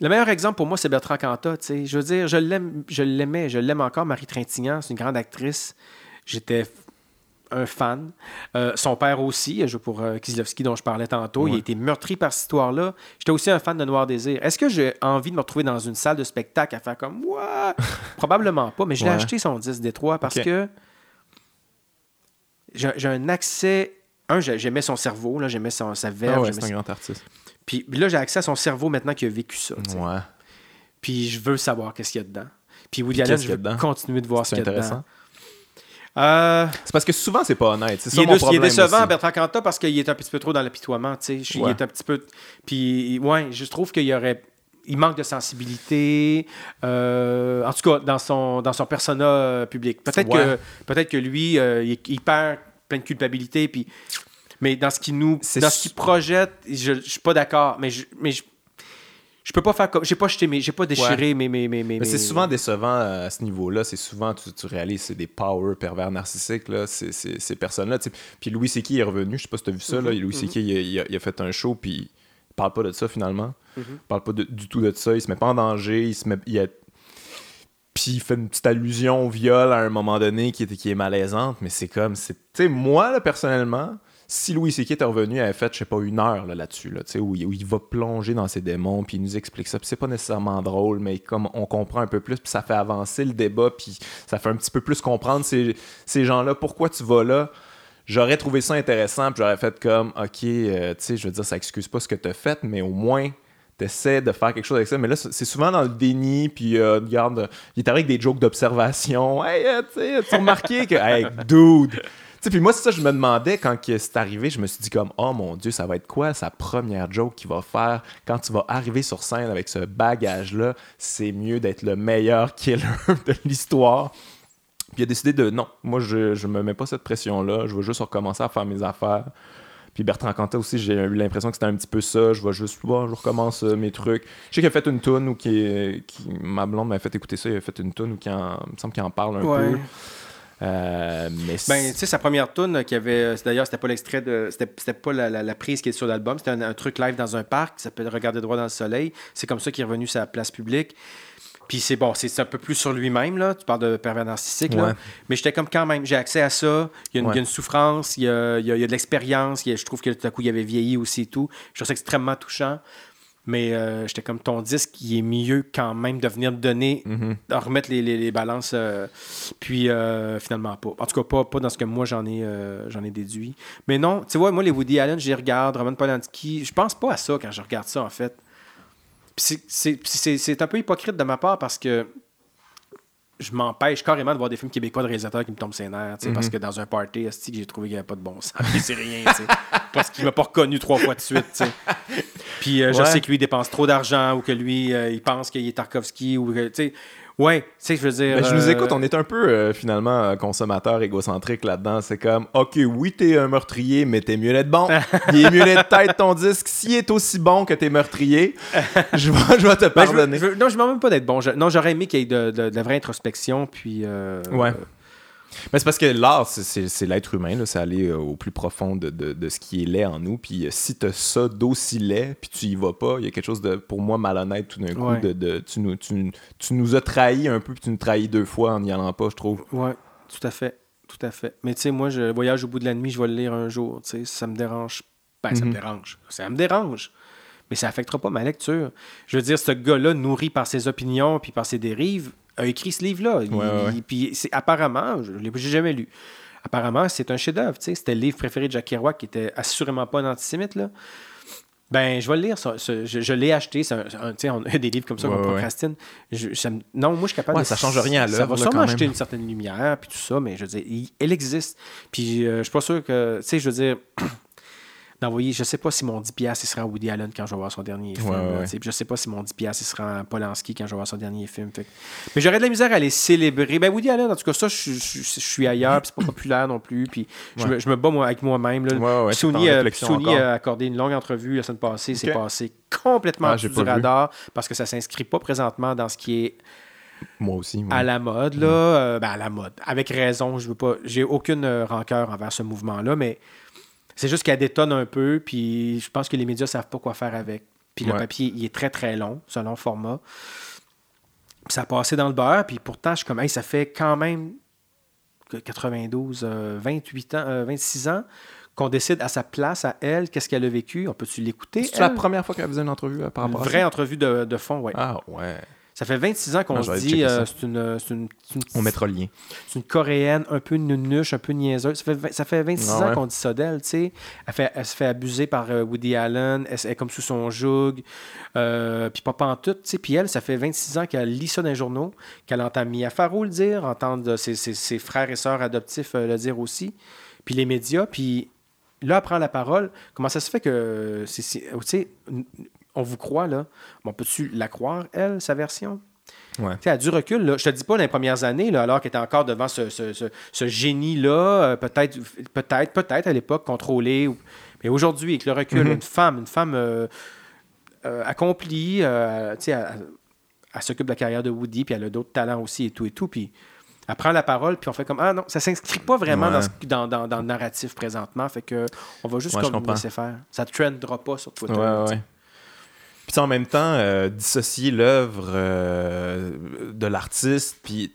le meilleur exemple pour moi, c'est Bertrand Cantat. tu sais. Je veux dire, je l'aime, je l'aimais, je l'aime encore. Marie Trintignant, c'est une grande actrice. J'étais un fan. Euh, son père aussi, joue pour euh, Kieslowski, dont je parlais tantôt. Il a Ouais. été meurtri par cette histoire-là. J'étais aussi un fan de Noir Désir. Est-ce que j'ai envie de me retrouver dans une salle de spectacle à faire comme Ouah! Probablement pas, mais je l'ai Ouais. acheté son 10 Détroit parce que j'ai un accès. Un, j'ai- j'aimais son cerveau, là, j'aimais son, sa Ah verve. ouais, j'aimais c'est un grand artiste. Puis là, j'ai accès à son cerveau maintenant qui a vécu ça. Ouais. Puis je veux savoir qu'est-ce qu'il y a dedans. Puis Woody Allen, je veux continuer de voir ce qu'il y a dedans. Euh, c'est parce que souvent, c'est pas honnête. C'est ça il, mon est, il est décevant, Bertrand Cantat, parce qu'il est un petit peu trop dans l'apitoiement. Ouais. Il est un petit peu. Puis, ouais, je trouve qu'il y aurait. Il manque de sensibilité, euh, en tout cas dans son, dans son persona euh, public. Peut-être que, peut que lui, il, perd plein de culpabilité, puis, mais dans ce qu'il nous, dans ce qu'il projette, je, je suis pas d'accord. Mais, je, mais je, je peux pas faire comme. J'ai pas jeté j'ai pas déchiré mes. mes, mes, mais c'est souvent décevant à ce niveau-là. C'est souvent, tu, tu réalises, c'est des power pervers narcissiques, là, ces, personnes-là. Puis Louis C.K. est revenu, je sais pas si tu as vu ça. là. Mm-hmm. Louis C.K. Mm-hmm. il, il, a, fait un show, puis il parle pas de ça finalement. Mm-hmm. Il parle pas du tout de ça. Il se met pas en danger. Il se met. Il a, puis il fait une petite allusion au viol à un moment donné qui est, qui est malaisante, mais c'est comme. Tu sais, moi, là, personnellement si Louis C.K. est revenu, il avait fait, je sais pas, une heure là-dessus, là, où, où, il va plonger dans ses démons, puis il nous explique ça. Puis c'est pas nécessairement drôle, mais comme on comprend un peu plus, puis ça fait avancer le débat, puis ça fait un petit peu plus comprendre ces, ces gens-là, pourquoi tu vas là. J'aurais trouvé ça intéressant, puis j'aurais fait comme, ok, euh, tu sais, je veux dire, ça excuse pas ce que tu as fait, mais au moins, t'essaies de faire quelque chose avec ça. Mais là, c'est souvent dans le déni, puis euh, regarde, il est avec des jokes d'observation. Hey, euh, tu tu remarqué que, hey, dude! Puis moi, c'est ça, je me demandais quand c'est arrivé, je me suis dit comme, oh mon Dieu, ça va être quoi sa première joke qu'il va faire quand tu vas arriver sur scène avec ce bagage-là? C'est mieux d'être le meilleur killer de l'histoire. Puis il a décidé de, non, moi, je, je me mets pas cette pression-là, je veux juste recommencer à faire mes affaires. Puis Bertrand Cantat aussi, j'ai eu l'impression que c'était un petit peu ça. Je vais juste, bon, je recommence euh, mes trucs. Je sais qu'il a fait une tune ou qui, ma blonde m'a fait écouter ça. Il a fait une tune ou qui en, il me semble qu'il en parle un peu. Euh, mais ben, tu sais, sa première tune qui avait. Euh, d'ailleurs, c'était pas l'extrait de. C'était pas la, la, prise qui est sur l'album. C'était un, truc live dans un parc qui s'appelle Regarder droit dans le soleil. C'est comme ça qu'il est revenu sa place publique. Puis c'est bon, c'est un peu plus sur lui-même, là. Tu parles de pervers narcissique, là. Mais j'étais comme quand même, j'ai accès à ça. Il y a une, souffrance, il y a, il y a, de l'expérience. Je trouve que tout à coup, il avait vieilli aussi et tout. Je trouve ça extrêmement touchant. Mais euh, j'étais comme ton disque, il est mieux quand même de venir donner, mhm. de remettre les, les, balances. Euh, puis euh, finalement pas. En tout cas, pas, pas dans ce que moi j'en ai, j'en ai déduit. Mais non, tu vois, moi les Woody Allen, les regarde, Roman Polanski, je pense pas à ça quand je regarde ça en fait. C'est un peu hypocrite de ma part parce que je m'empêche carrément de voir des films québécois de réalisateurs qui me tombent ses nerfs, parce mhm. que dans un party, j'ai trouvé qu'il n'y avait pas de bon sens. c'est rien, parce qu'il m'a pas reconnu trois fois de suite. Puis euh, je sais que lui dépense trop d'argent ou que lui, euh, il pense qu'il est Tarkovsky ou que, tu sais, Ouais, tu sais, je veux dire. je nous écoute, on est un peu euh, finalement consommateur égocentrique là-dedans. C'est comme, ok, oui, t'es un meurtrier, mais t'es mieux d'être bon. Il est mieux d'être tête ton disque. S'il est aussi bon que t'es meurtrier, je vais, je vais te ben, pardonner. non, je m'en même pas d'être bon. non, j'aurais aimé qu'il y ait de, de, de, vraie introspection. Puis, ouais. Mais c'est parce que l'art, c'est l'être humain, c'est aller euh, au plus profond de, de, ce qui est laid en nous. Puis euh, si tu as ça d'aussi laid, puis tu y vas pas, il y a quelque chose de, pour moi, malhonnête tout d'un coup. De, tu, nous, tu, tu, nous as trahi un peu, puis tu nous trahis deux fois en n'y allant pas, je trouve. Ouais, tout à fait. Tout à fait. Mais tu sais, moi, je voyage au bout de la nuit, je vais le lire un jour. Tu sais, ça me dérange. Ben, ça me mhm. dérange. Ça me dérange. Mais ça affectera pas ma lecture. Je veux dire, ce gars-là, nourri par ses opinions puis par ses dérives, a écrit ce livre-là. Puis c'est apparemment, je ne l'ai jamais lu. Apparemment, c'est un chef-d'œuvre. C'était le livre préféré de Jacques Kerouac, qui était assurément pas un antisémite. Là. Ben, je vais le lire. je, l'ai acheté. on a des livres comme ça qu'on procrastine. non, moi, je suis capable de. Ça change rien à Ça va sûrement acheter une certaine lumière, puis tout ça, mais je veux dire, elle existe. Puis euh, je suis pas sûr que. Tu sais, je veux dire. d'envoyer, je sais pas si mon 10 pièces il sera Woody Allen quand je vais voir son dernier film. Ouais, je sais pas si mon 10 pièces il sera Polanski quand je vais voir son dernier film. Mais j'aurais de la misère à les célébrer. Ben Woody Allen, en tout cas, ça, je, suis ailleurs, puis c'est pas populaire non plus. Puis je, me, je, me, bats moi, avec moi-même. Sony, a, accordé une longue entrevue la semaine passée. C'est passé complètement ah, du radar parce que ça s'inscrit pas présentement dans ce qui est moi aussi. À la mode, là. Euh, ben, à la mode. Avec raison, je veux pas. J'ai aucune euh, rancœur envers ce mouvement-là, mais c'est juste qu'elle détonne un peu, puis je pense que les médias savent pas quoi faire avec. Puis le papier, il est très, très long, selon format. Puis ça a passé dans le beurre, puis pourtant, je suis comme, hey, ça fait quand même 92, 28 euh, ans, 26 euh, ans qu'on décide à sa place, à elle, qu'est-ce qu'elle a vécu? On peut-tu l'écouter? C'est la première fois qu'elle faisait une entrevue euh, par rapport à Une vraie entrevue de, de fond, oui. Ah, ouais. Ça fait 26 ans qu'on se dit, euh, c'est une, c'est une, On mettra le lien. c'est une coréenne un peu nunuche, un peu niaiseuse. Ça fait, ça fait 26 Ah ans qu'on dit ça d'elle, tu sais. Elle, fait- elle se fait abuser par euh, Woody Allen, elle, elle est comme sous son joug, euh, puis pas en tout, tu sais. Puis elle, ça fait 26 ans qu'elle lit ça dans les journaux, qu'elle entend Mia Farrow le dire, entendre ses, ses- ses frères et sœurs adoptifs euh, le dire aussi, puis les médias, puis là, elle prend la parole. Comment ça se fait que, tu sais, on vous croit, là, mais on peut-tu la croire, elle, sa version? Ouais. Tu sais, à du recul, là, je te dis pas dans les premières années, là, alors qu'elle était encore devant ce, ce- ce- ce génie-là, euh, peut-être, peut-être, peut-être à l'époque contrôlé. ou- Mais aujourd'hui, avec le recul, Mhm. une femme, une femme euh, euh, accomplie, euh, tu sais, elle, elle s'occupe de la carrière de Woody, puis elle a d'autres talents aussi et tout et tout, puis elle prend la parole, puis on fait comme ah non, ça s'inscrit pas vraiment Ouais. dans, ce- dans, dans- dans le narratif présentement, fait que on va juste Ouais, comme laisser faire. Ça trendera pas sur Twitter. Ouais, là, ouais, tu sais. ouais. Puis en même temps, euh, dissocier l'œuvre euh, de l'artiste, puis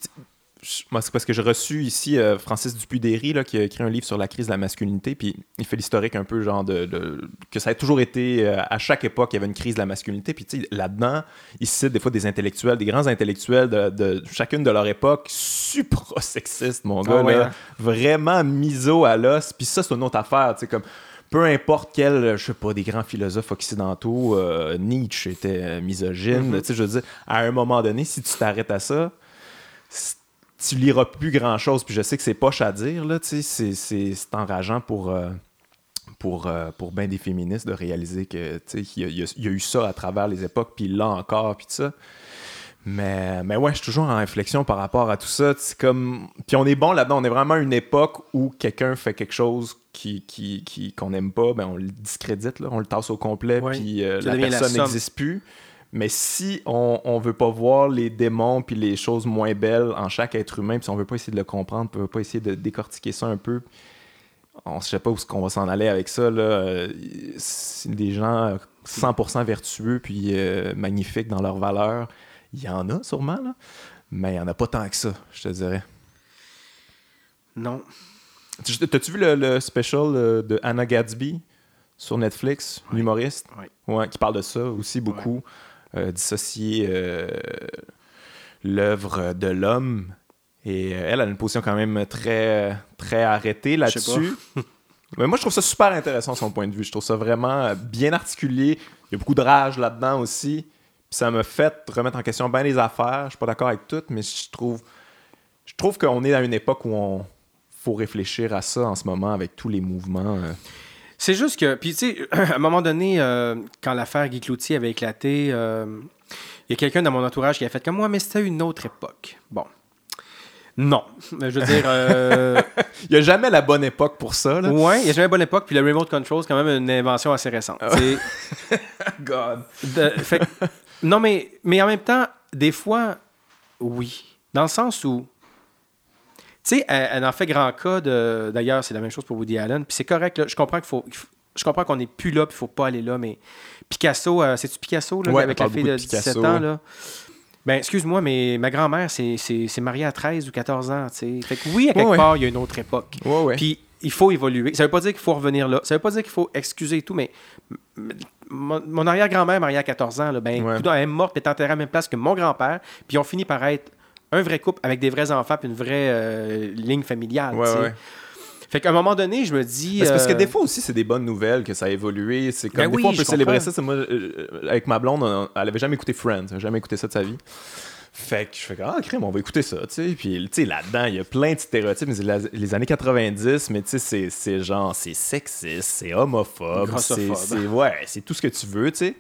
moi, c'est parce que j'ai reçu ici euh, Francis Dupuy-Derry, qui a écrit un livre sur la crise de la masculinité, puis il fait l'historique un peu, genre, de, de- que ça a toujours été, euh, à chaque époque, il y avait une crise de la masculinité, puis tu sais, là-dedans, il cite des fois des intellectuels, des grands intellectuels de, de chacune de leur époque, super sexistes, mon gars, Ah ouais, là, hein? vraiment miso à l'os, puis ça, c'est une autre affaire, tu sais, comme peu importe quel, je sais pas, des grands philosophes occidentaux, euh, Nietzsche était euh, misogyne, Mhm. tu sais, je veux dire, à un moment donné, si tu t'arrêtes à ça, tu liras plus grand chose. Puis je sais que c'est poche à dire, là, tu sais, c'est- enrageant pour. euh, pour, euh, pour bien des féministes de réaliser que y, y il y a eu ça à travers les époques, puis là encore, puis tout ça. Mais, mais ouais, je suis toujours en réflexion par rapport à tout ça. C'est comme... Puis on est bon là-dedans. On est vraiment à une époque où quelqu'un fait quelque chose qui, qui, qui- qu'on n'aime pas, ben on le discrédite, là. on le tasse au complet, Ouais. puis euh, Ça la personne n'existe plus. Mais si on, on veut pas voir les démons puis les choses moins belles en chaque être humain, puis si on veut pas essayer de le comprendre, on veut pas essayer de décortiquer ça un peu, on ne sait pas où est-ce qu'on va s'en aller avec ça. Là. C'est des gens 100% vertueux puis euh, magnifiques dans leurs valeurs. Il y en a sûrement, là, mais il n'y en a pas tant que ça, je te dirais. Non. Tu- T'as-tu vu le, le special euh, de Anna Gadsby sur Netflix, l'humoriste? Ouais. Ouais, qui parle de ça aussi beaucoup. Euh, dissocier euh, l'œuvre de l'homme. Et elle a une position quand même très, très arrêtée là-dessus. Mais moi, je trouve ça super intéressant, son point de vue. Je trouve ça vraiment bien articulé. Il y a beaucoup de rage là-dedans aussi. Ça me fait remettre en question bien les affaires. Je suis pas d'accord avec tout, mais je trouve, je trouve qu'on est à une époque où on faut réfléchir à ça en ce moment avec tous les mouvements. euh. C'est juste que, puis tu sais, à un moment donné, euh, quand l'affaire Guy Cloutier avait éclaté, euh, il y a quelqu'un dans mon entourage qui a fait comme moi, mais c'était une autre époque. Bon. Non. Je veux dire, euh, Il n'y a jamais la bonne époque pour ça. Ouais, il n'y a jamais une bonne époque, puis le remote control, c'est quand même une invention assez récente. God. de- fait non, mais, mais en même temps, des fois, oui. Dans le sens où, tu sais, elle, elle en fait grand cas de. D'ailleurs, c'est la même chose pour Woody Allen. Puis c'est correct, là, je comprends qu'il faut. Je comprends qu'on n'est plus là, puis il faut pas aller là, mais Picasso, euh, c'est-tu Picasso, là, Ouais, avec la fille de de 17 Picasso. ans, là? Ben, excuse-moi, mais ma grand-mère, c'est c'est- c'est mariée à 13 ou 14 ans, tu sais. Fait que oui, à quelque Ouais, part, il y a une autre époque. Puis il faut évoluer. Ça veut pas dire qu'il faut revenir là. Ça veut pas dire qu'il faut excuser et tout, mais mon, mon arrière-grand-mère, mariée à 14 ans, là, ben, Ouais. coudonc, elle est morte, elle est enterrée à la même place que mon grand-père. Puis ils ont fini par être un vrai couple avec des vrais enfants puis une vraie euh, ligne familiale. Ouais, ouais. Fait qu'à un moment donné, je me dis. Parce, parce que euh, des fois aussi, c'est des bonnes nouvelles que ça a évolué. C'est comme Ben des oui, fois, on peut célébrer comprends. ça. C'est moi, euh, avec ma blonde, on- elle avait jamais écouté Friends. Elle jamais écouté ça de sa vie. Fait que je fais comme, ah, crème, on va écouter ça, tu sais. Puis, tu sais, là-dedans, il y a plein de stéréotypes. Mais les années 90, mais tu sais, c'est- genre, c'est sexiste, c'est homophobe. C'est- ouais, c'est tout ce que tu veux, tu sais.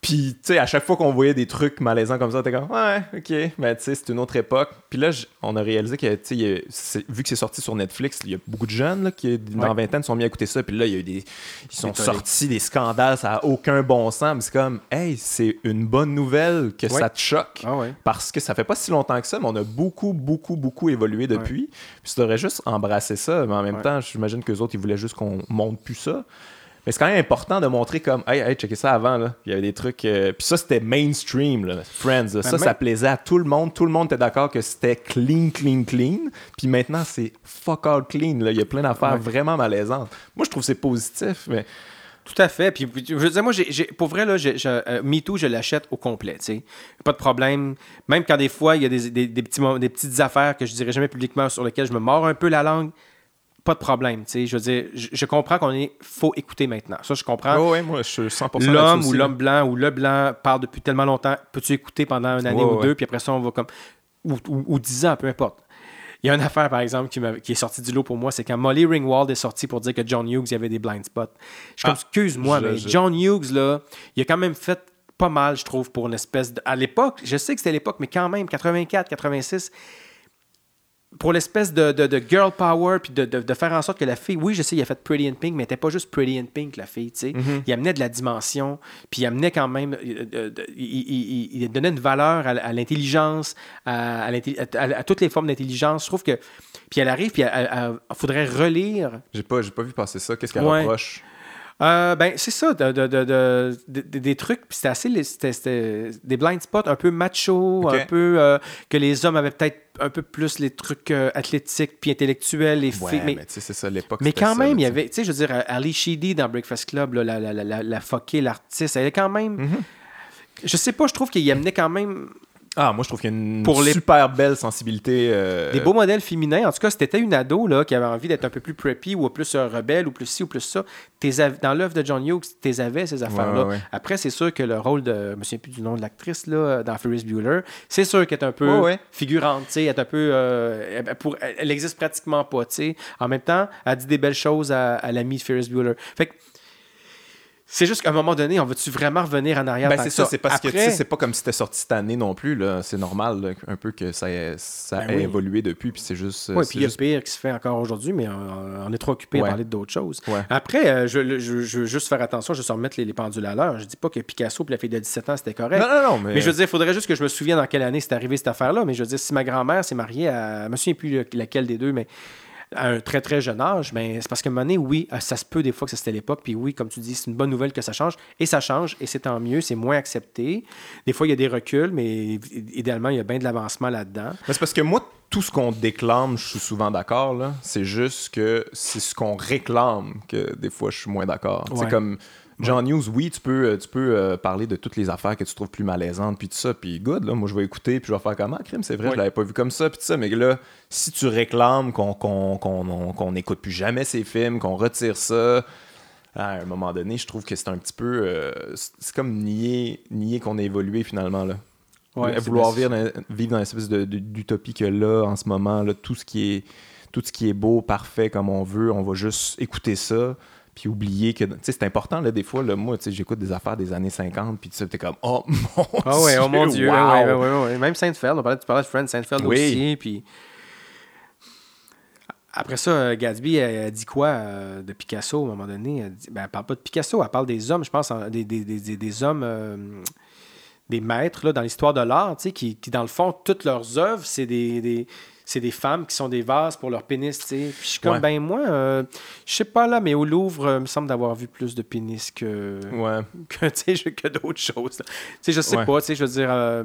Puis, tu sais, à chaque fois qu'on voyait des trucs malaisants comme ça, t'es comme, ouais, ok, mais tu sais, c'est une autre époque. Puis là, on a réalisé que, tu sais, vu que c'est sorti sur Netflix, il y a beaucoup de jeunes là, qui, dans Ouais. vingtaine, sont mis à écouter ça. Puis là, il y a eu des. Ils sont sortis des scandales, ça n'a aucun bon sens. Mais c'est comme, hey, c'est une bonne nouvelle que Ouais. ça te choque. Ah ouais. Parce que ça fait pas si longtemps que ça, mais on a beaucoup, beaucoup, beaucoup évolué depuis. Puis tu devrais juste embrasser ça. Mais en même temps, j'imagine que les autres, ils voulaient juste qu'on montre plus ça. Mais c'est quand même important de montrer comme, hey, hey, checkez ça avant, là. Il y avait des trucs. euh, Puis ça, c'était mainstream, là. Friends, là. Ça, ça plaisait à tout le monde. Tout le monde était d'accord que c'était clean, clean, clean. Puis maintenant, c'est fuck all clean, là. Il y a plein d'affaires Ouais. vraiment malaisantes. Moi, je trouve que c'est positif, mais. Tout à fait. Puis, je veux dire, moi, pour vrai, là, euh, MeToo, je l'achète au complet. sais. Pas de problème. Même quand des fois, il y a des, des, petits, des petites affaires que je dirais jamais publiquement sur lesquelles je me mords un peu la langue, pas de problème. sais. Je veux dire, je, comprends qu'on est faut écouter maintenant. Ça, je comprends. Oh, oui, moi, je suis 100% L'homme ou l'homme blanc ou le blanc parle depuis tellement longtemps. Peux-tu écouter pendant une année ou deux, puis après ça, on va comme. Ou, ou, dix ans, peu importe. Il y a une affaire, par exemple, qui, qui est sortie du lot pour moi, c'est quand Molly Ringwald est sorti pour dire que John Hughes, il y avait des blind spots. Je ah, excuse-moi, mais John Hughes, là, il a quand même fait pas mal, je trouve, pour une espèce de... À l'époque, je sais que c'était l'époque, mais quand même, 84, 86, pour l'espèce de, de, girl power, puis de, de, faire en sorte que la fille, oui, je sais, il a fait Pretty in Pink, mais elle n'était pas juste Pretty in Pink, la fille, tu sais. Mm-hmm. Il amenait de la dimension, puis il amenait quand même, euh, euh, il, il, donnait une valeur à, l'intelligence, à, à, toutes les formes d'intelligence. Je trouve que, puis elle arrive, puis il faudrait relire. J'ai pas, pas vu passer ça. Qu'est-ce qu'elle reproche? Euh, ben, c'est ça, des trucs, puis c'était assez. C'était des blind spots un peu macho, un peu. Euh, que les hommes avaient peut-être un peu plus les trucs euh, athlétiques puis intellectuels, les filles. Mais, c'est ça, l'époque. Mais quand même, il y avait. Tu sais, je veux dire, Ali Sheedy dans Breakfast Club, la, la, la, la, l'artiste, elle est quand même. Mm-hmm. Je sais pas, je trouve qu'il amenait quand même ah, moi, je trouve qu'il y a une pour super belle sensibilité. Euh, des beaux modèles féminins. En tout cas, si t'étais une ado là, qui avait envie d'être un peu plus preppy ou plus euh, rebelle ou plus ci ou plus ça, dans l'œuvre de John Hughes, tu avais ces affaires-là. Après, c'est sûr que le rôle de. Je me souviens plus du nom de l'actrice là, dans Ferris Bueller, c'est sûr qu'elle est un peu figurante. Elle est un peu. Euh, pour, elle n'existe pratiquement pas. En même temps, elle dit des belles choses à, à l'ami de Ferris Bueller. Fait que c'est juste qu'à un moment donné, on va-tu vraiment revenir en arrière? Ben c'est ça, c'est parce que c'est pas comme si c'était sorti cette année non plus. C'est normal un peu que ça, ça ben a évolué depuis. Puis c'est juste. Oui, puis il y a pire qui se fait encore aujourd'hui, mais on, est trop occupé à parler d'autres choses. Après, euh, je, veux juste faire attention, je vais remettre les, pendules à l'heure. Je dis pas que Picasso et la fille de 17 ans, c'était correct. Non, non, non. Mais... mais... je veux dire, il faudrait juste que je me souvienne dans quelle année c'est arrivé cette affaire-là. Mais je veux dire, si ma grand-mère s'est mariée à. Je me souviens plus laquelle des deux, mais à un très très jeune âge, mais c'est parce moment donné, oui, euh, ça se peut des fois que c'était l'époque, puis oui, comme tu dis, c'est une bonne nouvelle que ça change, et ça change, et c'est tant mieux, c'est moins accepté. Des fois, il y a des reculs, mais idéalement, il y a bien de l'avancement là-dedans. C'est parce que moi, tout ce qu'on déclame, je suis souvent d'accord, là. C'est juste que c'est ce qu'on réclame que des fois, je suis moins d'accord. C'est comme John News, oui, tu peux, euh, tu peux euh, parler de toutes les affaires que tu trouves plus malaisantes, puis tout ça, puis good, là, moi je vais écouter, puis je vais faire comment, crime, c'est vrai, je l'avais pas vu comme ça, puis tout ça, mais là, si tu réclames qu'on n'écoute plus jamais ces films, qu'on retire ça, à un moment donné, je trouve que c'est un petit peu. Euh, c'est comme nier, nier qu'on a évolué finalement, là. vouloir vivre dans, vivre dans espèce d'utopie que là, en ce moment, là, tout ce qui est tout ce qui est beau, parfait comme on veut, on va juste écouter ça puis oublier que c'est important là des fois là, moi j'écoute des affaires des années 50 puis tu sais comme oh mon oh, ouais, oh mon dieu même Seinfeld on parlait tu parlais de Friends Seinfeld aussi puis après ça, Gatsby a dit quoi euh, de Picasso à un moment donné? Elle, dit, ben, elle parle pas de Picasso, elle parle des hommes, je pense, des, des, des, des hommes, euh, des maîtres là, dans l'histoire de l'art, qui, qui, dans le fond, toutes leurs œuvres, c'est des, c'est des femmes qui sont des vases pour leur pénis, tu sais. Puis je suis comme, ben moi, euh, je sais pas là, mais au Louvre, euh, il me semble d'avoir vu plus de pénis que, ouais. que, que d'autres choses. Tu sais, je sais pas, tu sais, je veux dire... Euh,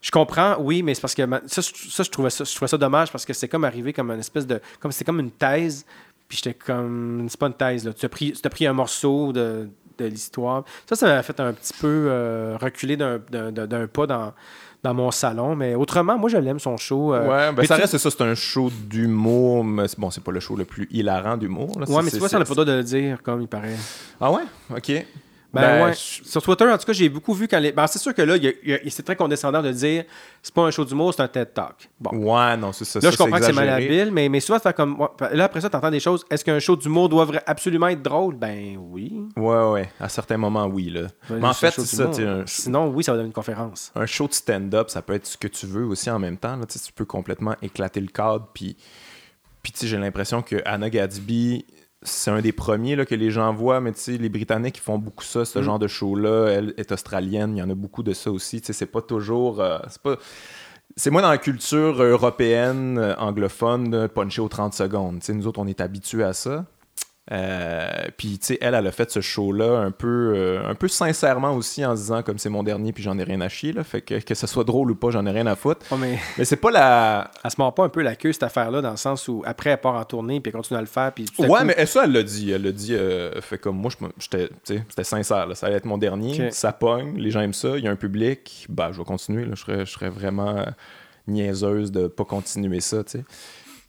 je comprends, oui, mais c'est parce que ça, ça, je trouvais ça, je trouvais ça dommage parce que c'est comme arrivé comme une espèce de. comme C'était comme une thèse, puis j'étais comme. C'est pas une thèse, là. Tu as pris, tu as pris un morceau de, de l'histoire. Ça, ça m'a fait un petit peu reculer d'un pas dans, dans mon salon. Mais autrement, moi, je l'aime, son show. Euh, ouais, ben ça reste ça, c'est un show d'humour. Mais bon, c'est pas le show le plus hilarant d'humour. Ouais, mais tu vois, ça n'a pas le de le dire, comme il paraît. Ah ouais? OK. Ben, ben, ouais. Sur Twitter, en tout cas, j'ai beaucoup vu quand les. Ben, c'est sûr que là, c'est très condescendant de dire c'est pas un show d'humour, c'est un TED Talk. Bon. Ouais, non, c'est ça. Là, je comprends que c'est malhabile, mais, mais souvent, ça comme. Là, après ça, tu entends des choses. Est-ce qu'un show d'humour doit absolument être drôle? Ben oui. Ouais, ouais. À certains moments, oui. Là. mais en fait, c'est ça. Sinon, oui, ça va donner une conférence. Un show de stand-up, ça peut être ce que tu veux aussi en même temps. Là. Tu peux complètement éclater le cadre. Puis, puis j'ai l'impression que Anna Gadsby c'est un des premiers là, que les gens voient, mais tu sais, les Britanniques ils font beaucoup ça, ce mm. genre de show-là. Elle est australienne, il y en a beaucoup de ça aussi. Tu sais, c'est pas toujours. Euh, c'est pas. C'est moi dans la culture européenne, euh, anglophone, puncher aux 30 secondes. Tu sais, nous autres, on est habitués à ça. Euh, puis, tu sais, elle, elle a fait ce show-là un peu, euh, un peu sincèrement aussi en se disant comme c'est mon dernier puis j'en ai rien à chier. Là. Fait que que ce soit drôle ou pas, j'en ai rien à foutre. mais... mais c'est pas la. Elle se mord pas un peu la queue, cette affaire-là, dans le sens où après, elle part en tournée puis elle continue à le faire. Puis ouais, coup... mais ça, elle l'a dit. Elle l'a dit. Euh, fait comme moi, j'étais, c'était sincère. Là. Ça allait être mon dernier. Ça pogne. Les gens aiment ça. Il y a un public. Bah, je vais continuer. Là. Je, serais, je serais vraiment niaiseuse de pas continuer ça, tu sais.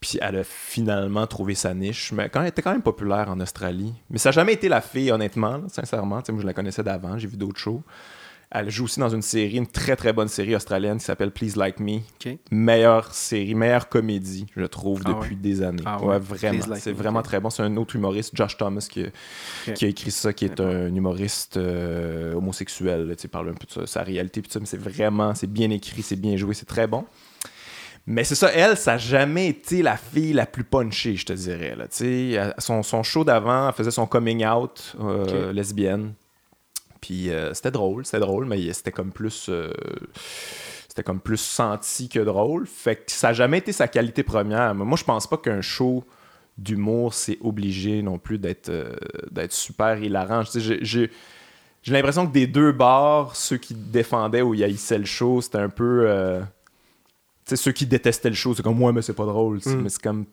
Puis elle a finalement trouvé sa niche. Mais quand elle était quand même populaire en Australie. Mais ça n'a jamais été la fille, honnêtement, sincèrement. moi, je la connaissais d'avant, j'ai vu d'autres shows. Elle joue aussi dans une série, une très très bonne série australienne qui s'appelle Please Like Me. Meilleure série, meilleure comédie, je trouve, ah depuis des années. Ah ouais. vraiment. c'est vraiment très bon. C'est un autre humoriste, Josh Thomas, qui, qui a écrit ça, qui est un humoriste euh, homosexuel. Tu parle un peu de sa réalité, puis mais c'est vraiment, c'est bien écrit, c'est bien joué, c'est très bon. Mais c'est ça, elle, ça n'a jamais été la fille la plus punchée, je te dirais. Là. Son, son show d'avant, elle faisait son coming out euh, lesbienne. Puis euh, c'était drôle, c'était drôle, mais c'était comme plus. Euh, c'était comme plus senti que drôle. Fait que ça n'a jamais été sa qualité première. Mais moi, je pense pas qu'un show d'humour, c'est obligé non plus d'être d'être super hilarant. J'ai l'impression que des deux bars, ceux qui défendaient ou haïssaient le show, c'était un peu sais, ceux qui détestaient le show, c'est comme, moi, mais c'est pas drôle. Mm. Mais c'est comme,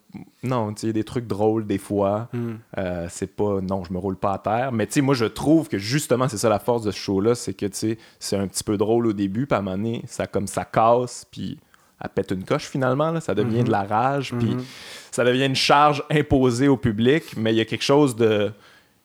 non, il y a des trucs drôles des fois. Mm. Euh, c'est pas, non, je me roule pas à terre. Mais tu sais, moi, je trouve que justement, c'est ça la force de ce show-là, c'est que, tu sais, c'est un petit peu drôle au début, puis à un moment donné, ça, comme, ça casse, puis elle pète une coche finalement, là, ça devient mm-hmm. de la rage, puis mm-hmm. ça devient une charge imposée au public, mais il y a quelque chose de.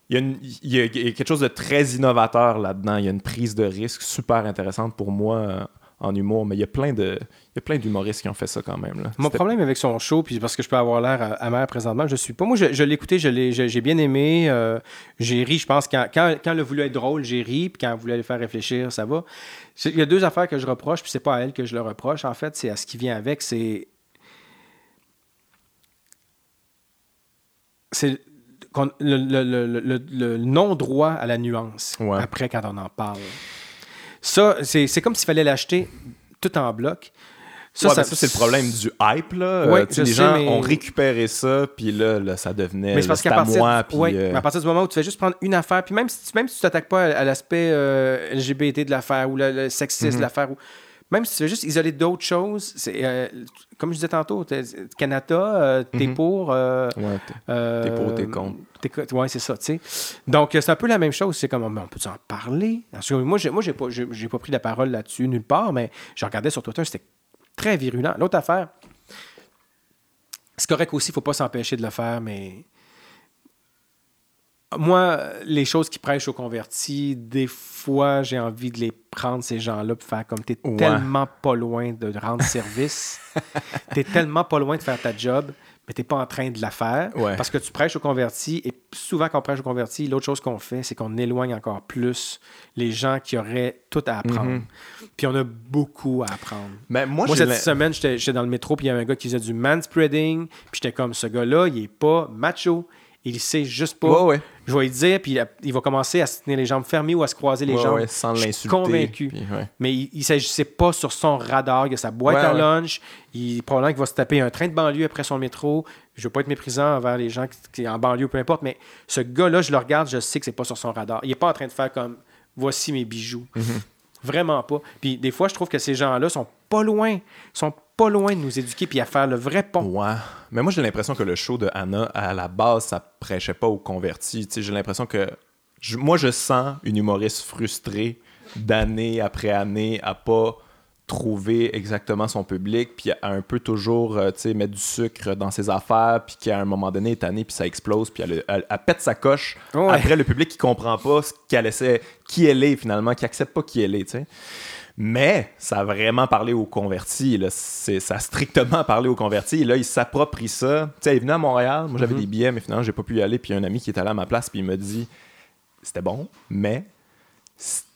Il y, a quelque chose de très innovateur là-dedans. Il y a une prise de risque super intéressante pour moi en humour, mais il y a plein de il y a plein d'humoristes qui ont fait ça quand même. Là. Mon problème avec son show, puis parce que je peux avoir l'air amer présentement, je suis pas. Moi, je, je l'ai écouté, j'ai bien aimé. Euh, j'ai ri, je pense. Quand, quand, quand elle a voulu être drôle, j'ai ri. Puis quand elle voulait le faire réfléchir, ça va. Il y a deux affaires que je reproche, puis c'est pas à elle que je le reproche. En fait, c'est à ce qui vient avec. C'est. C'est le, le, le, le non-droit à la nuance après quand on en parle. Ça, c'est comme s'il fallait l'acheter tout en bloc. Ça, ça, c'est le problème du hype. Là. Euh, les gens ont récupéré ça, puis là, ça devenait mais parce qu'à moi. Puis, euh, à partir du moment où tu fais juste prendre une affaire, puis même si, même si tu t'attaques pas à, l'aspect euh, LGBT de l'affaire ou le, sexisme de mhm. l'affaire, ou même si tu veux juste isoler d'autres choses, c'est comme je disais tantôt, Canada, t'es mhm. pour. ouais, t'es pour, t'es contre. Oui, c'est ça, tu sais. Donc, c'est un peu la même chose. C'est comme, on peut en parler? moi, j'ai, moi, j'ai pas, j'ai, pas pris la parole là-dessus nulle part, mais je regardais sur Twitter, c'était très virulent. L'autre affaire, c'est correct aussi, il ne faut pas s'empêcher de le faire, mais moi, les choses qui prêchent aux convertis, des fois, j'ai envie de les prendre, ces gens-là, pour faire comme tu es tellement pas loin de rendre service, tu es tellement pas loin de faire ta job mais tu n'es pas en train de la faire parce que tu prêches aux convertis. Et souvent, quand on prêche aux convertis, l'autre chose qu'on fait, c'est qu'on éloigne encore plus les gens qui auraient tout à apprendre. Mhm. Puis on a beaucoup à apprendre. Mais moi, moi cette semaine, j'étais dans le métro, puis il y avait un gars qui faisait du manspreading. Puis j'étais comme, ce gars-là, il est pas macho il sait juste pas. Je vais lui dire, puis il va commencer à se tenir les jambes fermées ou à se croiser les jambes. sans l'insulter. convaincu. Mais il ne s'agissait pas sur son radar. Il a sa boîte à lunch. Il, probablement qu'il va se taper un train de banlieue après son métro. Je ne veux pas être méprisant envers les gens qui, sont en banlieue, peu importe. Mais ce gars-là, je le regarde, je sais que c'est pas sur son radar. Il n'est pas en train de faire comme voici mes bijoux. Mhm. Vraiment pas. Puis des fois, je trouve que ces gens-là sont pas loin. sont pas loin de nous éduquer puis à faire le vrai pont. Ouais. Mais moi, j'ai l'impression que le show de Anna, à la base, ça prêchait pas aux convertis. J'ai l'impression que. moi, je sens une humoriste frustrée d'année après année à pas trouver exactement son public, puis un peu toujours euh, mettre du sucre dans ses affaires, puis qu'à un moment donné, est année, puis ça explose, puis elle, pète sa coche. Après, le public qui comprend pas ce qu'elle essaie, qui elle est finalement, qui accepte pas qui elle est. sais. Mais ça a vraiment parlé aux convertis. Là. Ça a strictement parlé aux convertis. là, il s'approprie ça. Tu sais, il est venu à Montréal. Moi, j'avais mhm. des billets, mais finalement, j'ai pas pu y aller. Puis un ami qui est allé à ma place, puis il me dit c'était bon, mais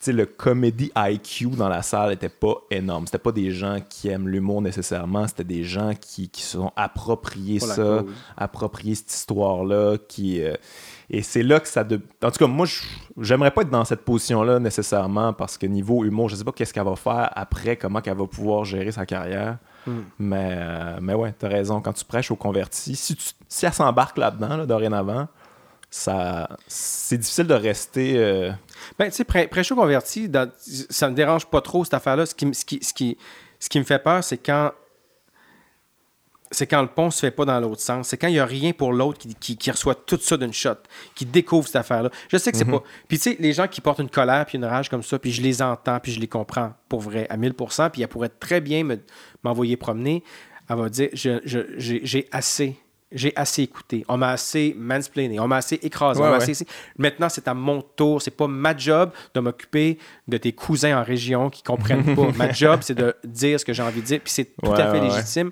le comédie IQ dans la salle était pas énorme. C'était pas des gens qui aiment l'humour nécessairement, c'était des gens qui, qui se sont appropriés ça, appropriés cette histoire-là, qui, euh, et c'est là que ça. De... En tout cas, moi, j'aimerais pas être dans cette position-là nécessairement parce que niveau humour, je sais pas qu'est-ce qu'elle va faire après, comment qu'elle va pouvoir gérer sa carrière. Hmm. Mais, euh, mais ouais, t'as raison. Quand tu prêches au converti, si, tu, si elle s'embarque là-dedans, là, dorénavant, ça c'est difficile de rester. Euh, ben, tu sais, pré-chaud converti, dans, ça me dérange pas trop cette affaire-là. Ce qui, ce, qui, ce, qui, ce qui me fait peur, c'est quand c'est quand le pont se fait pas dans l'autre sens. C'est quand il n'y a rien pour l'autre qui, qui, reçoit tout ça d'une shot, qui découvre cette affaire-là. Je sais que c'est mhm. pas. Puis tu sais, les gens qui portent une colère puis une rage comme ça, puis je les entends, puis je les comprends pour vrai à 1000% puis elle pourrait très bien m'envoyer promener. Elle va dire j'ai assez. J'ai assez écouté. On m'a assez mansplainé. On m'a assez écrasé. Maintenant, c'est à mon tour. C'est pas ma job de m'occuper de tes cousins en région qui comprennent pas. ma job, c'est de dire ce que j'ai envie de dire. Puis c'est tout à fait légitime.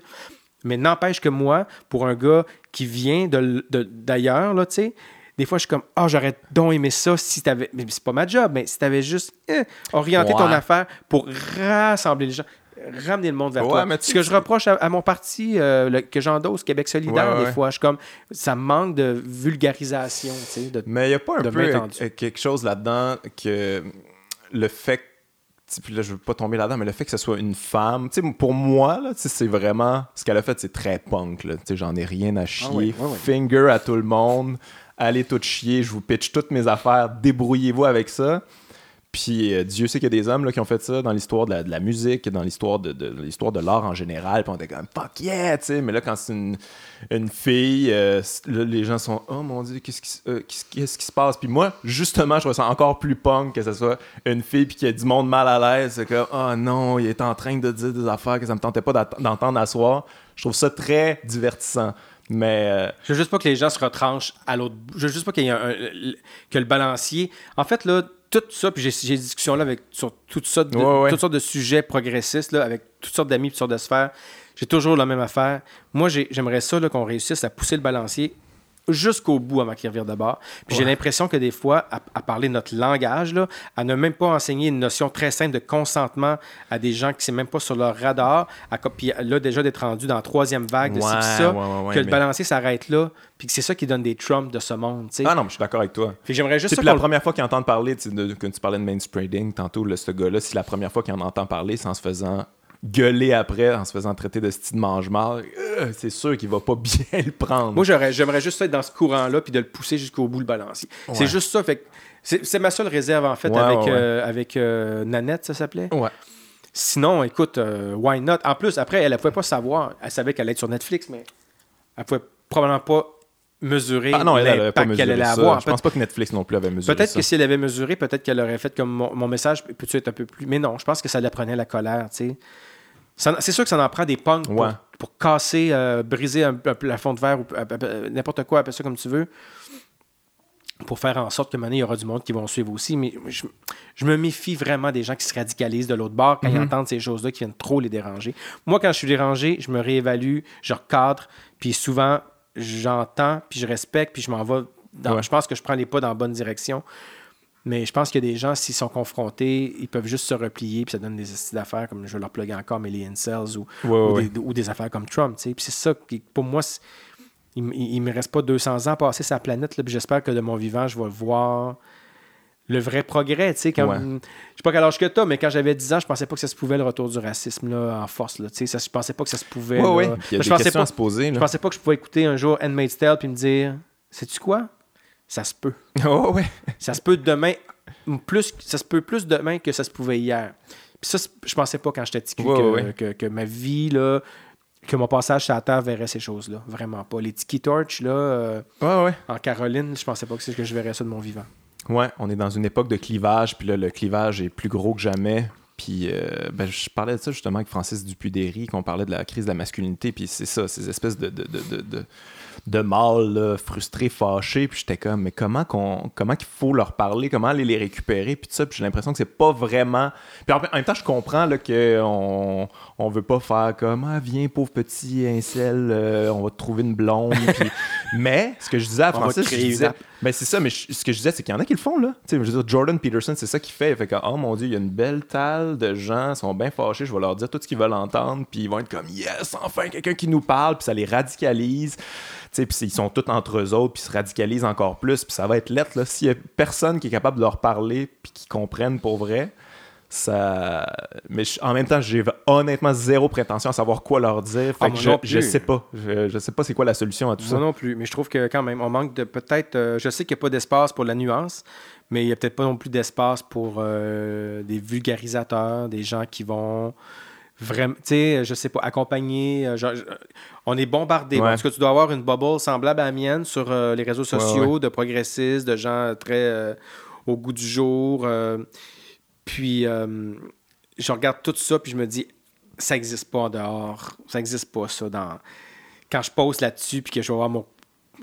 Mais n'empêche que moi, pour un gars qui vient d'ailleurs, là, tu sais, des fois, je suis comme, ah, j'aurais donc aimé ça si t'avais. Mais c'est pas ma job, mais si t'avais juste eh, orienté ton affaire pour rassembler les gens, ramener le monde vers toi. Ce que je reproche à, mon parti euh, que j'endosse, Québec solidaire, des fois, je suis comme, ça manque de vulgarisation, tu sais. mais il n'y a pas un peu quelque chose là-dedans que le fait puis là, je veux pas tomber là-dedans, mais le fait que ce soit une femme, tu sais, pour moi, là, c'est vraiment. Ce qu'elle a fait, c'est très punk, là. Tu sais, j'en ai rien à ah chier. Finger à tout le monde. Allez tout chier, je vous pitch toutes mes affaires, débrouillez-vous avec ça. Puis euh, Dieu sait qu'il y a des hommes là, qui ont fait ça dans l'histoire de, la, musique, dans l'histoire de, l'histoire de l'art en général. Puis on était comme fuck yeah, tu sais. Mais là, quand c'est une, une, fille, euh, les gens sont oh mon dieu, qu'est-ce qui, euh, qu'est-ce qui se passe? Puis moi, justement, je trouve ça encore plus punk que ce soit une fille puis qu'il y a du monde mal à l'aise. C'est comme oh non, il est en train de dire des affaires que ça me tentait pas d'entendre à soir. Je trouve ça très divertissant. Mais. Je veux juste pas que les gens se retranchent à l'autre. Je veux juste pas qu'il y ait un, que le balancier. En fait, là tout ça, puis j'ai des discussions là avec, sur toutes sortes de, toutes sortes de sujets progressistes, là, avec toutes sortes d'amis, toutes sortes de sphères. J'ai toujours la même affaire. Moi, j'aimerais ça qu'on réussisse à pousser le balancier jusqu'au bout avant qu'il revienne de bord. Puis j'ai l'impression que des fois, à, parler notre langage, là, à ne même pas enseigner une notion très simple de consentement à des gens qui ne sont même pas sur leur radar, à, puis là, déjà d'être rendu dans la troisième vague de ça, que le balancier s'arrête là, puis que c'est ça qui donne des Trumps de ce monde. Ah non, mais je suis d'accord avec toi. Puis j'aimerais juste. C'est la première fois qu'il entend parler, de, quand tu parlais de mainspreading tantôt, ce gars-là, c'est la première fois qu'il en entend parler sans se faisant gueuler après en se faisant traiter de style mange-mal, euh, c'est sûr qu'il va pas bien le prendre. Moi, j'aimerais juste être dans ce courant-là puis de le pousser jusqu'au bout le balancier. C'est juste ça. Fait c'est ma seule réserve, en fait, avec, euh, avec euh, Nanette, ça s'appelait. Ouais. Sinon, écoute, why not? En plus, après, elle ne pouvait pas savoir. Elle savait qu'elle allait être sur Netflix, mais elle pouvait probablement pas mesurer ah non, l'impact qu'elle allait avoir. Je pense pas que Netflix non plus avait mesuré Peut-être que si elle avait mesuré, peut-être qu'elle aurait fait comme mon, message peut-être être un peu plus... Mais non, je pense que ça l'apprenait la colère, tu sais. C'est sûr que ça en prend des punks pour, casser, euh, briser un, un, plafond de verre ou euh, euh, n'importe quoi, appelle ça comme tu veux, pour faire en sorte que maintenant, il y aura du monde qui vont suivre aussi. Mais je, me méfie vraiment des gens qui se radicalisent de l'autre bord quand ils mhm. entendent ces choses-là qui viennent trop les déranger. Moi, quand je suis dérangé, je me réévalue, je recadre, puis souvent, j'entends, puis je respecte, puis je m'en vais. Dans, Je pense que je prends les pas dans la bonne direction. Mais je pense a des gens, s'ils sont confrontés, ils peuvent juste se replier, puis ça donne des d'affaires, comme je vais leur plugger encore, mais les incels ou, ou, Des, affaires comme Trump. Puis c'est ça qui, pour moi, il, ne me reste pas 200 ans à passer sa planète, là, puis j'espère que de mon vivant, je vais voir le vrai progrès. Tu sais, quand, Je sais pas quel âge que tu mais quand j'avais 10 ans, je pensais pas que ça se pouvait le retour du racisme là, en force. Là, tu sais, ça, je pensais pas que ça se pouvait. Il y a je pensais pas, à se poser. Je pensais pas que je pouvais écouter un jour Handmaid's Tale puis me dire Sais-tu quoi? Ça se peut. Oh, ouais. Ça se peut demain, plus, ça se peut plus demain que ça se pouvait hier. Puis ça, je pensais pas quand j'étais petit que, que, ma vie, là, que mon passage sur la Terre verrait ces choses-là. Vraiment pas. Les tiki torch, là, euh, en Caroline, je pensais pas que c'est que je verrais ça de mon vivant. Ouais, on est dans une époque de clivage, puis là, le clivage est plus gros que jamais. Puis euh, ben, je parlais de ça justement avec Francis Dupuy-Derry, qu'on parlait de la crise de la masculinité, puis c'est ça, ces espèces de, de, de de mâles frustrés, fâchés. Puis j'étais comme, mais comment qu'on, comment qu'il faut leur parler, comment aller les récupérer, puis tout ça. Puis j'ai l'impression que c'est pas vraiment. Puis en, même temps, je comprends là, qu'on on veut pas faire comme, ah, viens, pauvre petit incel, euh, on va te trouver une blonde. mais ce que je disais à Francis, je disais, mais c'est ça, mais ce que je disais, c'est qu'il y en a qui le font, là. Tu sais, je veux dire, Jordan Peterson, c'est ça qu'il fait. Il fait que, oh mon Dieu, il y a une belle talle de gens, ils sont bien fâchés, je vais leur dire tout ce qu'ils veulent entendre, puis ils vont être comme, yes, enfin, quelqu'un qui nous parle, puis ça les radicalise. Tu sais, puis ils sont tous entre eux autres, puis se radicalisent encore plus, puis ça va être lettre, là. S'il y a personne qui est capable de leur parler, puis qui comprennent pour vrai, ça. Mais en même temps, j'ai honnêtement zéro prétention à savoir quoi leur dire. Fait Ah, que je, je sais pas. Je, je sais pas c'est quoi la solution à tout Moi ça. non plus, mais je trouve que quand même, on manque de peut-être. euh, je sais qu'il n'y a pas d'espace pour la nuance, mais il n'y a peut-être pas non plus d'espace pour euh, des vulgarisateurs, des gens qui vont vraiment, tu sais, je sais pas, accompagner. euh, genre, on est bombardé. Ouais. Parce que tu dois avoir une bubble semblable à la mienne sur euh, les réseaux sociaux, ouais. de progressistes, de gens très au goût du jour. Puis, euh, je regarde tout ça, puis je me dis, ça n'existe pas en dehors. Ça n'existe pas, ça, dans quand je poste là-dessus, puis que je vais voir mon.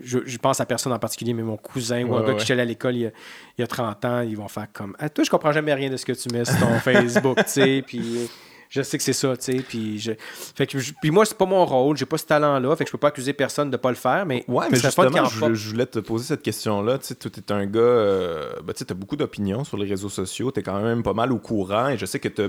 Je, je pense à personne en particulier, mais mon cousin ou un Ouais, gars qui est allé à l'école il, y a- il y a 30 ans, ils vont faire comme ah, Toi, je comprends jamais rien de ce que tu mets sur ton Facebook, tu sais, puis je sais que c'est ça, tu sais, puis je. Fait que je- puis moi, c'est pas mon rôle, j'ai pas ce talent-là, fait que je peux pas accuser personne de pas le faire, mais. Ouais, mais justement, en je, je voulais te poser cette question-là. Tu sais, toi, t'es un gars, euh, ben, tu sais, t'as beaucoup d'opinions sur les réseaux sociaux. T'es quand même pas mal au courant et je sais que t'as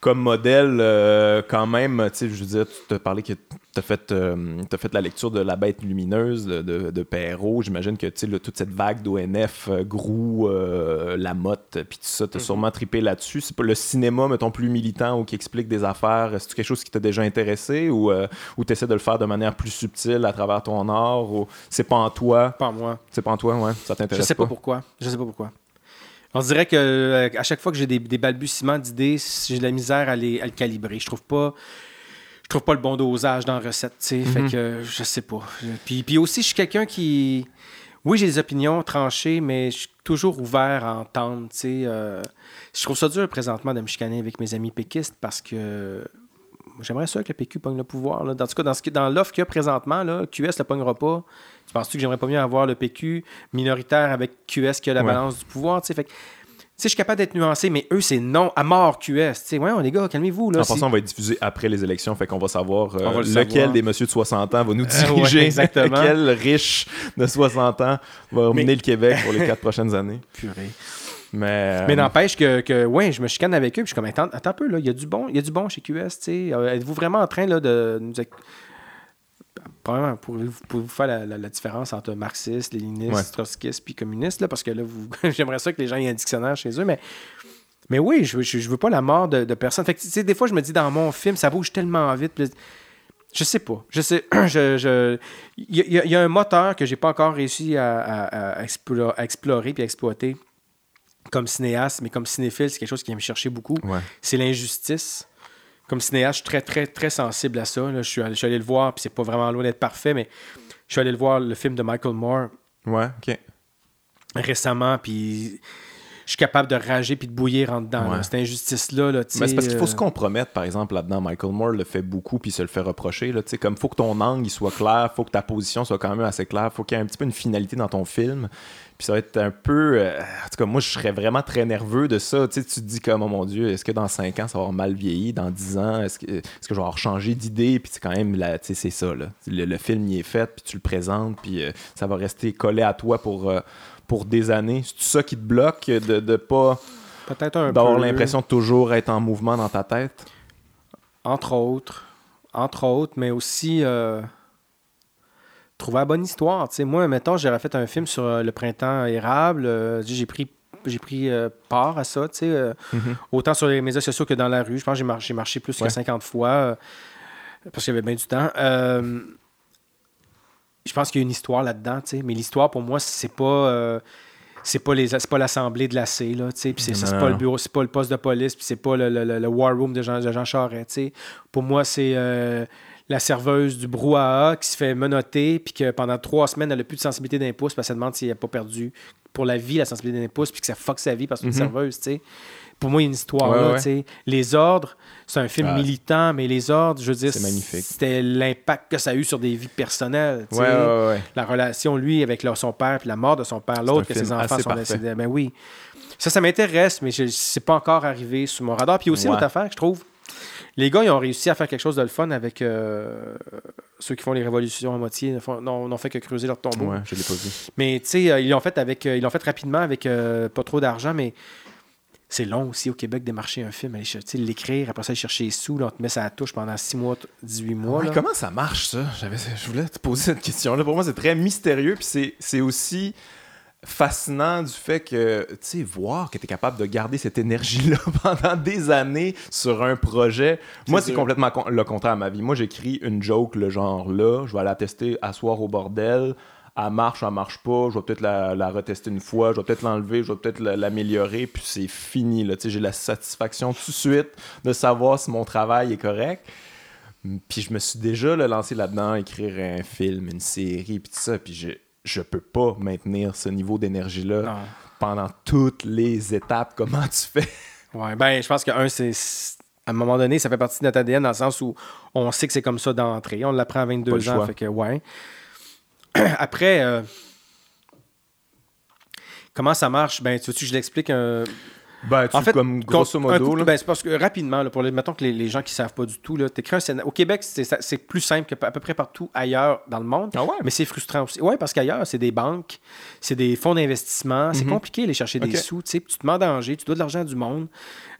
comme modèle euh, quand même, tu sais, je tu parlé que t'as fait, euh, t'as fait la lecture de La Bête lumineuse de, de, de Perrault. J'imagine que, tu sais, toute cette vague d'ONF, euh, Grou, euh, Lamotte, puis tout ça, t'as Mhm. sûrement trippé là-dessus. C'est pas le cinéma, mettons, plus militant ou qui explique des affaires. C'est quelque chose qui t'a déjà intéressé ou, ou t'essaies de le faire de manière plus subtile à travers ton art ou c'est pas en toi? Pas moi. C'est pas en toi, ouais. Ça Je t'intéresse sais pas? pourquoi. Je sais pas pourquoi. On dirait que euh, à chaque fois que j'ai des, des balbutiements d'idées, j'ai de la misère à, les, à le calibrer. Je trouve pas. Je trouve pas le bon dosage dans la recette, tu sais. Fait Mhm. que euh, je sais pas. Puis, puis aussi, je suis quelqu'un qui. Oui, j'ai des opinions tranchées, mais je suis toujours ouvert à entendre, tu sais. euh, Je trouve ça dur présentement de me chicaner avec mes amis péquistes parce que j'aimerais ça que le PQ pogne le pouvoir. Là. Dans tout cas, dans, ce dans l'offre qu'il y a présentement, là, QS le pognera pas. Tu penses-tu que j'aimerais pas mieux avoir le PQ minoritaire avec QS qui a la Ouais. balance du pouvoir? Fait que, je suis capable d'être nuancé, mais eux, c'est non à mort QS. Tu sais, ouais, les gars, calmez-vous. En passant, on va être diffusé après les élections, fait qu'on va savoir euh, On va le lequel savoir. des messieurs de 60 ans va nous ouais, diriger, exactement. quel riche de 60 ans va Mais- mener le Québec pour les quatre prochaines années. Purée. Mais, Mais euh, n'empêche que, que, ouais, je me chicane avec eux, puis je suis comme, attends, attends un peu, là, il y a du bon, il y a du bon chez QS. Euh, Êtes-vous vraiment en train, là, de nous... Probablement, pouvez-vous faire la, la- la différence entre marxiste, léniniste, Ouais. trotskiste, puis communiste, là, parce que là, vous... j'aimerais ça que les gens aient un dictionnaire chez eux, mais... Mais oui, je je, je veux pas la mort de, de personne. Fait que, tu sais, des fois, je me dis, dans mon film, ça bouge tellement vite, puis je sais pas. Je sais. Je, je- Il y, a- il y a un moteur que j'ai pas encore réussi à, à- à explo- à explorer puis à exploiter comme cinéaste, mais comme cinéphile, c'est quelque chose qui vient me chercher beaucoup. ouais. C'est l'injustice. Comme cinéaste, je suis très, très, très sensible à ça. là. Je, suis allé, je suis allé le voir, puis c'est pas vraiment loin d'être parfait, mais je suis allé le voir, le film de Michael Moore, Ouais, ok. récemment, puis je suis capable de rager puis de bouillir en dedans. Ouais. là. Cette injustice-là, là, tu Mais c'est parce qu'il faut euh, se compromettre, par exemple, là-dedans. Michael Moore le fait beaucoup, puis se le fait reprocher. Là, Tu sais, comme faut que ton angle il soit clair, faut que ta position soit quand même assez claire, faut qu'il y ait un petit peu une finalité dans ton film. Puis ça va être un peu. euh, en tout cas, moi, je serais vraiment très nerveux de ça. Tu sais, tu te dis comme, oh mon Dieu, est-ce que dans 5 ans, ça va avoir mal vieilli? Dans 10 ans, est-ce que, est-ce que je vais avoir changé d'idée? Puis c'est quand même, la- tu sais, c'est ça. Là. Le, le film, il est fait, puis tu le présentes, puis euh, ça va rester collé à toi pour, euh, pour des années. C'est ça qui te bloque de pas. Peut-être un d'avoir l'impression de toujours être en mouvement dans ta tête? Entre autres. Entre autres, mais aussi trouver la bonne histoire. tu sais. Moi, mettons, j'aurais fait un film sur euh, le printemps érable. euh, j'ai pris, j'ai pris euh, part à ça, tu sais, euh, autant sur les médias sociaux que dans la rue. Je pense que j'ai marché, plus Ouais. que 50 fois parce qu'il y avait bien du temps. Je pense qu'il y a une histoire là-dedans, tu sais. Mais l'histoire, pour moi, c'est pas... c'est pas les c'est pas l'assemblée de la C là tu sais puis c'est pas le bureau c'est pas le poste de police puis c'est pas le, le- le- le war room de Jean, de Jean Charest tu sais pour moi c'est euh, la serveuse du brouhaha qui se fait menotter puis que pendant trois semaines elle a plus de sensibilité d'un pouce parce qu'elle demande si elle n'a pas perdu pour la vie la sensibilité d'un pouce puis que ça fuck sa vie parce que une Mhm. serveuse tu sais pour moi il y a une histoire Ouais, là ouais. tu sais les ordres c'est un film Ah. militant mais les ordres je veux dire C'est magnifique. c'était l'impact que ça a eu sur des vies personnelles tu sais Ouais, ouais, ouais. la relation, lui, avec leur- son père, puis la mort de son père, l'autre, que ses enfants sont décédés. Ben oui. Ça, ça m'intéresse, mais c'est pas encore arrivé sur mon radar. Puis aussi, l'autre affaire que je trouve, les gars, ils ont réussi à faire quelque chose de le fun avec euh, ceux qui font les révolutions à moitié, n'ont fait que creuser leur tombeau. Ouais, je l'ai pas vu. Mais tu sais, euh, ils l'ont fait avec, euh, ils l'ont fait rapidement avec euh, pas trop d'argent, mais c'est long aussi au Québec de marcher un film, aller l'écrire, après ça, aller chercher les sous, là, on te met ça à la touche pendant 6 mois, 18 mois. Ouais, là. comment ça marche, ça? J'avais, je voulais te poser cette question-là. Pour moi, c'est très mystérieux. Puis c'est aussi fascinant du fait que, tu sais, voir que tu es capable de garder cette énergie-là pendant des années sur un projet. Moi, c'est complètement le contraire à ma vie. Moi, j'écris une joke, le genre là, je vais la tester à soir au bordel. Elle marche, elle marche pas, je vais peut-être la, retester une fois, je vais peut-être l'enlever, je vais peut-être l'améliorer, puis c'est fini. Là. J'ai la satisfaction tout de suite de savoir si mon travail est correct. Puis je me suis déjà lancé là-dedans, écrire un film, une série, puis tout ça, puis j'ai je peux pas maintenir ce niveau d'énergie-là pendant toutes les étapes. Comment tu fais? Ouais, ben, je pense que un, c'est. À un moment donné, ça fait partie de notre ADN dans le sens où on sait que c'est comme ça d'entrée. On l'apprend à 22 ans, fait que ouais. Après, euh, comment ça marche? Ben, tu veux que je l'explique un. Ben, tu en fait, comme grosso modo. ben, c'est parce que rapidement, là, pour les, mettons que les, gens qui ne savent pas du tout, là, un scénario. Au Québec, c'est plus simple qu'à peu près partout ailleurs dans le monde. Ah ouais? Mais c'est frustrant aussi. Oui, parce qu'ailleurs, c'est des banques, c'est des fonds d'investissement. C'est mhm. compliqué d'aller chercher des sous. Tu te mets en danger, tu dois de l'argent du monde.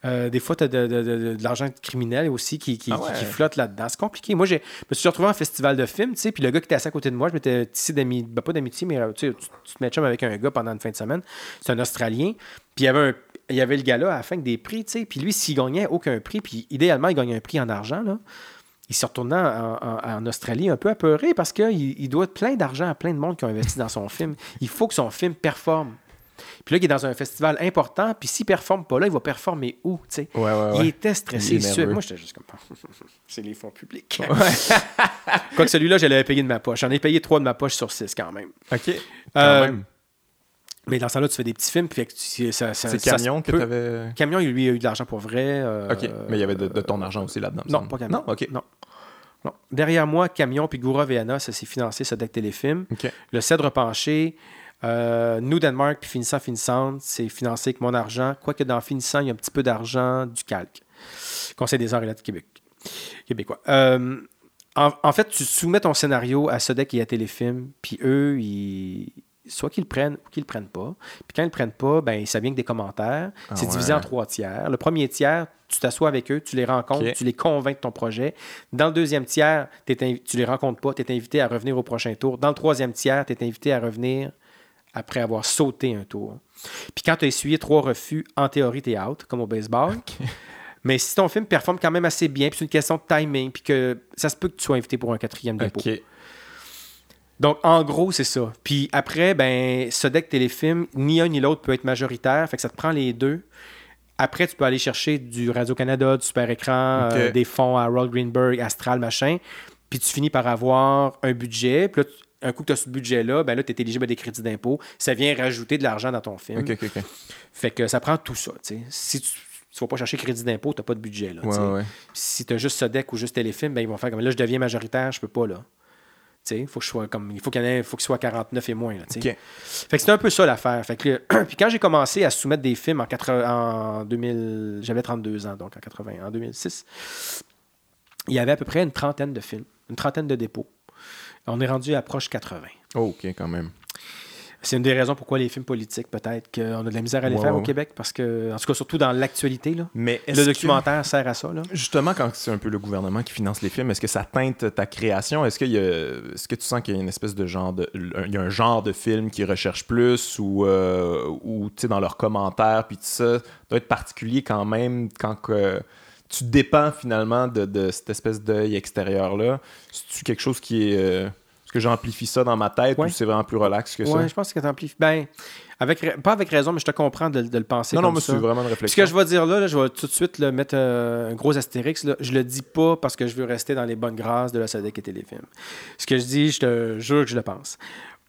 Euh, des fois, tu as de, l'argent criminel aussi qui, qui, ah flotte là-dedans. C'est compliqué. Moi, je me suis retrouvé en festival de films, tu sais, puis le gars qui était assis à côté de moi, je m'étais tissé d'amitié, ben, pas d'amitié, mais euh, tu, tu, te mets chum avec un gars pendant une fin de semaine. C'est un Australien. Puis il y avait un il y avait le gars-là à la fin des prix, tu sais. Puis lui, s'il gagnait aucun prix, puis idéalement, il gagnait un prix en argent, là, il se retournait en, Australie un peu apeuré parce qu'il il doit plein d'argent à plein de monde qui ont investi dans son film. Il faut que son film performe. Puis là, il est dans un festival important, puis s'il performe pas là, il va performer où, tu sais? Il était stressé. Moi, j'étais juste comme... C'est les fonds publics. Quoique celui-là, je l'avais payé de ma poche. J'en ai payé trois de ma poche sur six quand même. OK. Quand euh, même. Mais dans ce là tu fais des petits films. c'est Camion que tu avais. Camion, lui, a eu de l'argent pour vrai. Euh, OK. Mais il y avait de, ton argent aussi là-dedans. Non, pas Camion. Non, OK. Non. Derrière moi, Camion puis Goura Veana, ça s'est financé, ce deck téléfilm. Le Cèdre penché, euh, Nous Denmark puis Finissant Finissant, c'est financé avec mon argent. Quoique dans Finissant, il y a un petit peu d'argent du calque. Conseil des arts et de Québec. Québécois. Euh, en, en, fait, tu soumets ton scénario à ce deck et à Téléfilm, puis eux, ils soit qu'ils le prennent ou qu'ils le prennent pas. Puis quand ils le prennent pas, ben ça vient que des commentaires. Ah c'est divisé en trois tiers. Le premier tiers, tu t'assois avec eux, tu les rencontres, tu les convaincs de ton projet. Dans le deuxième tiers, tu les rencontres pas, tu es invité à revenir au prochain tour. Dans le troisième tiers, tu es invité à revenir après avoir sauté un tour. Puis quand tu as essuyé trois refus, en théorie, tu es out, comme au baseball. Mais si ton film performe quand même assez bien, puis c'est une question de timing, puis que ça se peut que tu sois invité pour un quatrième dépôt. Donc, en gros, c'est ça. Puis après, ben, ce deck téléfilm, ni un ni l'autre peut être majoritaire. Fait que ça te prend les deux. Après, tu peux aller chercher du Radio-Canada, du Super Écran, euh, des fonds à Roll Greenberg, Astral, machin. Puis tu finis par avoir un budget. Puis là, un coup que tu as ce budget-là, ben là, tu es éligible à des crédits d'impôt. Ça vient rajouter de l'argent dans ton film. fait que ça prend tout ça. Si tu ne vas pas chercher crédit d'impôt, tu n'as pas de budget. Là, Si tu as juste ce deck ou juste téléfilm, ben, ils vont faire comme là, je deviens majoritaire, je peux pas. là. Il faut que je sois comme. Il faut qu'il y faut soit 49 et moins. Là, Fait que c'était un peu ça l'affaire. Fait que, puis quand j'ai commencé à soumettre des films en, 80, en 2000. J'avais 32 ans, donc en 80, en 2006. Il y avait à peu près une trentaine de films, une trentaine de dépôts. On est rendu à proche 80. OK, quand même. C'est une des raisons pourquoi les films politiques, peut-être qu'on a de la misère à les faire au Québec, parce que, en tout cas, surtout dans l'actualité, Mais le documentaire sert à ça. Là. Justement, quand c'est un peu le gouvernement qui finance les films, est-ce que ça teinte ta création? Est-ce, qu'il y a, est-ce que tu sens qu'il y a une espèce de genre de. Il y a un genre de film qui recherche plus ou, euh, ou tu sais, dans leurs commentaires, puis tout ça, doit être particulier quand même quand que tu dépends finalement de, cette espèce d'œil extérieur-là? C'est-tu quelque chose qui est. Euh, est-ce que j'amplifie ça dans ma tête ou c'est vraiment plus relax que ça? Oui, je pense que tu amplifies. Ben, avec, pas avec raison, mais je te comprends de, le penser. Non, comme non, mais c'est vraiment une réflexion. Ce que je vais dire là, je vais tout de suite mettre euh, un gros astérix. Là. Je le dis pas parce que je veux rester dans les bonnes grâces de la SADEC et Téléfilm. Ce que je dis, je te jure que je le pense.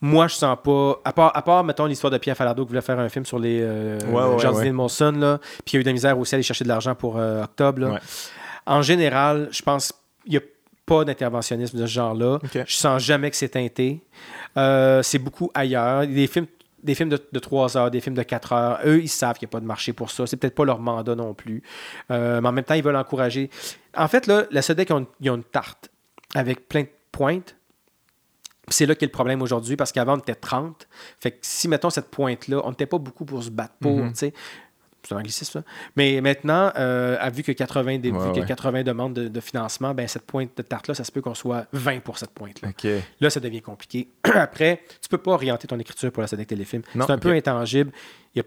Moi, je sens pas. À part, à part mettons, l'histoire de Pierre Falardeau qui voulait faire un film sur les euh, ouais, de Monson, là, puis il y a eu de la misère aussi à aller chercher de l'argent pour euh, octobre. En général, je pense qu'il y a pas d'interventionnisme de ce genre-là. Je sens jamais que c'est teinté. Euh, c'est beaucoup ailleurs. Des films des films de, de, 3 heures, des films de 4 heures. Eux, ils savent qu'il n'y a pas de marché pour ça. C'est peut-être pas leur mandat non plus. Euh, mais en même temps, ils veulent encourager. En fait, là, la SEDEC, ils ont, une tarte avec plein de pointes. C'est là qu'est le problème aujourd'hui parce qu'avant, on était 30. Fait que si, mettons, cette pointe-là, on n'était pas beaucoup pour se battre pour. Mm-hmm. C'est un anglicisme, ça. Mais maintenant, euh, à vu que 80, des, Ouais, vu que ouais. 80 demandes de, de financement, ben, cette pointe de tarte-là, ça se peut qu'on soit 20 pour cette pointe-là. Là, ça devient compliqué. Après, tu peux pas orienter ton écriture pour la SEDEC Téléfilm. C'est un peu intangible. Il y a-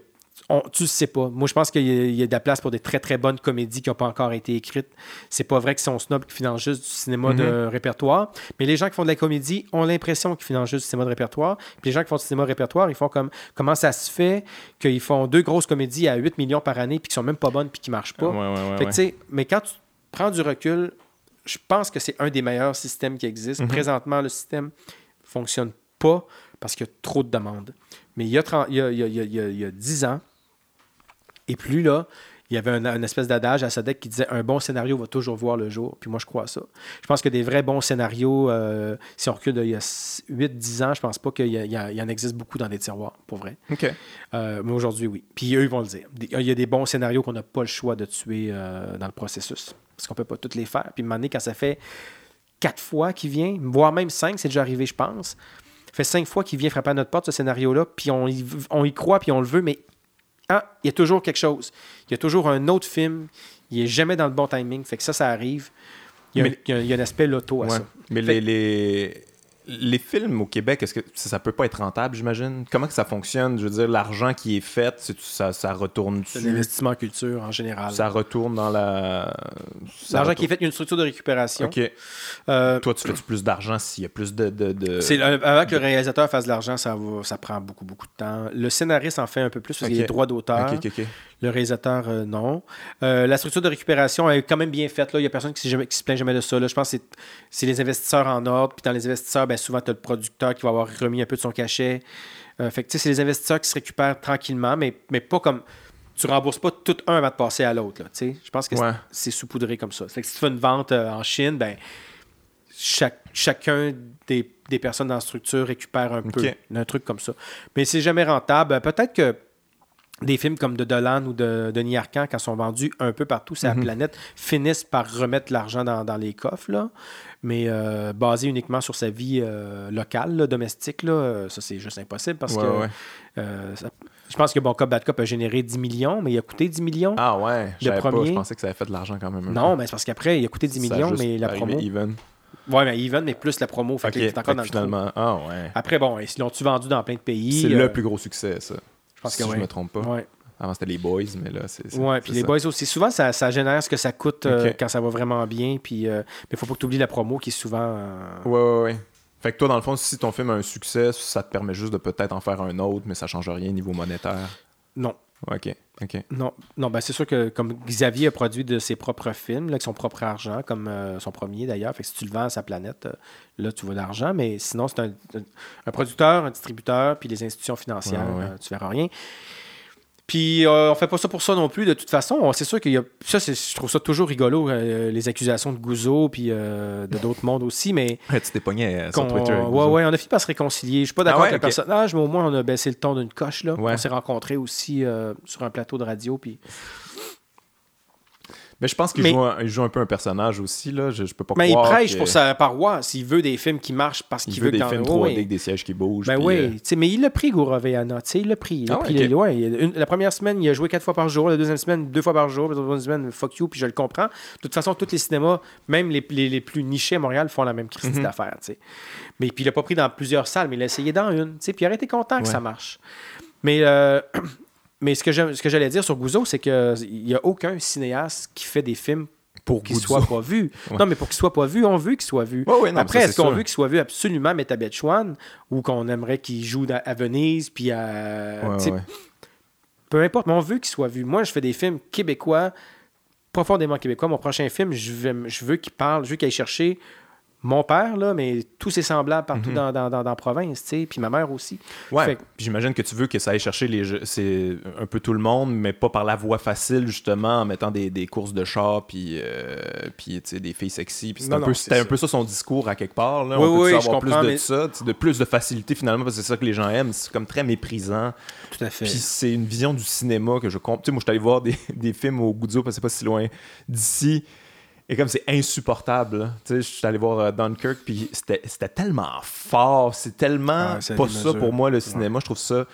on- tu le sais pas. Moi, je pense qu'il y, a- il y a de la place pour des très, très bonnes comédies qui n'ont pas encore été écrites. C'est pas vrai qu'ils sont snobs qui financent juste du cinéma de Mhm. répertoire. Mais les gens qui font de la comédie ont l'impression qu'ils financent juste du cinéma de répertoire. Puis les gens qui font du cinéma de répertoire, ils font comme comment ça se fait qu'ils font deux grosses comédies à 8 millions par année puis qui sont même pas bonnes puis qui marchent pas? Ouais, ouais, ouais, Fait que, ouais. tu sais, mais quand tu prends du recul, je pense que c'est un des meilleurs systèmes qui existent. Mhm. Présentement, le système fonctionne pas parce qu'il y a trop de demandes. Mais il y a, 30 il y a, il y a- il y a- il y a- il y a 10 ans, et plus là, il y avait un, une espèce d'adage à Sadek qui disait un bon scénario va toujours voir le jour. Puis moi, je crois à ça. Je pense que des vrais bons scénarios, euh, si on recule d'il y a 8-10 ans, je pense pas qu'il y, y en existe beaucoup dans des tiroirs, pour vrai. Euh, mais aujourd'hui, oui. Puis eux, ils vont le dire. Il y a des bons scénarios qu'on n'a pas le choix de tuer euh, dans le processus. Parce qu'on peut pas tous les faire. Puis, à un moment donné, quand ça fait quatre fois qu'il vient, voire même cinq, c'est déjà arrivé, je pense. Fait cinq fois qu'il vient frapper à notre porte, ce scénario-là, puis on y, on y croit, puis on le veut, mais ah, il y a toujours quelque chose. Il y a toujours un autre film. Il est jamais dans le bon timing. Fait que ça, ça arrive. Il y a, Mais- un, il y a- il y a un aspect loto à Ouais. ça. Mais Fait- les, les, les films au Québec, est-ce que ça, ça peut pas être rentable, j'imagine? Comment que ça fonctionne? Je veux dire, l'argent qui est fait, c'est- ça, ça retourne C'est dessus? l'investissement en culture en général. Ça retourne dans la... ça L'argent qui est fait, il y a une structure de récupération. OK. Euh, Toi, tu fais plus d'argent s'il y a plus de... de, de- C'est avant que le réalisateur fasse de l'argent, ça, va- ça prend beaucoup, beaucoup de temps. Le scénariste en fait un peu plus parce qu'il y a des droits d'auteur. OK, OK, OK. Le réalisateur, euh, non. Euh, la structure de récupération est quand même bien faite. là. Il n'y a personne qui, s'est jamais- qui se plaint jamais de ça. là. Je pense que c'est- les investisseurs en ordre. Puis dans les investisseurs, ben, souvent, tu as le producteur qui va avoir remis un peu de son cachet. Euh, fait que, tu sais, c'est les investisseurs qui se récupèrent tranquillement, mais, mais pas comme. Tu rembourses pas tout un avant de passer à l'autre. Je pense que c'est- Ouais. c'est saupoudré comme ça. Fait que si tu fais une vente en Chine, ben, chaque, chacun des, des personnes dans la structure récupère un peu. Un truc comme ça. Mais c'est jamais rentable. Peut-être que des films comme de Dolan ou de Denis Arcand, quand ils sont vendus un peu partout sur Mhm. la planète, finissent par remettre l'argent dans, dans les coffres. Là. Mais euh, basé uniquement sur sa vie euh, locale, là, domestique, là, euh, ça c'est juste impossible parce Ouais, que ouais. euh, ça- je pense que Bon Cop Bad Cop a généré 10 millions, mais il a coûté 10 millions. Ah ouais, je pas. pensais que ça avait fait de l'argent quand même. non, peu. mais c'est parce qu'après, il a coûté 10 Ça millions, mais la promo. even. Ouais, mais even, mais plus la promo. Fait OK, que là, il est encore dans le. Ah ouais. Après, bon, ils l'ont-tu vendu dans plein de pays? C'est le plus gros succès, ça. Pense si que je oui. me trompe pas. Ouais. Avant, c'était les Boys, mais là, c'est... c'est puis les ça. boys aussi. Souvent, ça, ça génère ce que ça coûte euh, quand ça va vraiment bien. Puis, euh, mais il faut pas que tu oublies la promo qui est souvent. Ouais, ouais, ouais. Fait que toi, dans le fond, si ton film a un succès, ça te permet juste de peut-être en faire un autre, mais ça change rien au niveau monétaire. Non, OK, OK. non, non. Ben, c'est sûr que comme Xavier a produit de ses propres films, là, avec son propre argent, comme euh, son premier d'ailleurs. Fait que si tu le vends à sa planète, euh, là, tu vois de l'argent. Mais sinon, c'est un, un producteur, un distributeur, puis les institutions financières, Ouais, ouais. euh, tu verras rien. Puis euh, on fait pas ça pour ça non plus. De toute façon, On- c'est sûr qu'il y a. Ça, je trouve ça toujours rigolo, euh, les accusations de Gouzeau, puis euh, de d'autres mondes aussi. Mais Ouais, tu t'es pogné euh, sur Twitter. ouais, ouais, on a fini par se réconcilier. Je suis pas d'accord Ah ouais, avec le personnage, mais au moins on a baissé le ton d'une coche. Là. Ouais. On s'est rencontrés aussi sur un plateau de radio. Puis... Mais je pense qu'il Mais- joue, un- il joue un peu un personnage aussi, là. Je, je peux pas Mais il prêche que- pour sa paroisse. Il veut des films qui marchent parce Il qu'il veut veut, des que films Ouais, 3D ouais. avec des sièges qui bougent. Ben oui, euh, mais il l'a pris, Gouroveana. Il l'a pris. Il l'a Ah pris. une- la première semaine, il a joué quatre fois par jour. La deuxième semaine, deux fois par jour. La troisième semaine, fuck you, puis je le comprends. De toute façon, tous les cinémas, même les, les, les plus nichés à Montréal, font la même crise Mhm. d'affaires. Mais puis il l'a pas pris dans plusieurs salles, mais il l'a essayé dans une. tu sais, Puis il aurait été content que ça marche. Mais, euh, mais ce que j'aime- ce que j'allais dire sur Gouzeau, c'est qu'il n'y a aucun cinéaste qui fait des films pour qu'il soit pas vu. Ouais. Non, mais pour qu'il soit pas vu, on veut qu'il soit vu. Non, Après, est-ce qu'on veut qu'il soit vu absolument Metabet Chouan ou qu'on aimerait qu'il joue à Venise puis à. ouais, ouais. Peu importe, mais on veut qu'il soit vu. Moi, je fais des films québécois, profondément québécois. Mon prochain film, je veux, je veux qu'il parle, je veux qu'il aille chercher mon père, là, mais tous ses semblables partout Mhm. dans, dans, dans, dans la province, tu sais, puis ma mère aussi. Ouais, Fait que- puis j'imagine que tu veux que ça aille chercher les jeux- c'est un peu tout le monde, mais pas par la voie facile, justement, en mettant des, des courses de char, puis, euh, puis tu sais, des filles sexy. Non, un, non, peu, c'était un peu ça son discours à quelque part. Là. Oui, On peut oui, je avoir plus de mais- ça, de plus de facilité finalement, parce que c'est ça que les gens aiment. C'est comme très méprisant. Tout à fait. Puis c'est une vision du cinéma que je comprends. Tu sais, moi, je suis allé voir des, des films au Goudzo, parce que c'est pas si loin d'ici. Et comme c'est insupportable, tu sais, je suis allé voir euh, Dunkirk, puis c'était tellement fort, c'est tellement pas ça mesures. pour moi le cinéma. Je trouve ça,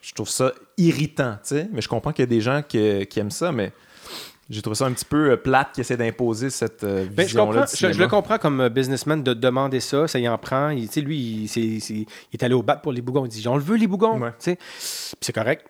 je trouve ça irritant, tu sais. Mais je comprends qu'il y a des gens qui, aiment ça, mais j'ai trouvé ça un petit peu euh, plate qui essaie d'imposer cette euh, ben, vision-là. Je, je, le comprends comme businessman de demander ça, ça y en prend. Il, lui, il, il, est allé au bat pour les bougons. Il dit On le veut, les bougons. C'est correct.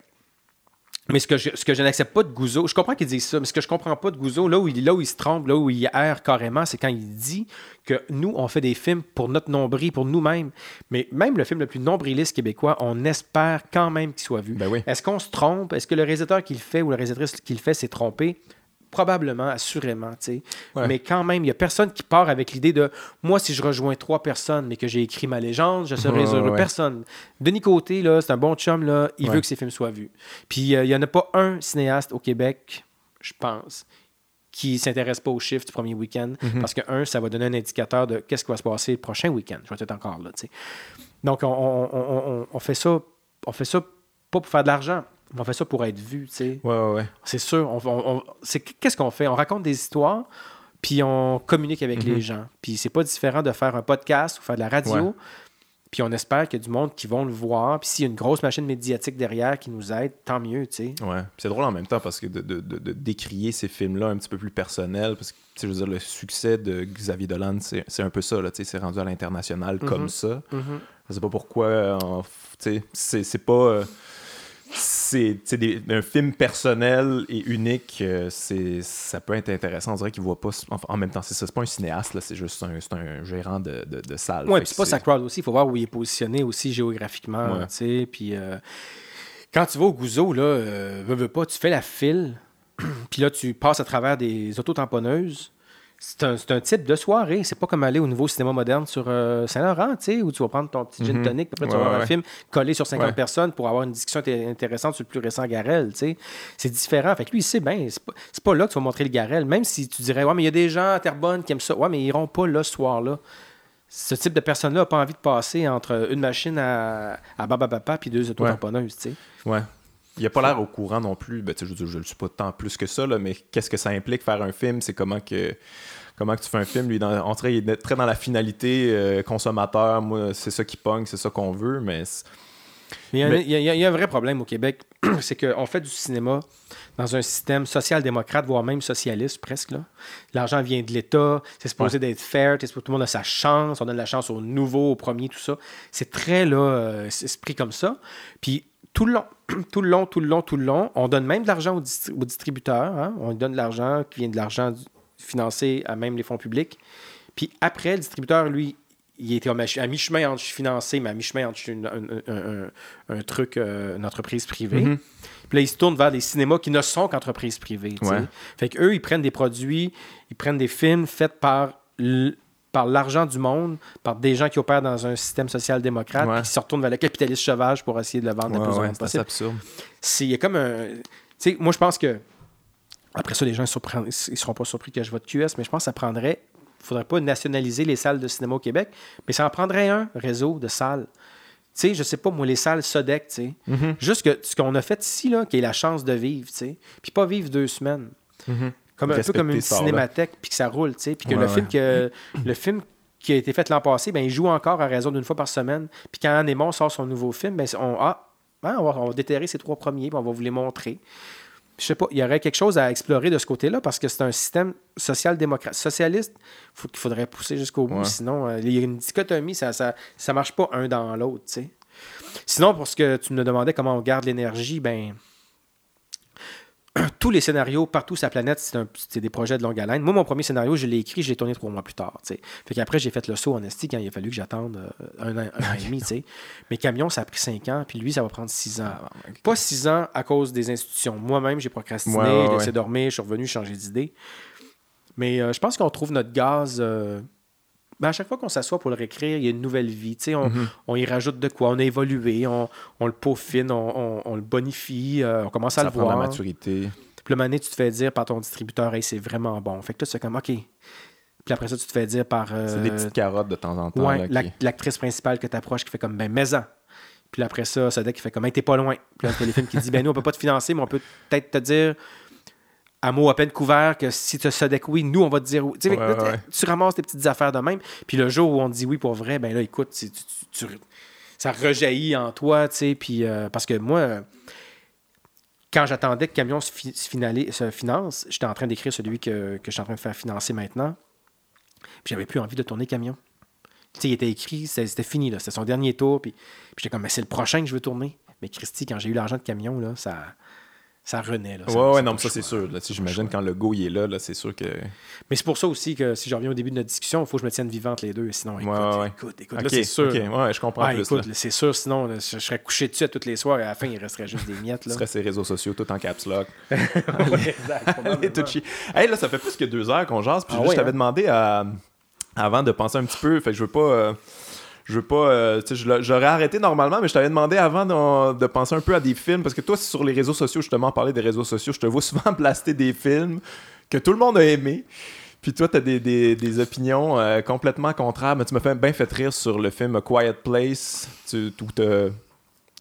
Mais ce que je, ce que je n'accepte pas de Gouzeau, je comprends qu'il dise ça, mais ce que je comprends pas de Gouzeau, là où il, là où il se trompe, là où il erre carrément, c'est quand il dit que nous, on fait des films pour notre nombril, pour nous-mêmes. Mais même le film le plus nombriliste québécois, on espère quand même qu'il soit vu. Ben Est-ce qu'on se trompe? Est-ce que le réalisateur qui le fait ou la réalisatrice qui le fait s'est trompé? Probablement, assurément. Mais quand même, il n'y a personne qui part avec l'idée de moi, si je rejoins trois personnes, mais que j'ai écrit ma légende, je serai heureux. Personne. Denis Côté, là, c'est un bon chum, là, il veut que ses films soient vus. Puis euh, il n'y en a pas un cinéaste au Québec, je pense, qui s'intéresse pas aux chiffres du premier week-end. Mhm. Parce que, un, ça va donner un indicateur de qu'est-ce qui va se passer le prochain week-end. Je vais être encore là. Donc, on, on, fait ça, on fait ça pas pour faire de l'argent on fait ça pour être vu, tu sais. Ouais, ouais, ouais. C'est sûr. On, c'est, qu'est-ce qu'on fait? On raconte des histoires, puis on communique avec les mhm. gens. Puis c'est pas différent de faire un podcast ou faire de la radio. Puis on espère qu'il y a du monde qui vont le voir. Puis s'il y a une grosse machine médiatique derrière qui nous aide, tant mieux, tu sais. Ouais. c'est drôle en même temps parce que de, de, de, décrier ces films-là un petit peu plus personnels, parce que, je veux dire, le succès de Xavier Dolan, c'est, un peu ça, là, tu sais, c'est rendu à l'international comme mhm. ça. Je mhm. sais pas pourquoi, tu sais, c'est, pas... Euh, c'est un film personnel et unique. Euh, c'est ça peut être intéressant. On dirait qu'il voit pas. en même temps, c'est ça. C'est pas un cinéaste, c'est juste un, un, gérant de, de, salle. Oui, c'est pas sa crowd aussi. Il faut voir où il est positionné aussi géographiquement. Puis euh, quand tu vas au Gouzeau, là, euh, veux, veux pas, tu fais la file. puis là, tu passes à travers des autotamponneuses c'est un, type de soirée. C'est pas comme aller au nouveau cinéma moderne sur euh, Saint-Laurent, tu sais, où tu vas prendre ton petit gin mhm. tonic, puis après tu vas voir un film collé sur 50 personnes pour avoir une discussion intéressante sur le plus récent Garel, tu sais. C'est différent. Fait que lui, il sait bien, c'est pas, pas, là que tu vas montrer le Garel. Même si tu dirais, ouais, mais il y a des gens à Terrebonne qui aiment ça. Ouais, mais ils iront pas là ce soir-là. Ce type de personne-là n'a pas envie de passer entre une machine à, à Baba puis deux auto-tamponneuses, tu sais. Ouais. Il n'a pas l'air au courant non plus. Ben, je ne le suis pas tant plus que ça, là, mais qu'est-ce que ça implique faire un film? C'est comment que comment que tu fais un film? Lui, dans, on il est très dans la finalité euh, consommateur. Moi, c'est ça qui pogne, c'est ça qu'on veut, mais. Il y, a, un vrai problème au Québec, c'est qu'on fait du cinéma dans un système social-démocrate, voire même socialiste presque. L'argent vient de l'État, c'est supposé d'être fair, tout le monde a sa chance, on donne la chance aux nouveaux, aux premiers, tout ça. C'est très là, euh, esprit comme ça. Puis tout le long, tout le long, tout le long, tout le long, on donne même de l'argent aux, distributeurs. Hein. On donne de l'argent qui vient de l'argent financé à même les fonds publics. Puis après, le distributeur, lui, il était à mi-chemin entre financé, mais à mi-chemin entre un, truc, euh, une entreprise privée. Mm-hmm. Puis là, ils se tournent vers des cinémas qui ne sont qu'entreprises privées. Fait qu'eux, ils prennent des produits, ils prennent des films faits par par l'argent du monde, par des gens qui opèrent dans un système social-démocrate, qui se retournent vers le capitalisme sauvage pour essayer de le vendre le plus possible. C'est absurde. Il y a comme un. Moi, je pense que. Après ça, les gens ne seront pas surpris que je vote QS, mais je pense que ça prendrait. Il ne faudrait pas nationaliser les salles de cinéma au Québec, mais ça en prendrait un réseau de salles. Tu sais, je sais pas, moi, les salles Sodec, tu sais. Mm-hmm. Juste que ce qu'on a fait ici, là, qui est la chance de vivre, tu sais. Puis pas vivre deux semaines. Mm-hmm. Comme un peu comme une cinémathèque, puis que ça roule, tu sais. Puis que le, film que, le film qui a été fait l'an passé, ben, il joue encore à raison d'une fois par semaine. Puis quand Anémon sort son nouveau film, ben, on, ah, hein, on, va, on va déterrer ces trois premiers, puis on va vous les montrer. Je sais pas, il y aurait quelque chose à explorer de ce côté-là parce que c'est un système social-démocrate. Socialiste, faut, qu'il faudrait pousser jusqu'au bout. Sinon, euh, il y a une dichotomie, ça, ça, ça marche pas un dans l'autre. Sinon, pour ce que tu me demandais, comment on garde l'énergie, ben tous les scénarios partout sur la planète, c'est des projets de longue haleine. Moi, mon premier scénario, je l'ai écrit, je l'ai tourné trois mois plus tard. Fait qu'après, j'ai fait le saut en esti quand il a fallu que j'attende euh, un, an, et demi. Mais Camion, ça a pris cinq ans, puis lui, ça va prendre six ans. Ah, Pas six ans à cause des institutions. Moi-même, j'ai procrastiné, j'ai laissé dormir, je suis revenu changer d'idée. Mais euh, je pense qu'on trouve notre gaz. Euh, ben, à chaque fois qu'on s'assoit pour le réécrire, il y a une nouvelle vie. On, mhm. on, y rajoute de quoi, on a évolué, on, le peaufine, on, le bonifie, euh, on commence à le voir. la maturité. Puis le tu te fais dire par ton distributeur, hey, c'est vraiment bon. Fait que toi, c'est comme, OK. Puis après ça, tu te fais dire par. Euh, c'est des petites carottes de temps en temps. Ouais, l'actrice principale que tu approches qui fait comme, ben, maison. Puis après ça, ça qui fait comme, hey, t'es pas loin. Puis là, téléfilm qui dit, ben, nous, on peut pas te financer, mais on peut peut-être te dire à mot à peine couvert que si tu que oui, nous, on va te dire oui. Tu ramasses tes petites affaires de même. Puis le jour où on te dit oui pour vrai, ben là, écoute, tu, ça rejaillit en toi, tu sais. Puis, euh, parce que moi, quand j'attendais que Camion se, se, finance, j'étais en train d'écrire celui que, que je suis en train de faire financer maintenant. Puis j'avais plus envie de tourner Camion. Tu sais, il était écrit, c'était fini, là. C'était son dernier tour. Puis, puis j'étais comme, mais c'est le prochain que je veux tourner. Mais Christy, quand j'ai eu l'argent de Camion, là, ça ça renaît. Là, ouais, ouais, non, ça c'est sûr. J'imagine quand le go il est là, là c'est sûr que. Mais c'est pour ça aussi que si je reviens au début de notre discussion, il faut que je me tienne vivante les deux. Sinon, écoute, ouais, écoute, écoute, là, c'est sûr. ouais, je comprends plus. Écoute, c'est sûr, sinon, je, serais couché dessus à toutes les soirs et à la fin, il resterait juste des miettes. Là. Ce serait ses réseaux sociaux tout en caps lock. exact. hey, là, ça fait plus que deux heures qu'on jase. Puis ah je t'avais hein? demandé à... avant de penser un petit peu. Fait que je veux pas. Euh, je veux pas. Euh, j'aurais arrêté normalement, mais je t'avais demandé avant de, penser un peu à des films. Parce que toi, sur les réseaux sociaux, justement, parler des réseaux sociaux, je te vois souvent blaster des films que tout le monde a aimé. Puis toi, tu as des, opinions euh, complètement contraires. Mais tu m'as bien fait rire sur le film Quiet Place, tu, où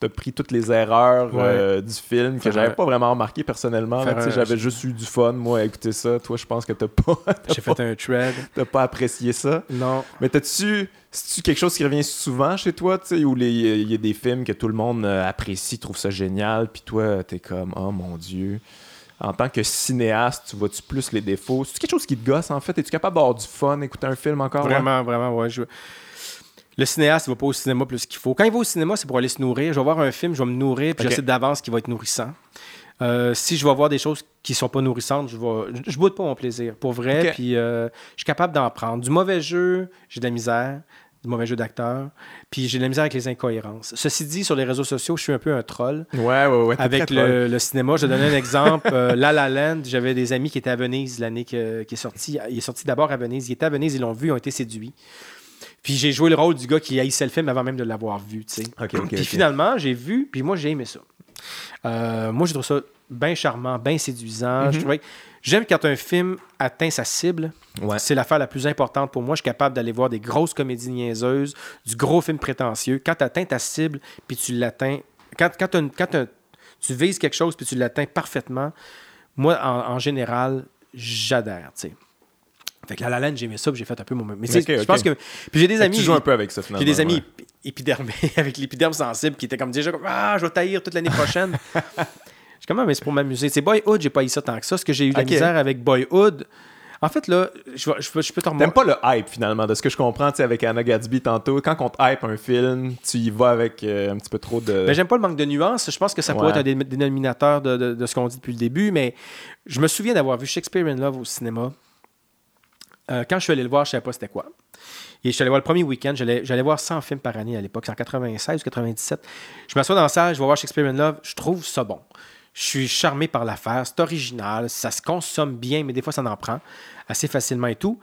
pris toutes les erreurs euh, du film que j'avais pas vraiment remarqué personnellement. J'avais juste eu du fun, moi, à écouter ça. Toi, je pense que t'as pas. J'ai fait un thread. T'as pas apprécié ça. Non. Mais t'as-tu. C'est-tu quelque chose qui revient souvent chez toi, tu sais, où il y a des films que tout le monde euh, apprécie, trouve ça génial, puis toi, t'es comme, oh mon Dieu en tant que cinéaste, tu vois-tu plus les défauts? C'est quelque chose qui te gosse, en fait? Es-tu capable d'avoir du fun, écouter un film encore? Vraiment, vraiment, ouais. Je... Le cinéaste, il va pas au cinéma plus qu'il faut. Quand il va au cinéma, c'est pour aller se nourrir. Je vais voir un film, je vais me nourrir, puis je sais d'avance qu'il va être nourrissant. Euh, si je vais voir des choses qui sont pas nourrissantes, je vais, je, boude pas mon plaisir, pour vrai. Puis euh, je suis capable d'en prendre. Du mauvais jeu, j'ai de la misère, du mauvais jeu d'acteur. Puis j'ai de la misère avec les incohérences. Ceci dit, sur les réseaux sociaux, je suis un peu un troll. Ouais, ouais, ouais. Avec le, cinéma, je vais donner un exemple. Euh, La La Land, j'avais des amis qui étaient à Venise l'année qui est sorti. Il est sorti d'abord à Venise. Il était à Venise, ils l'ont vu, ils ont été séduits. Puis j'ai joué le rôle du gars qui haïssait le film avant même de l'avoir vu, tu sais. puis finalement, j'ai vu, puis moi, j'ai aimé ça. Euh, moi, je trouve ça bien charmant, bien séduisant. Mhm. J'aime quand un film atteint sa cible. C'est l'affaire la plus importante pour moi. Je suis capable d'aller voir des grosses comédies niaiseuses, du gros film prétentieux. Quand tu atteins ta cible, puis tu l'atteins... Quand, quand, tu vises quelque chose, puis tu l'atteins parfaitement, moi, en, en général, j'adhère, tu sais. Fait que La La Land, j'ai aimé ça, j'ai fait un peu mon. Mais je pense que. Puis j'ai des amis. Tu joues un peu avec ça, finalement. J'ai des amis épidermés, avec l'épiderme sensible, qui étaient comme déjà comme Ah, je vais taillir toute l'année prochaine. je comme, ah, mais c'est pour m'amuser. C'est Boyhood, j'ai pas eu ça tant que ça. Ce que j'ai eu de la misère avec Boyhood. En fait, là, je, je, je peux te remonter. T'aimes pas le hype, finalement, de ce que je comprends, tu sais, avec Anna Gatsby tantôt. Quand on te hype un film, tu y vas avec euh, un petit peu trop de. Ben, j'aime pas le manque de nuances. Je pense que ça pourrait être un dénominateur de, de, de ce qu'on dit depuis le début, mais je me souviens d'avoir vu Shakespeare in Love au cinéma. Euh, quand je suis allé le voir, je ne savais pas c'était quoi. Et je suis allé voir le premier week-end, j'allais voir 100 films par année à l'époque, c'est en 96 ou 97. Je m'assois dans la salle, je vais voir Shakespeare in Love, je trouve ça bon. Je suis charmé par l'affaire, c'est original, ça se consomme bien, mais des fois ça en prend assez facilement et tout.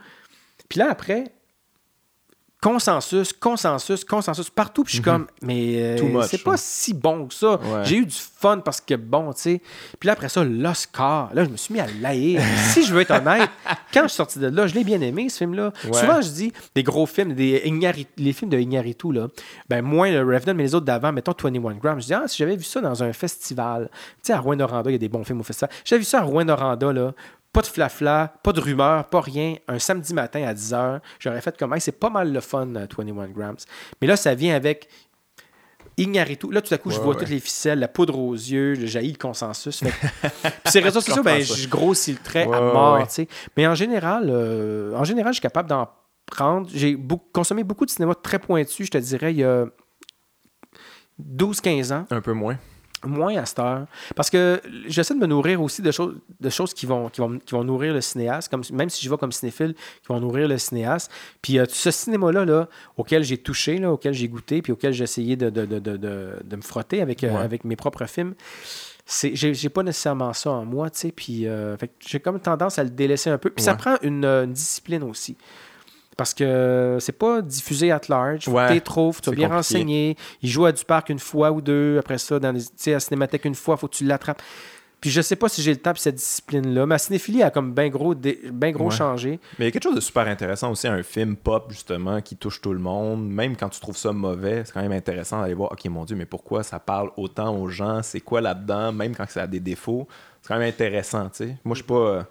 Puis là, après, consensus, consensus, consensus partout. Puis je suis mhm. comme, mais euh, c'est pas si bon que ça. J'ai eu du fun parce que bon, tu sais. Puis là, après ça, l'Oscar. Là, je me suis mis à l'haïr. si je veux être honnête, quand je suis sorti de là, je l'ai bien aimé, ce film-là. Souvent, je dis des gros films, des les films de Ignaritu, là, ben moins le Revenant, mais les autres d'avant, mettons 21 Grams. Je dis, ah, si j'avais vu ça dans un festival, tu sais, à Rouen-Noranda, il y a des bons films au festival. J'avais vu ça à Rouen-Noranda, là, pas de flafla, pas de rumeur, pas rien. Un samedi matin à 10h, j'aurais fait comme c'est pas mal le fun, 21 euh, grams. Mais là, ça vient avec tout. Là, tout à coup, je vois toutes les ficelles, la poudre aux yeux, le jaillit le consensus. Puis ces réseaux sociaux, ben, je grossis le trait à mort. Mais en général, euh, en général, je suis capable d'en prendre. J'ai consommé beaucoup de cinéma très pointu, je te dirais, il y a 12-15 ans. Un peu moins moins à cette heure. Parce que j'essaie de me nourrir aussi de choses, de choses qui, vont, qui, vont, qui vont nourrir le cinéaste, comme, même si je vais comme cinéphile, qui vont nourrir le cinéaste. Puis euh, ce cinéma-là, là, auquel j'ai touché, là, auquel j'ai goûté, puis auquel j'ai essayé de, de, de, de, me frotter avec, euh, avec mes propres films, j'ai pas nécessairement ça en moi, tu sais, puis euh, j'ai comme tendance à le délaisser un peu. Puis ça prend une, une discipline aussi parce que c'est pas diffusé at large. tu les trouves, tu vas bien renseigné. Il joue à du parc une fois ou deux. Après ça, dans les, à la cinémathèque une fois, il faut que tu l'attrapes. Puis je sais pas si j'ai le temps pour cette discipline-là. Ma cinéphilie a comme bien gros, ben gros changé. Mais il y a quelque chose de super intéressant aussi, un film pop, justement, qui touche tout le monde. Même quand tu trouves ça mauvais, c'est quand même intéressant d'aller voir, OK, mon Dieu, mais pourquoi ça parle autant aux gens? C'est quoi là-dedans? Même quand ça a des défauts. C'est quand même intéressant, tu sais. Moi, je suis pas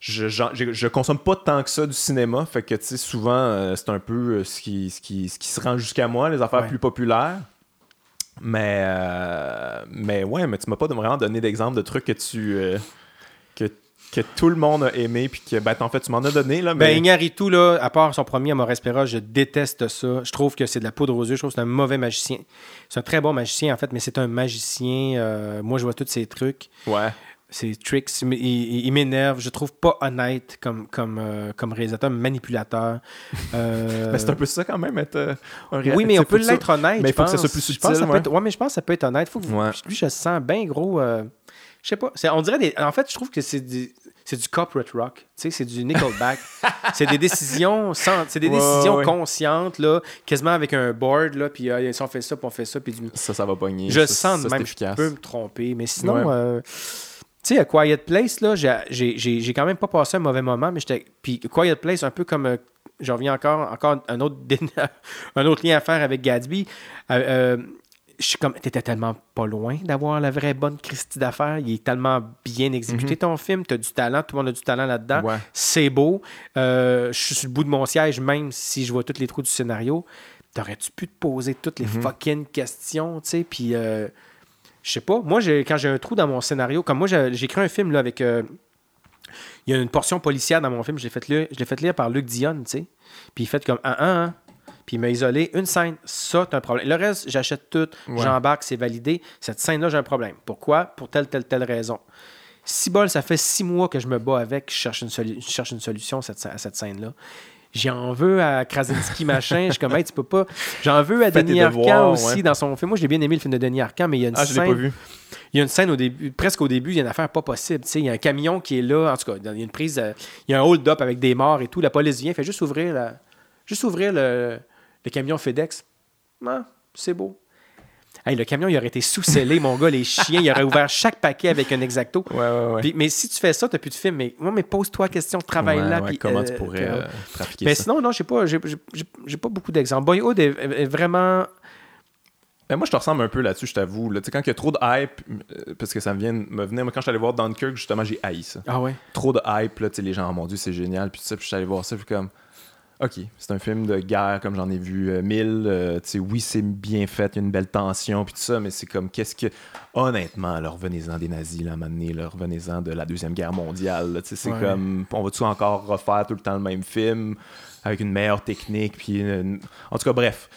je, je, consomme pas tant que ça du cinéma. Fait que, tu sais, souvent, c'est un peu ce, qui, ce, qui, ce qui se rend jusqu'à moi, les affaires plus populaires. Mais, mais ouais, mais tu m'as pas vraiment donné d'exemple de trucs que tu, que que tout le monde a aimé, puis que, ben, en fait, tu m'en as donné, là, ben, mais... Ben, tout là, à part son premier Amor Espera, je déteste ça. Je trouve que c'est de la poudre aux yeux. Je trouve que c'est un mauvais magicien. C'est un très bon magicien, en fait, mais c'est un magicien. Euh, moi, je vois tous ces trucs. Ouais. Ces tricks, il, m'énerve. Je trouve pas honnête comme, comme, euh, comme réalisateur, manipulateur. Euh... Ben, c'est un peu ça quand même, être un réalisateur. Oui, mais on peut l'être honnête. Mais il faut que ça soit plus subtil. Je ouais. mais je pense que ça peut être honnête. Faut que Lui, je sens bien gros. Euh, je sais pas. On dirait des... En fait, je trouve que c'est du, c'est du corporate rock. C'est du Nickelback. c'est des décisions, c'est des décisions conscientes, là, quasiment avec un board, là, puis euh, si on fait ça, puis on fait ça, puis du... Ça, ça va pogner. Je sens même, je peux me tromper. Mais sinon, euh, tu sais, à Quiet Place, là, j'ai quand même pas passé un mauvais moment, mais j'étais... Puis Quiet Place, un peu comme... Euh, j'en reviens encore, encore un, autre, un autre lien à faire avec Gatsby. Euh, je suis comme, t'étais tellement pas loin d'avoir la vraie bonne Christie d'affaires. Il est tellement bien exécuté mhm. ton film. T'as du talent, tout le monde a du talent là-dedans. C'est beau. Euh, je suis sur le bout de mon siège, même si je vois tous les trous du scénario. T'aurais-tu pu te poser toutes les mhm. fucking questions, tu sais? Puis, euh, je sais pas. Moi, quand j'ai un trou dans mon scénario, comme moi, j'ai écrit un film là, avec. Euh, il y a une portion policière dans mon film. Je l'ai fait, lire, fait lire par Luc Dion, tu sais. Puis il fait comme un, un, un puis il m'a isolé une scène. Ça, t'as un problème. Le reste, j'achète tout, j'embarque, c'est validé. Cette scène-là, j'ai un problème. Pourquoi? Pour telle, telle, telle raison. Si bol, ça fait six mois que je me bats avec, je cherche une, cherche une solution à cette, scène-là. J'en veux à Krasinski, machin. je suis comme, hey, tu peux pas. J'en veux à Denis Arcand aussi dans son film. Moi, j'ai bien aimé le film de Denis Arcand, mais il y a une ah, scène. Je pas vu. Il y a une scène au début, presque au début, il y a une affaire pas possible. il y a un camion qui est là. En tout cas, il y a une prise. Euh, il y a un hold-up avec des morts et tout. La police vient, fait juste ouvrir, la, juste ouvrir le, le camion FedEx, ah, c'est beau. Le camion, il aurait été sous-scellé, mon gars, les chiens, il aurait ouvert chaque paquet avec un exacto. mais si tu fais ça, tu n'as plus de film. Mais, mais pose-toi la question, travaille là. comment tu euh, pourrais euh, trafiquer mais sinon, non, j'ai pas, j'ai, pas beaucoup d'exemples. Boyhood est, vraiment. Ben, moi, je te ressemble un peu là-dessus, je t'avoue. Là. Quand il y a trop de hype, euh, parce que ça me vient me venir. Moi, quand je suis allé voir Dunkirk, justement, j'ai haï ça. Ah ouais? Trop de hype, là, les gens, oh mon Dieu, c'est génial. Puis, ça, puis je suis allé voir ça, puis comme OK, c'est un film de guerre comme j'en ai vu euh, mille. Euh, oui, c'est bien fait, il y a une belle tension, puis tout ça, mais c'est comme, qu'est-ce que. Honnêtement, là, revenez-en des nazis, là, à un moment donné, revenez-en de la Deuxième Guerre mondiale. C'est comme, on va-tu encore refaire tout le temps le même film avec une meilleure technique, puis. En tout cas, bref.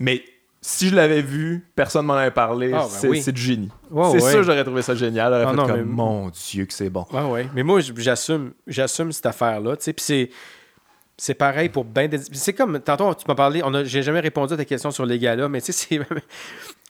Mais si je l'avais vu, personne m'en avait parlé. Ah, ben c'est du génie. c'est sûr, j'aurais trouvé ça génial. Ah, comme, mon Dieu, que c'est bon. Ouais, ouais. Mais moi, j'assume, j'assume cette affaire-là. Puis c'est c'est pareil pour ben C'est comme, tantôt, tu m'as parlé, on a, j'ai jamais répondu à ta question sur les galas, mais tu sais, c'est.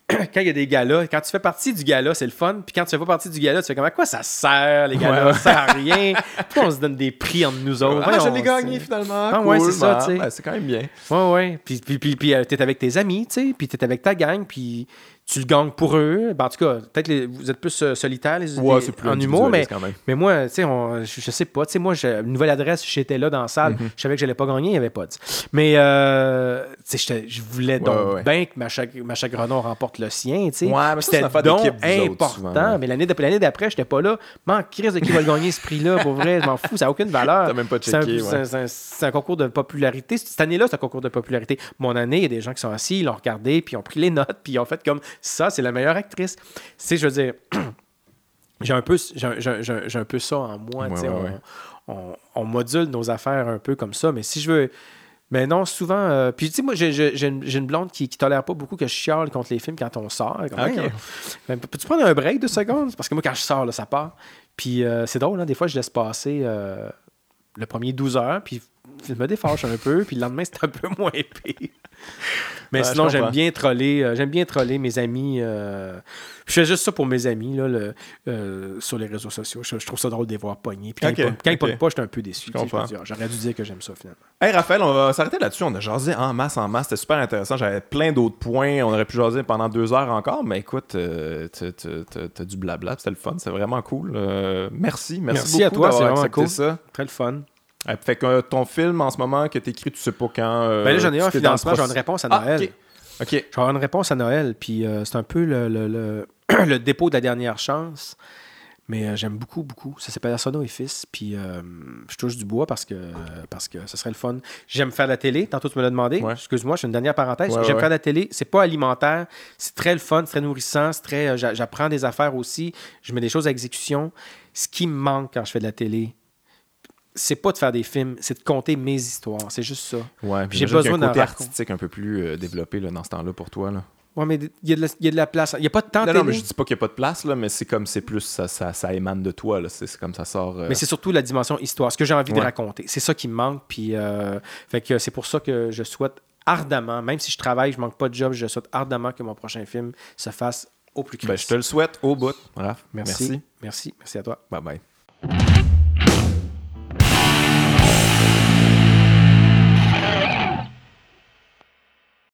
quand il y a des galas, quand tu fais partie du gala, c'est le fun. Puis quand tu fais pas partie du gala, tu fais comme à quoi ça sert, les galas? Ça sert à rien. Pourquoi on se donne des prix entre nous autres? Ah, je l'ai gagné finalement. Ah, ouais, c'est ça, tu sais. c'est quand même bien. Ouais, ouais. Puis, puis, puis, puis euh, t'es avec tes amis, tu sais. Puis t'es avec ta gang. Puis tu le gagnes pour eux. Ben, en tout cas, peut-être que vous êtes plus euh, solitaire les, en humour, mais, mais moi, tu sais, je, je, sais pas. Tu sais, moi, une nouvelle adresse, j'étais là dans la salle. Mhm. Je savais que je n'allais pas gagner, il n'y avait pas. Mais, euh, tu sais, je voulais donc bien que Macha Grenon remporte le sien, tu sais. Ouais, c'était donc important. mais l'année d'après, je n'étais pas là. Man, crise de qui va le gagner ce prix-là, pour vrai, je m'en fous, ça n'a aucune valeur. T'as même pas checké, C'est un, concours de popularité. Cette année-là, c'est un concours de popularité. Mon année, il y a des gens qui sont assis, ils l'ont regardé, puis ils ont pris les notes, puis ils ont fait comme ça, c'est la meilleure actrice. Tu je veux dire, j'ai un, peu, j'ai, un peu ça en moi. on, module nos affaires un peu comme ça, mais si je veux. Mais non, souvent. Euh, puis, tu sais, moi, j'ai, une, blonde qui, qui tolère pas beaucoup que je chiale contre les films quand on sort. Ben, peux-tu prendre un break de secondes? Parce que moi, quand je sors, là, ça part. Puis, euh, c'est drôle, hein, des fois, je laisse passer euh, le premier 12 heures, puis je me défâche un peu, puis le lendemain, c'est un peu moins épais. Mais sinon, j'aime bien troller. Euh, j'aime bien troller mes amis. Euh, je fais juste ça pour mes amis là, le, euh, sur les réseaux sociaux. Je, trouve ça drôle de les voir pogner. Puis quand, ils, pognent pas, j'étais un peu déçu. J'aurais dû dire que j'aime ça finalement. Hey Raphaël, on va s'arrêter là-dessus. On a jasé en masse, en masse. C'était super intéressant. J'avais plein d'autres points. On aurait pu jaser pendant deux heures encore. Mais écoute, t'as du blabla. C'était le fun. C'est vraiment cool. merci. Merci, merci à toi. C'est vraiment cool. ça. Très le fun. Euh, fait que euh, ton film en ce moment que tu écris, tu sais pas quand. Euh, ben là, j'en ai un financement, j'ai une réponse à ah, Noël. OK. J'ai une réponse à Noël, puis c'est un peu le, le, le, dépôt de la dernière chance. Mais euh, j'aime beaucoup, beaucoup. Ça s'appelle Sono et Fils. Puis euh, je touche du bois parce que, parce que ce serait le fun. J'aime faire de la télé. Tantôt, tu me l'as demandé. Excuse-moi, je fais une dernière parenthèse. j'aime faire de la télé. C'est pas alimentaire. C'est très le fun, c'est très nourrissant. C'est très, j'apprends des affaires aussi. Je mets des choses à exécution. Ce qui me manque quand je fais de la télé, c'est pas de faire des films, c'est de compter mes histoires. C'est juste ça. Ouais, j'ai besoin d'un côté artistique un peu plus développé là, dans ce temps-là pour toi. Là. Ouais, mais il y, a de la place. Il n'y a pas de temps. Non, non, mais je dis pas qu'il n'y a pas de place, là, mais c'est comme c'est plus ça, ça, ça, émane de toi. C'est comme ça sort. Euh, mais c'est surtout la dimension histoire, ce que j'ai envie de raconter. C'est ça qui me manque. Puis, euh, fait que c'est pour ça que je souhaite ardemment, même si je travaille, je manque pas de job, je souhaite ardemment que mon prochain film se fasse au plus ben, je te le souhaite au bout. Merci. Merci. Merci. Merci à toi. Bye bye.